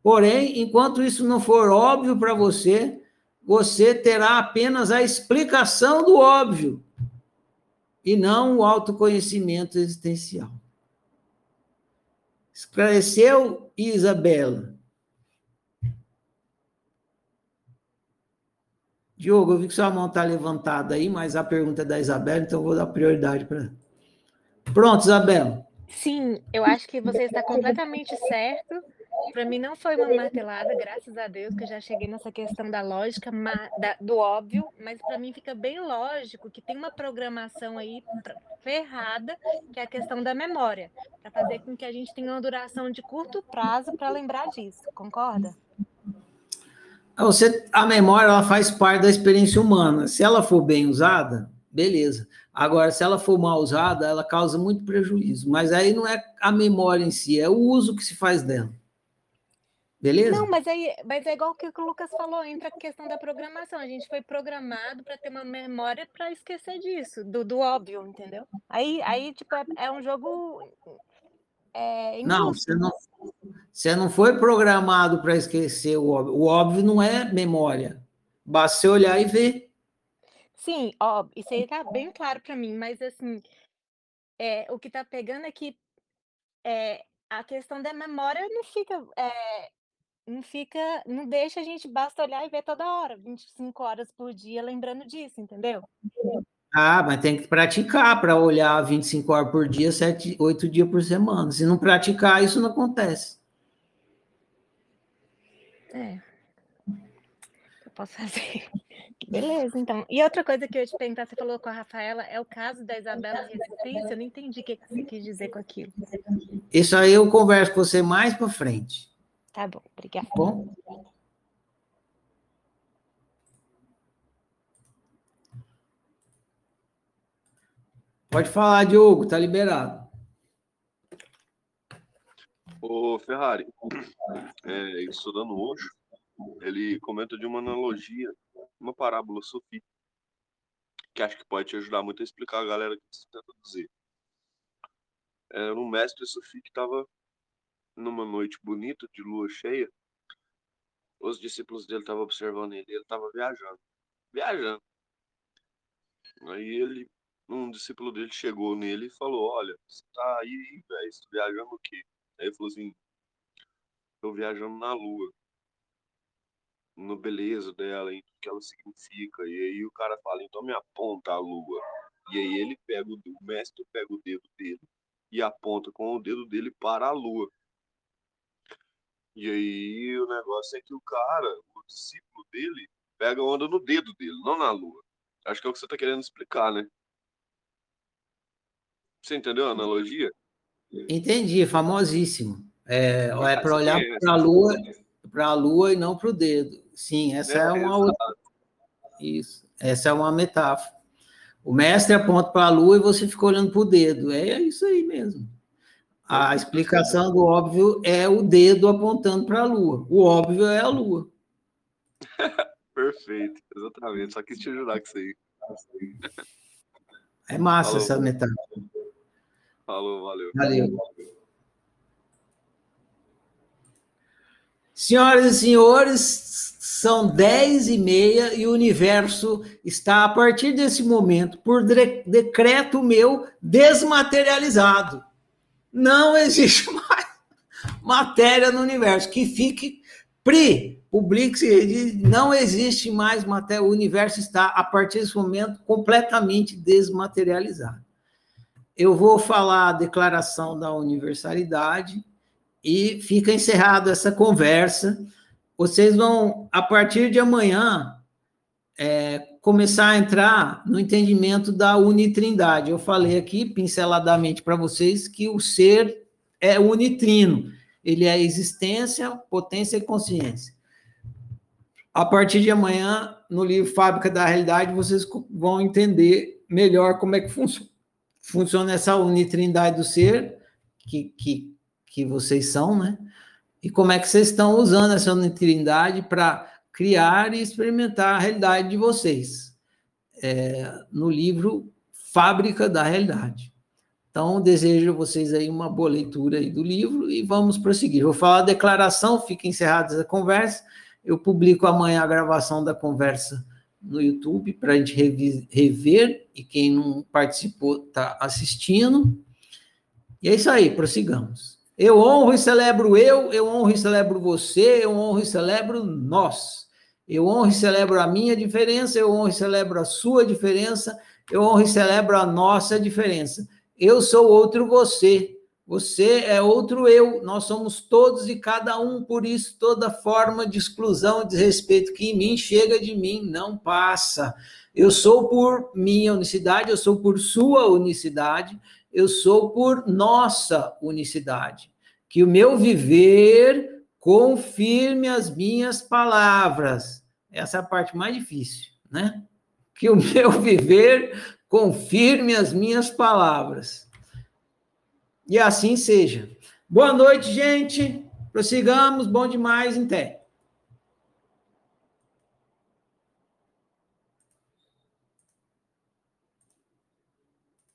Porém, enquanto isso não for óbvio para você, você terá apenas a explicação do óbvio e não o autoconhecimento existencial. Esclareceu, Isabela? Diogo, eu vi que sua mão está levantada aí, mas a pergunta é da Isabela, então eu vou dar prioridade para Pronto, Isabela. Sim, eu acho que você está completamente certo para mim não foi uma martelada, graças a Deus, que eu já cheguei nessa questão da lógica, da, do óbvio, mas para mim fica bem lógico que tem uma programação aí ferrada, que é a questão da memória, para fazer com que a gente tenha uma duração de curto prazo para lembrar disso, concorda? Você, a memória ela faz parte da experiência humana. Se ela for bem usada, beleza. Agora, se ela for mal usada, ela causa muito prejuízo. Mas aí não é a memória em si, é o uso que se faz dela. Beleza? Não, mas, aí, mas é igual o que o Lucas falou, entra a questão da programação. A gente foi programado para ter uma memória para esquecer disso, do, do óbvio, entendeu? Aí, aí tipo, é, é um jogo. É, não, você não, você não foi programado para esquecer o óbvio. O óbvio não é memória. Basta você olhar e ver. Sim, óbvio, isso aí tá bem claro para mim, mas assim, é, o que tá pegando é que é, a questão da memória não fica, é, não fica, não deixa a gente basta olhar e ver toda hora, 25 horas por dia, lembrando disso, entendeu? Ah, mas tem que praticar para olhar 25 horas por dia, 7, 8 dias por semana. Se não praticar, isso não acontece. É. Eu posso fazer. Beleza, então. E outra coisa que eu ia te perguntar, você falou com a Rafaela, é o caso da Isabela Resistência? Eu não entendi o que você quis dizer com aquilo. Isso aí eu converso com você mais para frente. Tá bom, obrigada. Bom? Pode falar, Diogo, tá liberado. Ô, Ferrari, é, estudando hoje, ele comenta de uma analogia, uma parábola Sophie, que acho que pode te ajudar muito a explicar a galera que você tenta dizer. Era um mestre Sophie que estava numa noite bonita de lua cheia, os discípulos dele estavam observando ele, ele estava viajando, viajando. Aí ele, um discípulo dele chegou nele e falou: Olha, você tá aí, velho, você tá viajando o quê? Aí ele falou assim: Tô viajando na lua, no beleza dela, em que ela significa. E aí o cara fala: Então me aponta a lua. E aí ele pega o, o mestre pega o dedo dele e aponta com o dedo dele para a lua. E aí o negócio é que o cara, o discípulo dele, pega onda no dedo dele, não na lua. Acho que é o que você está querendo explicar, né? Você entendeu a analogia? Entendi, famosíssimo. É, é para olhar para a lua, para a lua e não para o dedo. Sim, essa é, é uma outra. Isso, essa é uma metáfora. O mestre aponta para a lua e você fica olhando para o dedo. É isso aí mesmo. A explicação do óbvio é o dedo apontando para a Lua. O óbvio é a Lua. Perfeito, exatamente. Só quis te ajudar com isso aí. É massa Falou. essa metáfora. Falou, valeu. Valeu. Senhoras e senhores, são dez e meia e o universo está, a partir desse momento, por decreto meu, desmaterializado não existe mais matéria no universo. Que fique pri, publique não existe mais matéria. O universo está, a partir desse momento, completamente desmaterializado. Eu vou falar a declaração da universalidade e fica encerrada essa conversa. Vocês vão, a partir de amanhã, é, começar a entrar no entendimento da unitrindade. Eu falei aqui, pinceladamente para vocês, que o ser é unitrino. Ele é existência, potência e consciência. A partir de amanhã, no livro Fábrica da Realidade, vocês vão entender melhor como é que funciona, funciona essa unitrindade do ser, que, que, que vocês são, né? E como é que vocês estão usando essa unitrindade para criar e experimentar a realidade de vocês, é, no livro Fábrica da Realidade. Então, desejo a vocês aí uma boa leitura aí do livro e vamos prosseguir. Vou falar a declaração, fica encerrada essa conversa. Eu publico amanhã a gravação da conversa no YouTube para a gente rever e quem não participou está assistindo. E é isso aí, prossigamos. Eu honro e celebro eu, eu honro e celebro você, eu honro e celebro nós. Eu honro e celebro a minha diferença, eu honro e celebro a sua diferença, eu honro e celebro a nossa diferença. Eu sou outro você, Você é outro eu, nós somos todos e cada um, por isso toda forma de exclusão e desrespeito que em mim chega de mim não passa. Eu sou por minha unicidade, eu sou por sua unicidade, eu sou por nossa unicidade. Que o meu viver confirme as minhas palavras. Essa é a parte mais difícil, né? Que o meu viver confirme as minhas palavras. E assim seja. Boa noite, gente. Prossigamos. Bom demais, em té.